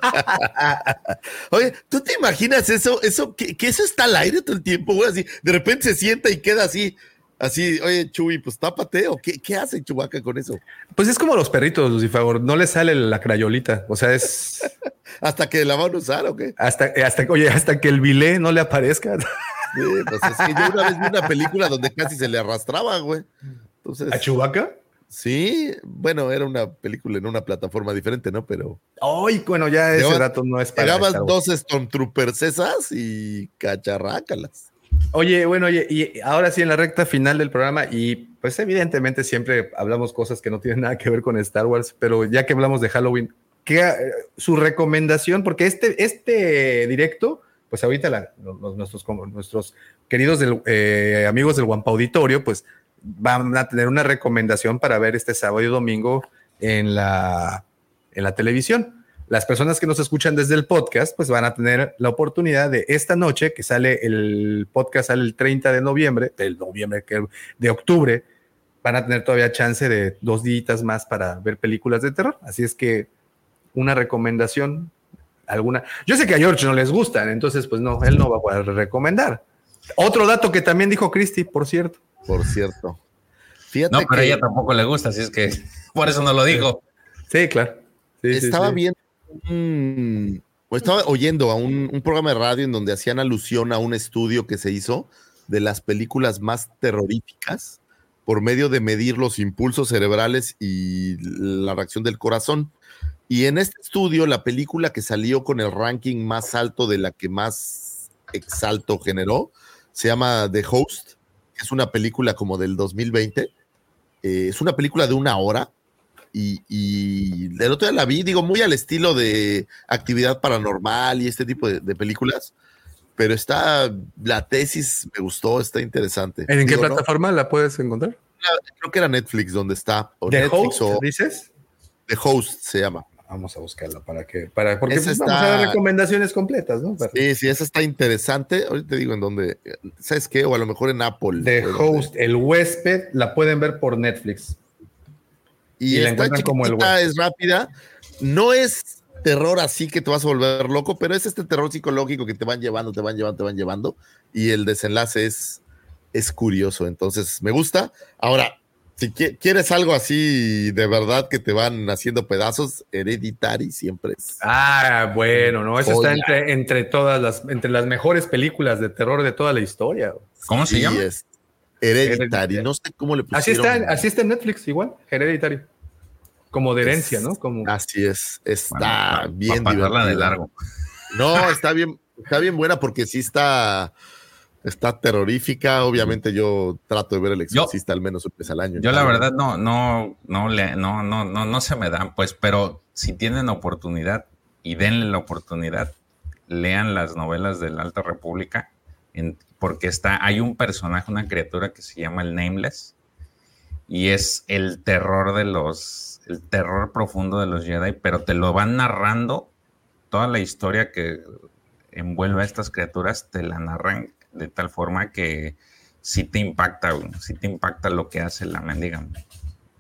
Oye, ¿tú te imaginas eso? Eso, que, que eso está al aire todo el tiempo, güey, así, de repente se sienta y queda así, así, oye, Chuy, pues tápate, o qué, qué hace Chubaca con eso? Pues es como los perritos, Lucifagor. No le sale la crayolita. O sea, es ¿Hasta que la van a usar o qué? hasta, hasta, oye, hasta que el bilé no le aparezca. Sí, pues es que yo una vez vi una película donde casi se le arrastraba, güey. Entonces, ¿A Chubaca? sí, bueno, era una película en una plataforma diferente, ¿no? Pero Ay, bueno, ya ese dato no es para. Wars. dos Stormtroopers esas y cacharrácalas. Oye, bueno, oye, y ahora sí en la recta final del programa, y pues evidentemente siempre hablamos cosas que no tienen nada que ver con Star Wars, pero ya que hablamos de Halloween, ¿qué, eh, su recomendación? Porque este, este directo, pues ahorita la- los- nuestros, nuestros queridos eh, amigos del Wampa Auditorio, pues van a tener una recomendación para ver este sábado y domingo en la, en la televisión. Las personas que nos escuchan desde el podcast, pues van a tener la oportunidad de esta noche, que sale el podcast, sale el 30 de noviembre, del noviembre, que de octubre, van a tener todavía chance de dos días más para ver películas de terror. Así es que una recomendación, alguna. Yo sé que a George no les gustan, entonces, pues no, él no va a poder recomendar. Otro dato que también dijo Christy, por cierto. Por cierto. Fíjate No, pero a ella tampoco le gusta, así es que por eso no lo dijo. Sí, claro. Sí, sí, estaba sí. viendo o estaba oyendo a un, programa de radio en donde hacían alusión a un estudio que se hizo de las películas más terroríficas por medio de medir los impulsos cerebrales y la reacción del corazón. Y en este estudio, la película que salió con el ranking más alto de la que más exalto generó, se llama The Host, es una película como del 2020. Eh, es una película de una hora, y, y el otro día la vi, digo, muy al estilo de actividad paranormal y este tipo de, de películas, pero está, la tesis me gustó, está interesante. ¿En qué Digo, ¿no? plataforma la puedes encontrar? Creo que era Netflix donde está, o ¿The Netflix Host, o dices? The Host se llama. Vamos a buscarla para que, para, porque Esa pues, vamos está- a dar recomendaciones completas, ¿no? Para- Sí, sí, esa está interesante. Ahorita te digo en dónde, ¿sabes qué? O a lo mejor en Apple. The Host, el huésped, la pueden ver por Netflix. Y, y la está encuentran como el chiquitita, huésped. es rápida. No es terror así que te vas a volver loco, pero es este terror psicológico que te van llevando, te van llevando, te van llevando. Y el desenlace es, es curioso. Entonces, me gusta. Ahora, si qui- quieres algo así de verdad que te van haciendo pedazos, Hereditary siempre es. Ah, bueno, no, eso Joya. está entre, entre todas las, entre las mejores películas de terror de toda la historia. ¿Cómo se Sí, llama? es Hereditary. Hereditary. No sé cómo le Así pusieron. está, así está en Netflix, igual, Hereditary. Como de herencia, ¿no? Como Así es. Está bien pa pasarla de largo. No, está bien, está bien buena porque sí está, está terrorífica. Obviamente yo trato de ver el exorcista al menos una vez al año. Yo la verdad no, no, no le, no, no, no, no se me dan, pues, pero si tienen oportunidad y denle la oportunidad, lean las novelas de la Alta República, en- porque está, hay un personaje, una criatura que se llama el Nameless, y es el terror de los, el terror profundo de los Jedi, pero te lo van narrando toda la historia que envuelve a estas criaturas te la narran de tal forma que sí te impacta, güey, sí te impacta lo que hace la mendiga.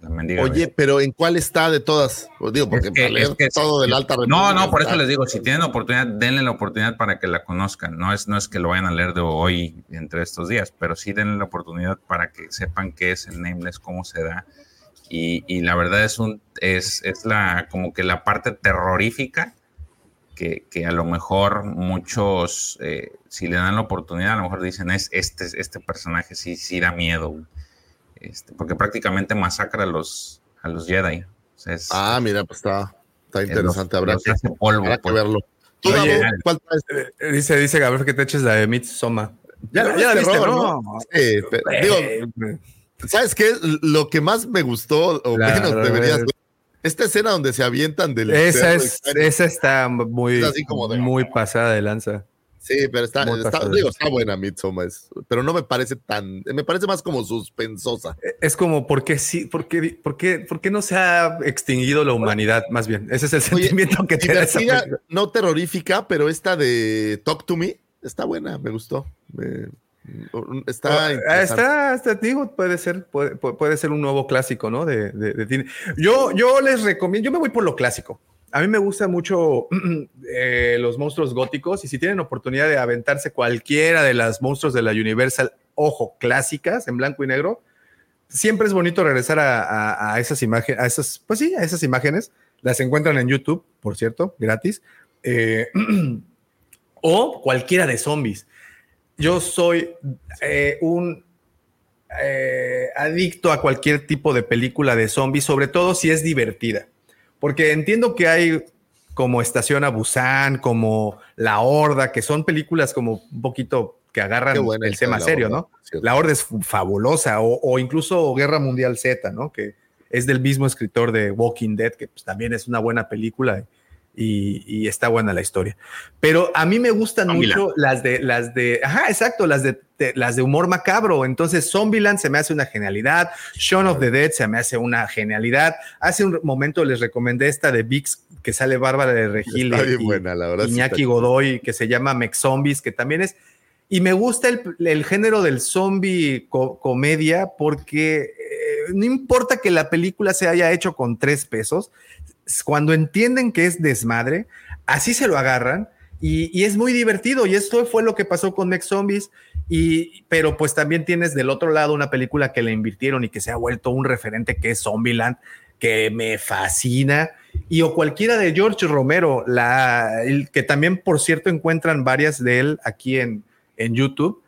La mendiga Oye, pero ¿en cuál está de todas? Os digo, porque Es que- para leer es que todo del alta No, no, por eso les digo, si tienen oportunidad, denle la oportunidad para que la conozcan. No es, no es que lo vayan a leer de hoy entre estos días, pero sí denle la oportunidad para que sepan qué es el Nameless, cómo se da. Y, y la verdad es un es, es la como que la parte terrorífica que, que a lo mejor muchos, eh, si le dan la oportunidad, a lo mejor dicen es este, este personaje sí, sí da miedo. güey". Este, porque prácticamente masacra a los, a los Jedi. O sea, es- Ah, mira, pues está, está interesante. Habrá que, hace polvo, habrá que pues. verlo. ¿Tú, Oye? Eh, Dice, dice Gabriel que te eches la de Midsommar. Ya, ya la viste, terror, ¿no? Sí, pero, digo, ¿sabes qué? Lo que más me gustó, o menos deberías ver, esta escena donde se avientan del esa, es, esa está muy, Es así como de- muy pasada de lanza. Sí, pero está, está, digo, está buena Midsommar, pero no me parece tan, me parece más como suspensosa. Es como, ¿por qué, sí, por qué, por qué, por qué no se ha extinguido la humanidad? Más bien, ese es el Oye, sentimiento que te da esa no terrorífica, pero esta de Talk to Me está buena, me gustó. Me- está, Ah, interesante. está, está, digo, puede ser, puede, pu- puede ser un nuevo clásico, ¿no? De, de, de cine. Yo, yo les recomiendo, yo me voy por lo clásico. A mí me gustan mucho eh, los monstruos góticos y si tienen oportunidad de aventarse cualquiera de las monstruos de la Universal, ojo, clásicas en blanco y negro, siempre es bonito regresar a, a- a esas imágenes, a esas, pues sí, a esas imágenes. Las encuentran en YouTube, por cierto, gratis. Eh, o cualquiera de zombies. Yo soy eh, un eh, adicto a cualquier tipo de película de zombies, sobre todo si es divertida. Porque entiendo que hay como Estación a Busan, como La Horda, que son películas como un poquito que agarran el tema serio, Horda, ¿no? cierto. La Horda es fabulosa, o, o incluso Guerra Mundial Z, ¿no? Que es del mismo escritor de Walking Dead, que pues, también es una buena película y, y está buena la historia. Pero a mí me gustan Zombieland. mucho las de, las de, ajá, exacto, las de, de- las de humor macabro. Entonces, Zombieland se me hace una genialidad, Shaun of the Dead se me hace una genialidad. Hace un momento les recomendé esta de Vix que sale Bárbara de Regil y- buena, la verdad. Iñaki Godoy, que se llama Mex Zombies, que también es. Y me gusta el, el género del zombie co- comedia porque eh, no importa que la película se haya hecho con tres pesos, cuando entienden que es desmadre, así se lo agarran y, es muy divertido. Y esto fue lo que pasó con Mex Zombies. Y, pero pues también tienes del otro lado una película que le invirtieron y que se ha vuelto un referente que es Zombieland, que me fascina. Y o cualquiera de George Romero, la, que también, por cierto, encuentran varias de él aquí en, en YouTube.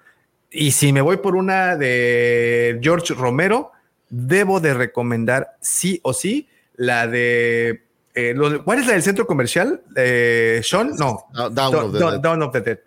Y si me voy por una de George Romero, debo de recomendar sí o sí la de... eh, ¿Cuál es la del centro comercial? Eh, ¿Sean? No. No, Dawn of the Dawn- Dead. Dawn of the Dead.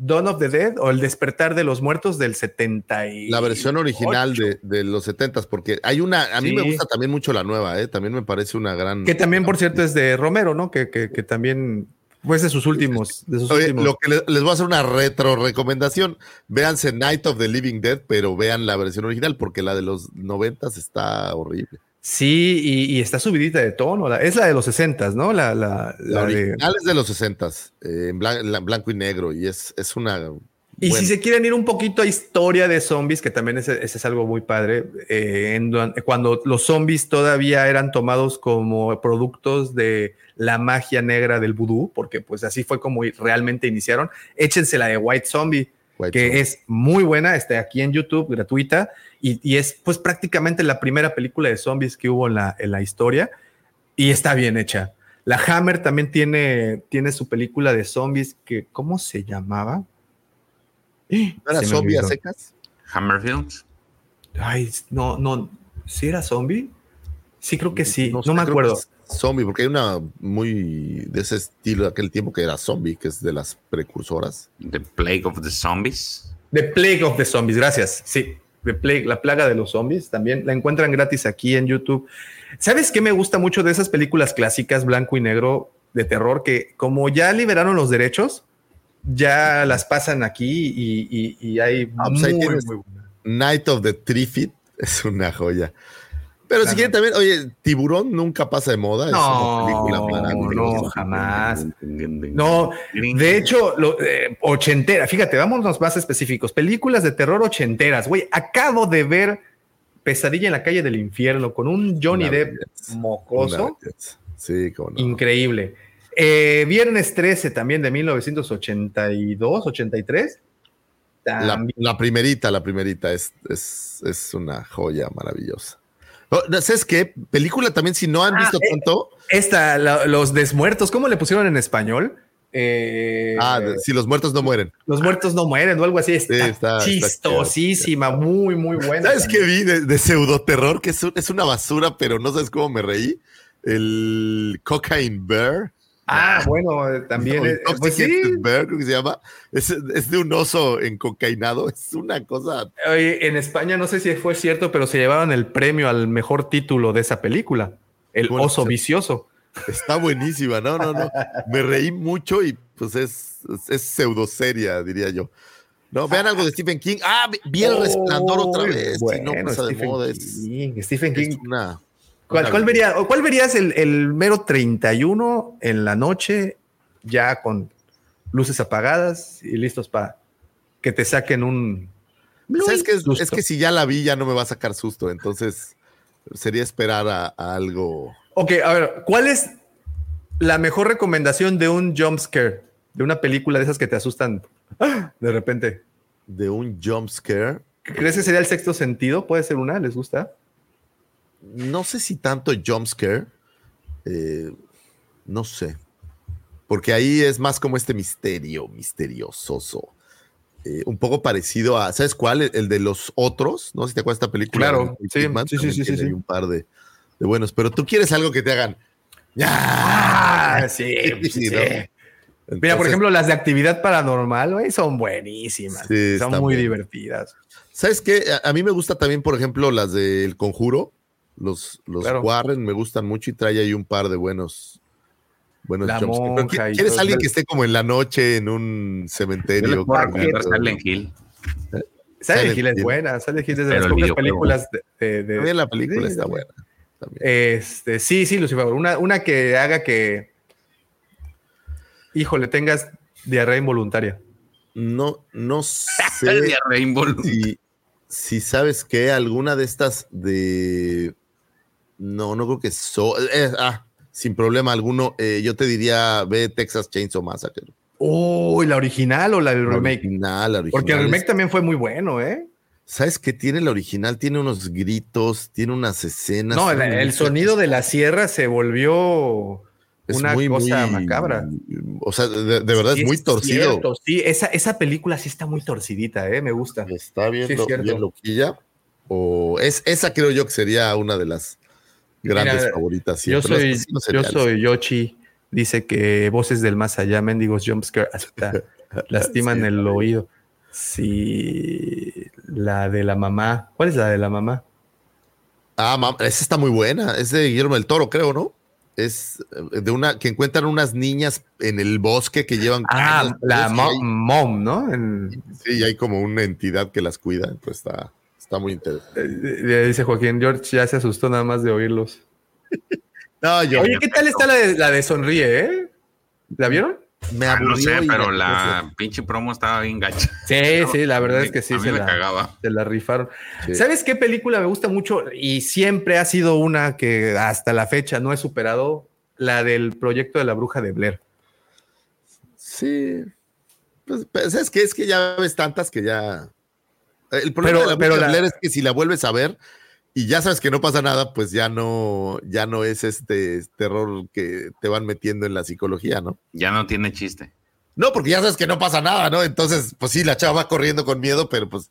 Dawn of the Dead o El despertar de los muertos del 70 y... La versión original de, de los setentas, porque hay una, a mí Sí. me gusta también mucho la nueva, ¿eh? también me parece una gran... Que también, por cierto, es de Romero, ¿no? Que, que, que también fue de sus últimos. De sus Oye, últimos. lo que le- les, voy a hacer una retro recomendación. Véanse Night of the Living Dead, pero vean la versión original, porque la de los noventas está horrible. Sí, y, y está subidita de tono. la- es la de los 60, ¿no? La, la, La, la de- original es de los sesentas, eh, en blan- la- blanco y negro, y es, es una... Y buena- si se quieren ir un poquito a historia de zombies, que también ese, ese es algo muy padre, eh, en cuando los zombies todavía eran tomados como productos de la magia negra del vudú, porque pues así fue como realmente iniciaron, échense la de White Zombie, White que es muy buena, está aquí en YouTube, gratuita, y, y es pues prácticamente la primera película de zombies que hubo en la, en la historia, y está bien hecha. La Hammer también tiene, tiene su película de zombies que, ¿cómo se llamaba? ¿No era Se zombie a secas? Hammerfield. Ay, no, no. ¿Sí era zombie? Sí, creo que sí. No, sé, me acuerdo. Zombie, porque hay una muy de ese estilo de aquel tiempo que era zombie, que es de las precursoras. The Plague of the Zombies. The Plague of the Zombies, gracias. Sí, The Plague, la plaga de los zombies, también la encuentran gratis aquí en YouTube. ¿Sabes qué me gusta mucho de esas películas clásicas blanco y negro de terror? Que como ya liberaron los derechos, ya las pasan aquí y, y- y hay Ah, pues muy, muy. Night of the Trifid es una joya. Pero si quieren también, oye, Tiburón nunca pasa de moda. No, es una película no, jamás. No, de hecho, lo, eh, ochentera, fíjate, vámonos más específicos. Películas de terror ochenteras, güey. Acabo de ver Pesadilla en la calle del infierno con un Johnny Una Depp mocoso. Sí, como no. Increíble. Eh, Viernes 13 también de 1982, 83. La, la primerita, la primerita es, es, es una joya maravillosa. Oh, ¿Sabes qué? Película también, si no han Ah, visto eh, tanto, Esta, la- Los Desmuertos, ¿cómo le pusieron en español? Eh, ah, si los muertos no mueren. Los muertos no mueren o algo así. Está, Sí, está- está chistosísima, muy, muy buena. ¿Sabes qué vi de, de pseudoterror? Que es, un- es una basura, pero no sabes cómo me reí. El Cocaine Bear. Ah, bueno, eh, también. No, eh, pues sí, creo que se llama. Es, es de un oso encocainado. Es una cosa. oye, en España no sé si fue cierto, pero se llevaron el premio al mejor título de esa película, El Bueno, Oso. Vicioso. Está buenísima. No, no, no. Me reí mucho y pues es, es, es pseudoseria, diría yo. No, vean algo de Stephen King. Ah, vi- el resplandor otra vez. no pasa de Stephen moda. Es, King, Stephen King. es una. ¿Cuál, cuál vería- verías el, el mero 31 en la noche, ya con luces apagadas y listos para que te saquen un. ¿Sabes qué? Es, que si ya la vi, ya no me va a sacar susto. Entonces, sería esperar a, a algo. Ok, a ver, ¿cuál es la mejor recomendación de un jump scare? De una película de esas que te asustan ¡ah! de repente. de un jump scare. ¿Crees que sería el sexto sentido? ¿Puede ser una? ¿Les gusta? No sé si tanto jump scare. eh, no sé. Porque ahí es más como este misterio, misterioso. Eh, un poco parecido a, ¿sabes cuál? El, el de los otros, ¿no? Si te acuerdas de esta película. Claro, sí, sí, sí, sí, sí, sí. un par de, de buenos. Pero tú quieres algo que te hagan. Ah, sí, Sí, sí. ¿no? Mira, por ejemplo, las de actividad paranormal, güey, son buenísimas. Sí, son están muy divertidas. ¿Sabes qué? A, a mí me gusta también, por ejemplo, las del Conjuro. Los, los Claro. Warren me gustan mucho y trae ahí un par de buenos. Buenos monja y ¿Quieres alguien que esté como en la noche en un cementerio? Silent Hill. Silent Silent Hill es Hill. buena. Silent Hill es de Pero las pocas películas de, de- de- También la película está buena. también. Este, sí, sí, Lucifer. Una, una que haga que, híjole, tengas diarrea involuntaria. No, no sé diarrea involuntaria. si, si sabes que alguna de estas de. No, no creo que so. eh, ah, sin problema alguno. eh, yo te diría ve Texas Chainsaw Massacre. Uy, ¿la original o la del La remake? original, la Porque el original remake es- también fue muy bueno, ¿eh? ¿Sabes qué tiene la original? Tiene unos gritos, tiene unas escenas. No, el, sonido de la sierra se volvió es una muy, cosa muy- macabra. O sea, de, de verdad Sí, es muy torcido. cierto, sí, esa, esa película sí está muy torcidita, ¿eh? Me gusta. Está bien, Sí, lo- bien loquilla. O es, esa creo yo que sería una de las grandes Mira, favoritas. Yo siempre, los soy, yo seriales. soy Yoshi. Dice que voces del más allá, mendigos jumpscare, hasta lastiman Sí, el oído. Sí, la de la mamá. ¿Cuál es la de la mamá? Ah, esa está muy buena. Es de Guillermo del Toro, creo, ¿no? Es eh, de una que encuentran unas niñas en el bosque que llevan. Ah, la hay- mom, ¿no? En- Sí, y hay como una entidad que las cuida. Pues está, está muy interesante. eh, dice Joaquín George, ya se asustó nada más de oírlos. No, yo Oye, ¿qué tal está la de, la de Sonríe, eh? ¿La vieron? me Ah, no sé, pero la pinche promo estaba bien gacha. Sí, sí, la verdad es que sí A mí se me la, cagaba. se la rifaron. Sí. ¿Sabes qué película me gusta mucho? Y siempre ha sido una que hasta la fecha no he superado, la del proyecto de la bruja de Blair. Sí. Pues, pues, es que es que ya ves tantas que ya. El problema Pero- de la pero es que si la vuelves a ver y ya sabes que no pasa nada, pues ya no, ya no es este terror que te van metiendo en la psicología, ¿no? Ya no tiene chiste. No, porque ya sabes que no pasa nada, ¿no? Entonces, pues sí, la chava va corriendo con miedo, pero pues.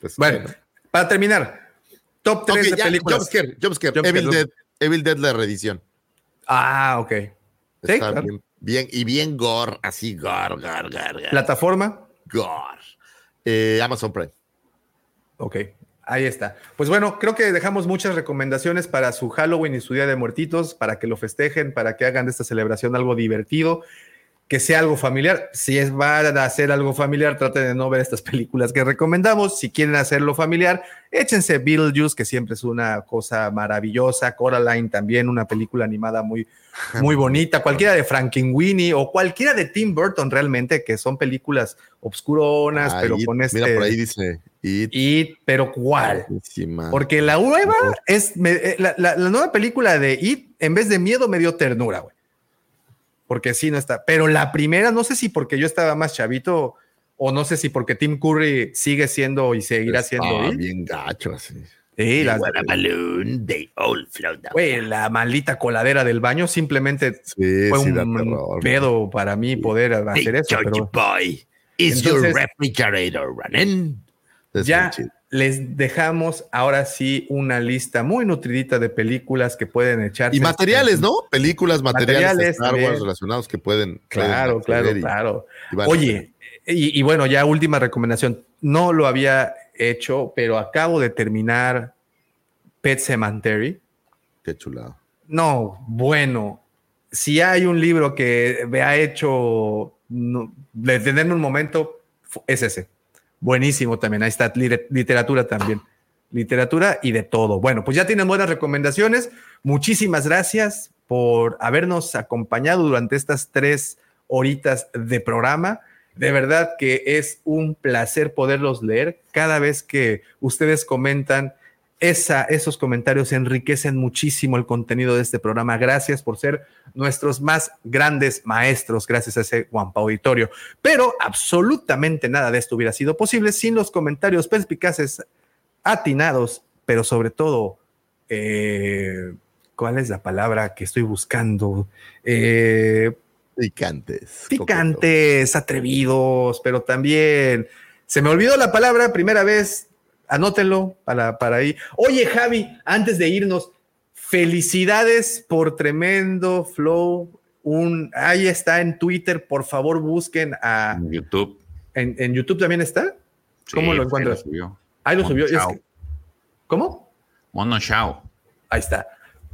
pues Bueno, para terminar, top 3 Ok, de ya, películas. Jumpscare, Jumpscare, Jumpscare, Evil. Dead, Evil Dead la reedición. Ah, ok. Sí, Está claro. bien, bien, y bien gore, así gore, gore, gore, gore. Plataforma. gore. Eh, Amazon Prime. Ok, ahí está. Pues bueno, creo que dejamos muchas recomendaciones para su Halloween y su Día de Muertitos, para que lo festejen, para que hagan de esta celebración algo divertido, que sea algo familiar. Si es van a hacer algo familiar, traten de no ver estas películas que recomendamos. Si quieren hacerlo familiar, échense Beetlejuice, que siempre es una cosa maravillosa. Coraline también, una película animada muy, muy bonita. Cualquiera de Frankenweenie o cualquiera de Tim Burton realmente, que son películas obscuronas, Ah, pero It, con este... Mira, por ahí dice It. It, pero ¿cuál? Buenísima. Porque la nueva es me- eh, la, la- la nueva película de It, en vez de miedo, me dio ternura, güey. Porque sí, no está. Pero la primera, no sé si porque yo estaba más chavito o no sé si porque Tim Curry sigue siendo y seguirá siendo Ah, bien gacho así. Sí, la, balloon, they all güey, la maldita coladera del baño simplemente Sí, fue sí, un terror, pedo para mí poder hacer eso. Pero boy, is your Entonces- refrigerator running? Es ya les dejamos ahora sí una lista muy nutridita de películas que pueden echarse. Y materiales, ¿no? Películas, materiales, de Materiales Star Wars también. relacionados que pueden. Claro, pueden claro, y- claro. y Oye, y, y bueno, ya última recomendación. No lo había hecho, pero acabo de terminar Pet Cemetery. Qué chulado. No, bueno, si hay un libro que me ha hecho detenerme un momento, es ese. Buenísimo también. Ahí está lit- literatura también. Literatura y de todo. Bueno, pues ya tienen buenas recomendaciones. Muchísimas gracias por habernos acompañado durante estas tres horitas de programa. De verdad que es un placer poderlos leer. Cada vez que ustedes comentan, esa, esos comentarios enriquecen muchísimo el contenido de este programa. Gracias por ser nuestros más grandes maestros, gracias a ese Guampa Auditorio. Pero absolutamente nada de esto hubiera sido posible sin los comentarios perspicaces, atinados, pero sobre todo, eh, ¿cuál es la palabra que estoy buscando? Eh, Picantes. picantes, atrevidos, pero también se me olvidó la palabra, primera vez, anótenlo para, para ahí. Oye, Javi, antes de irnos, felicidades por tremendo flow. Un, ahí está en Twitter, por favor busquen a... En YouTube. ¿En, en YouTube también está? ¿Cómo Sí, lo encuentras? subió. Ahí lo Mono subió. es Chao. que- ¿Cómo? Mono Chao. Ahí está.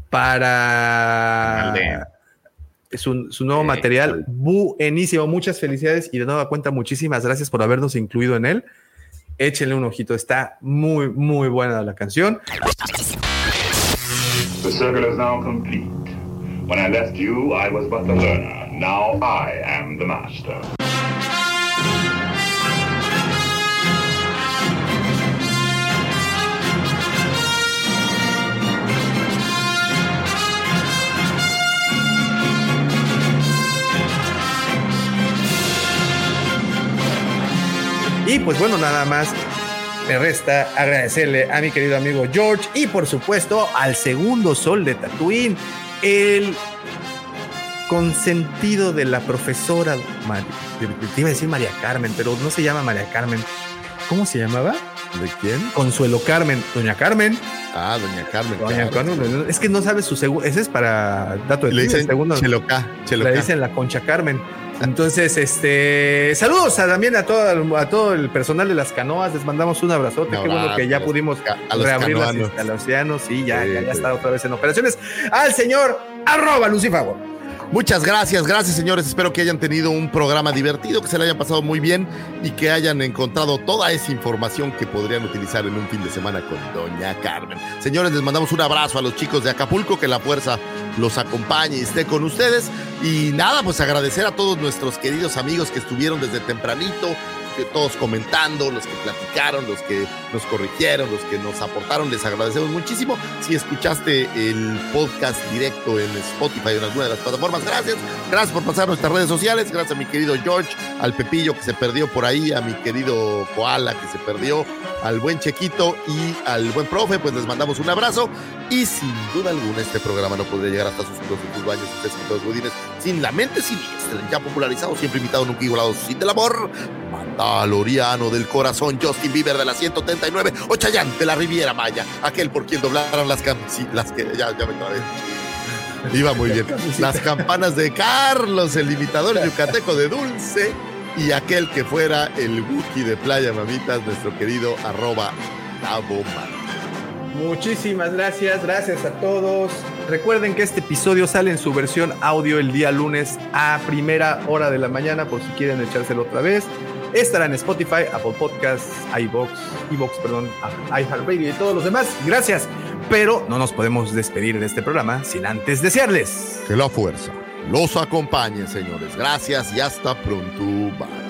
Para su, su nuevo Sí. material, buenísimo. Muchas felicidades y de nueva cuenta, muchísimas gracias por habernos incluido en él. Échenle un ojito, está muy, muy buena la canción. The circle is now complete. When I left you, I was but the learner. Now I am the master. Y pues bueno, nada más me resta agradecerle a mi querido amigo George y por supuesto al segundo sol de Tatooine, el consentido de la profesora te iba a decir María Carmen, pero no se llama María Carmen. ¿Cómo se llamaba? ¿De quién? Consuelo Carmen, doña Carmen. Ah, doña Carmen. Doña claro. Carmen, es que no sabes su segundo, ese es para dato de Le dicen segundo. Cheloca. Cheloca. Le dicen la Concha Carmen. Entonces, este, saludos a, también a todo, el- a todo el personal de las canoas. Les mandamos un abrazote. Un Qué bueno que ya pudimos A los reabrir las instalaciones. Sí, ya, Sí, ya, ya sí. está otra vez en operaciones. Al señor arroba Lucifago. Muchas gracias, gracias señores. Espero que hayan tenido un programa divertido, que se le hayan pasado muy bien y que hayan encontrado toda esa información que podrían utilizar en un fin de semana con Doña Carmen. Señores, les mandamos un abrazo a los chicos de Acapulco, que la fuerza los acompañe y esté con ustedes. Y nada, pues agradecer a todos nuestros queridos amigos que estuvieron desde tempranito, todos comentando, los que platicaron, los que nos corrigieron, los que nos aportaron, les agradecemos muchísimo. Si escuchaste el podcast directo en Spotify o en alguna de las plataformas, gracias. Gracias por pasar nuestras redes sociales, gracias a mi querido George, al Pepillo que se perdió por ahí, a mi querido Koala que se perdió, al buen Chequito y al buen profe, pues les mandamos un abrazo. Y sin duda alguna este programa no podría llegar hasta sus sus baños, sus escritos, budines, sin la mente siniestra, ya popularizado, siempre invitado, nunca igualado, sin del amor. Mandaloriano del corazón, Justin Bieber de la 139, o Chayanne de la Riviera Maya, aquel por quien doblaron las campanas, las que ya, ya me trabé. Iba muy bien. Las campanas de Carlos, el imitador yucateco de Dulce, y aquel que fuera el Wookiee de Playa Mamitas, nuestro querido arroba Tabo Mar. Muchísimas gracias. Gracias a todos. Recuerden que este episodio sale en su versión audio el día lunes a primera hora de la mañana, por si quieren echárselo otra vez. Estará en Spotify, Apple Podcasts, iBox, iBox, perdón, iHeartRadio y todos los demás. Gracias. Pero no nos podemos despedir de este programa sin antes desearles Que la fuerza los acompañe, señores. Gracias y hasta pronto. Bye.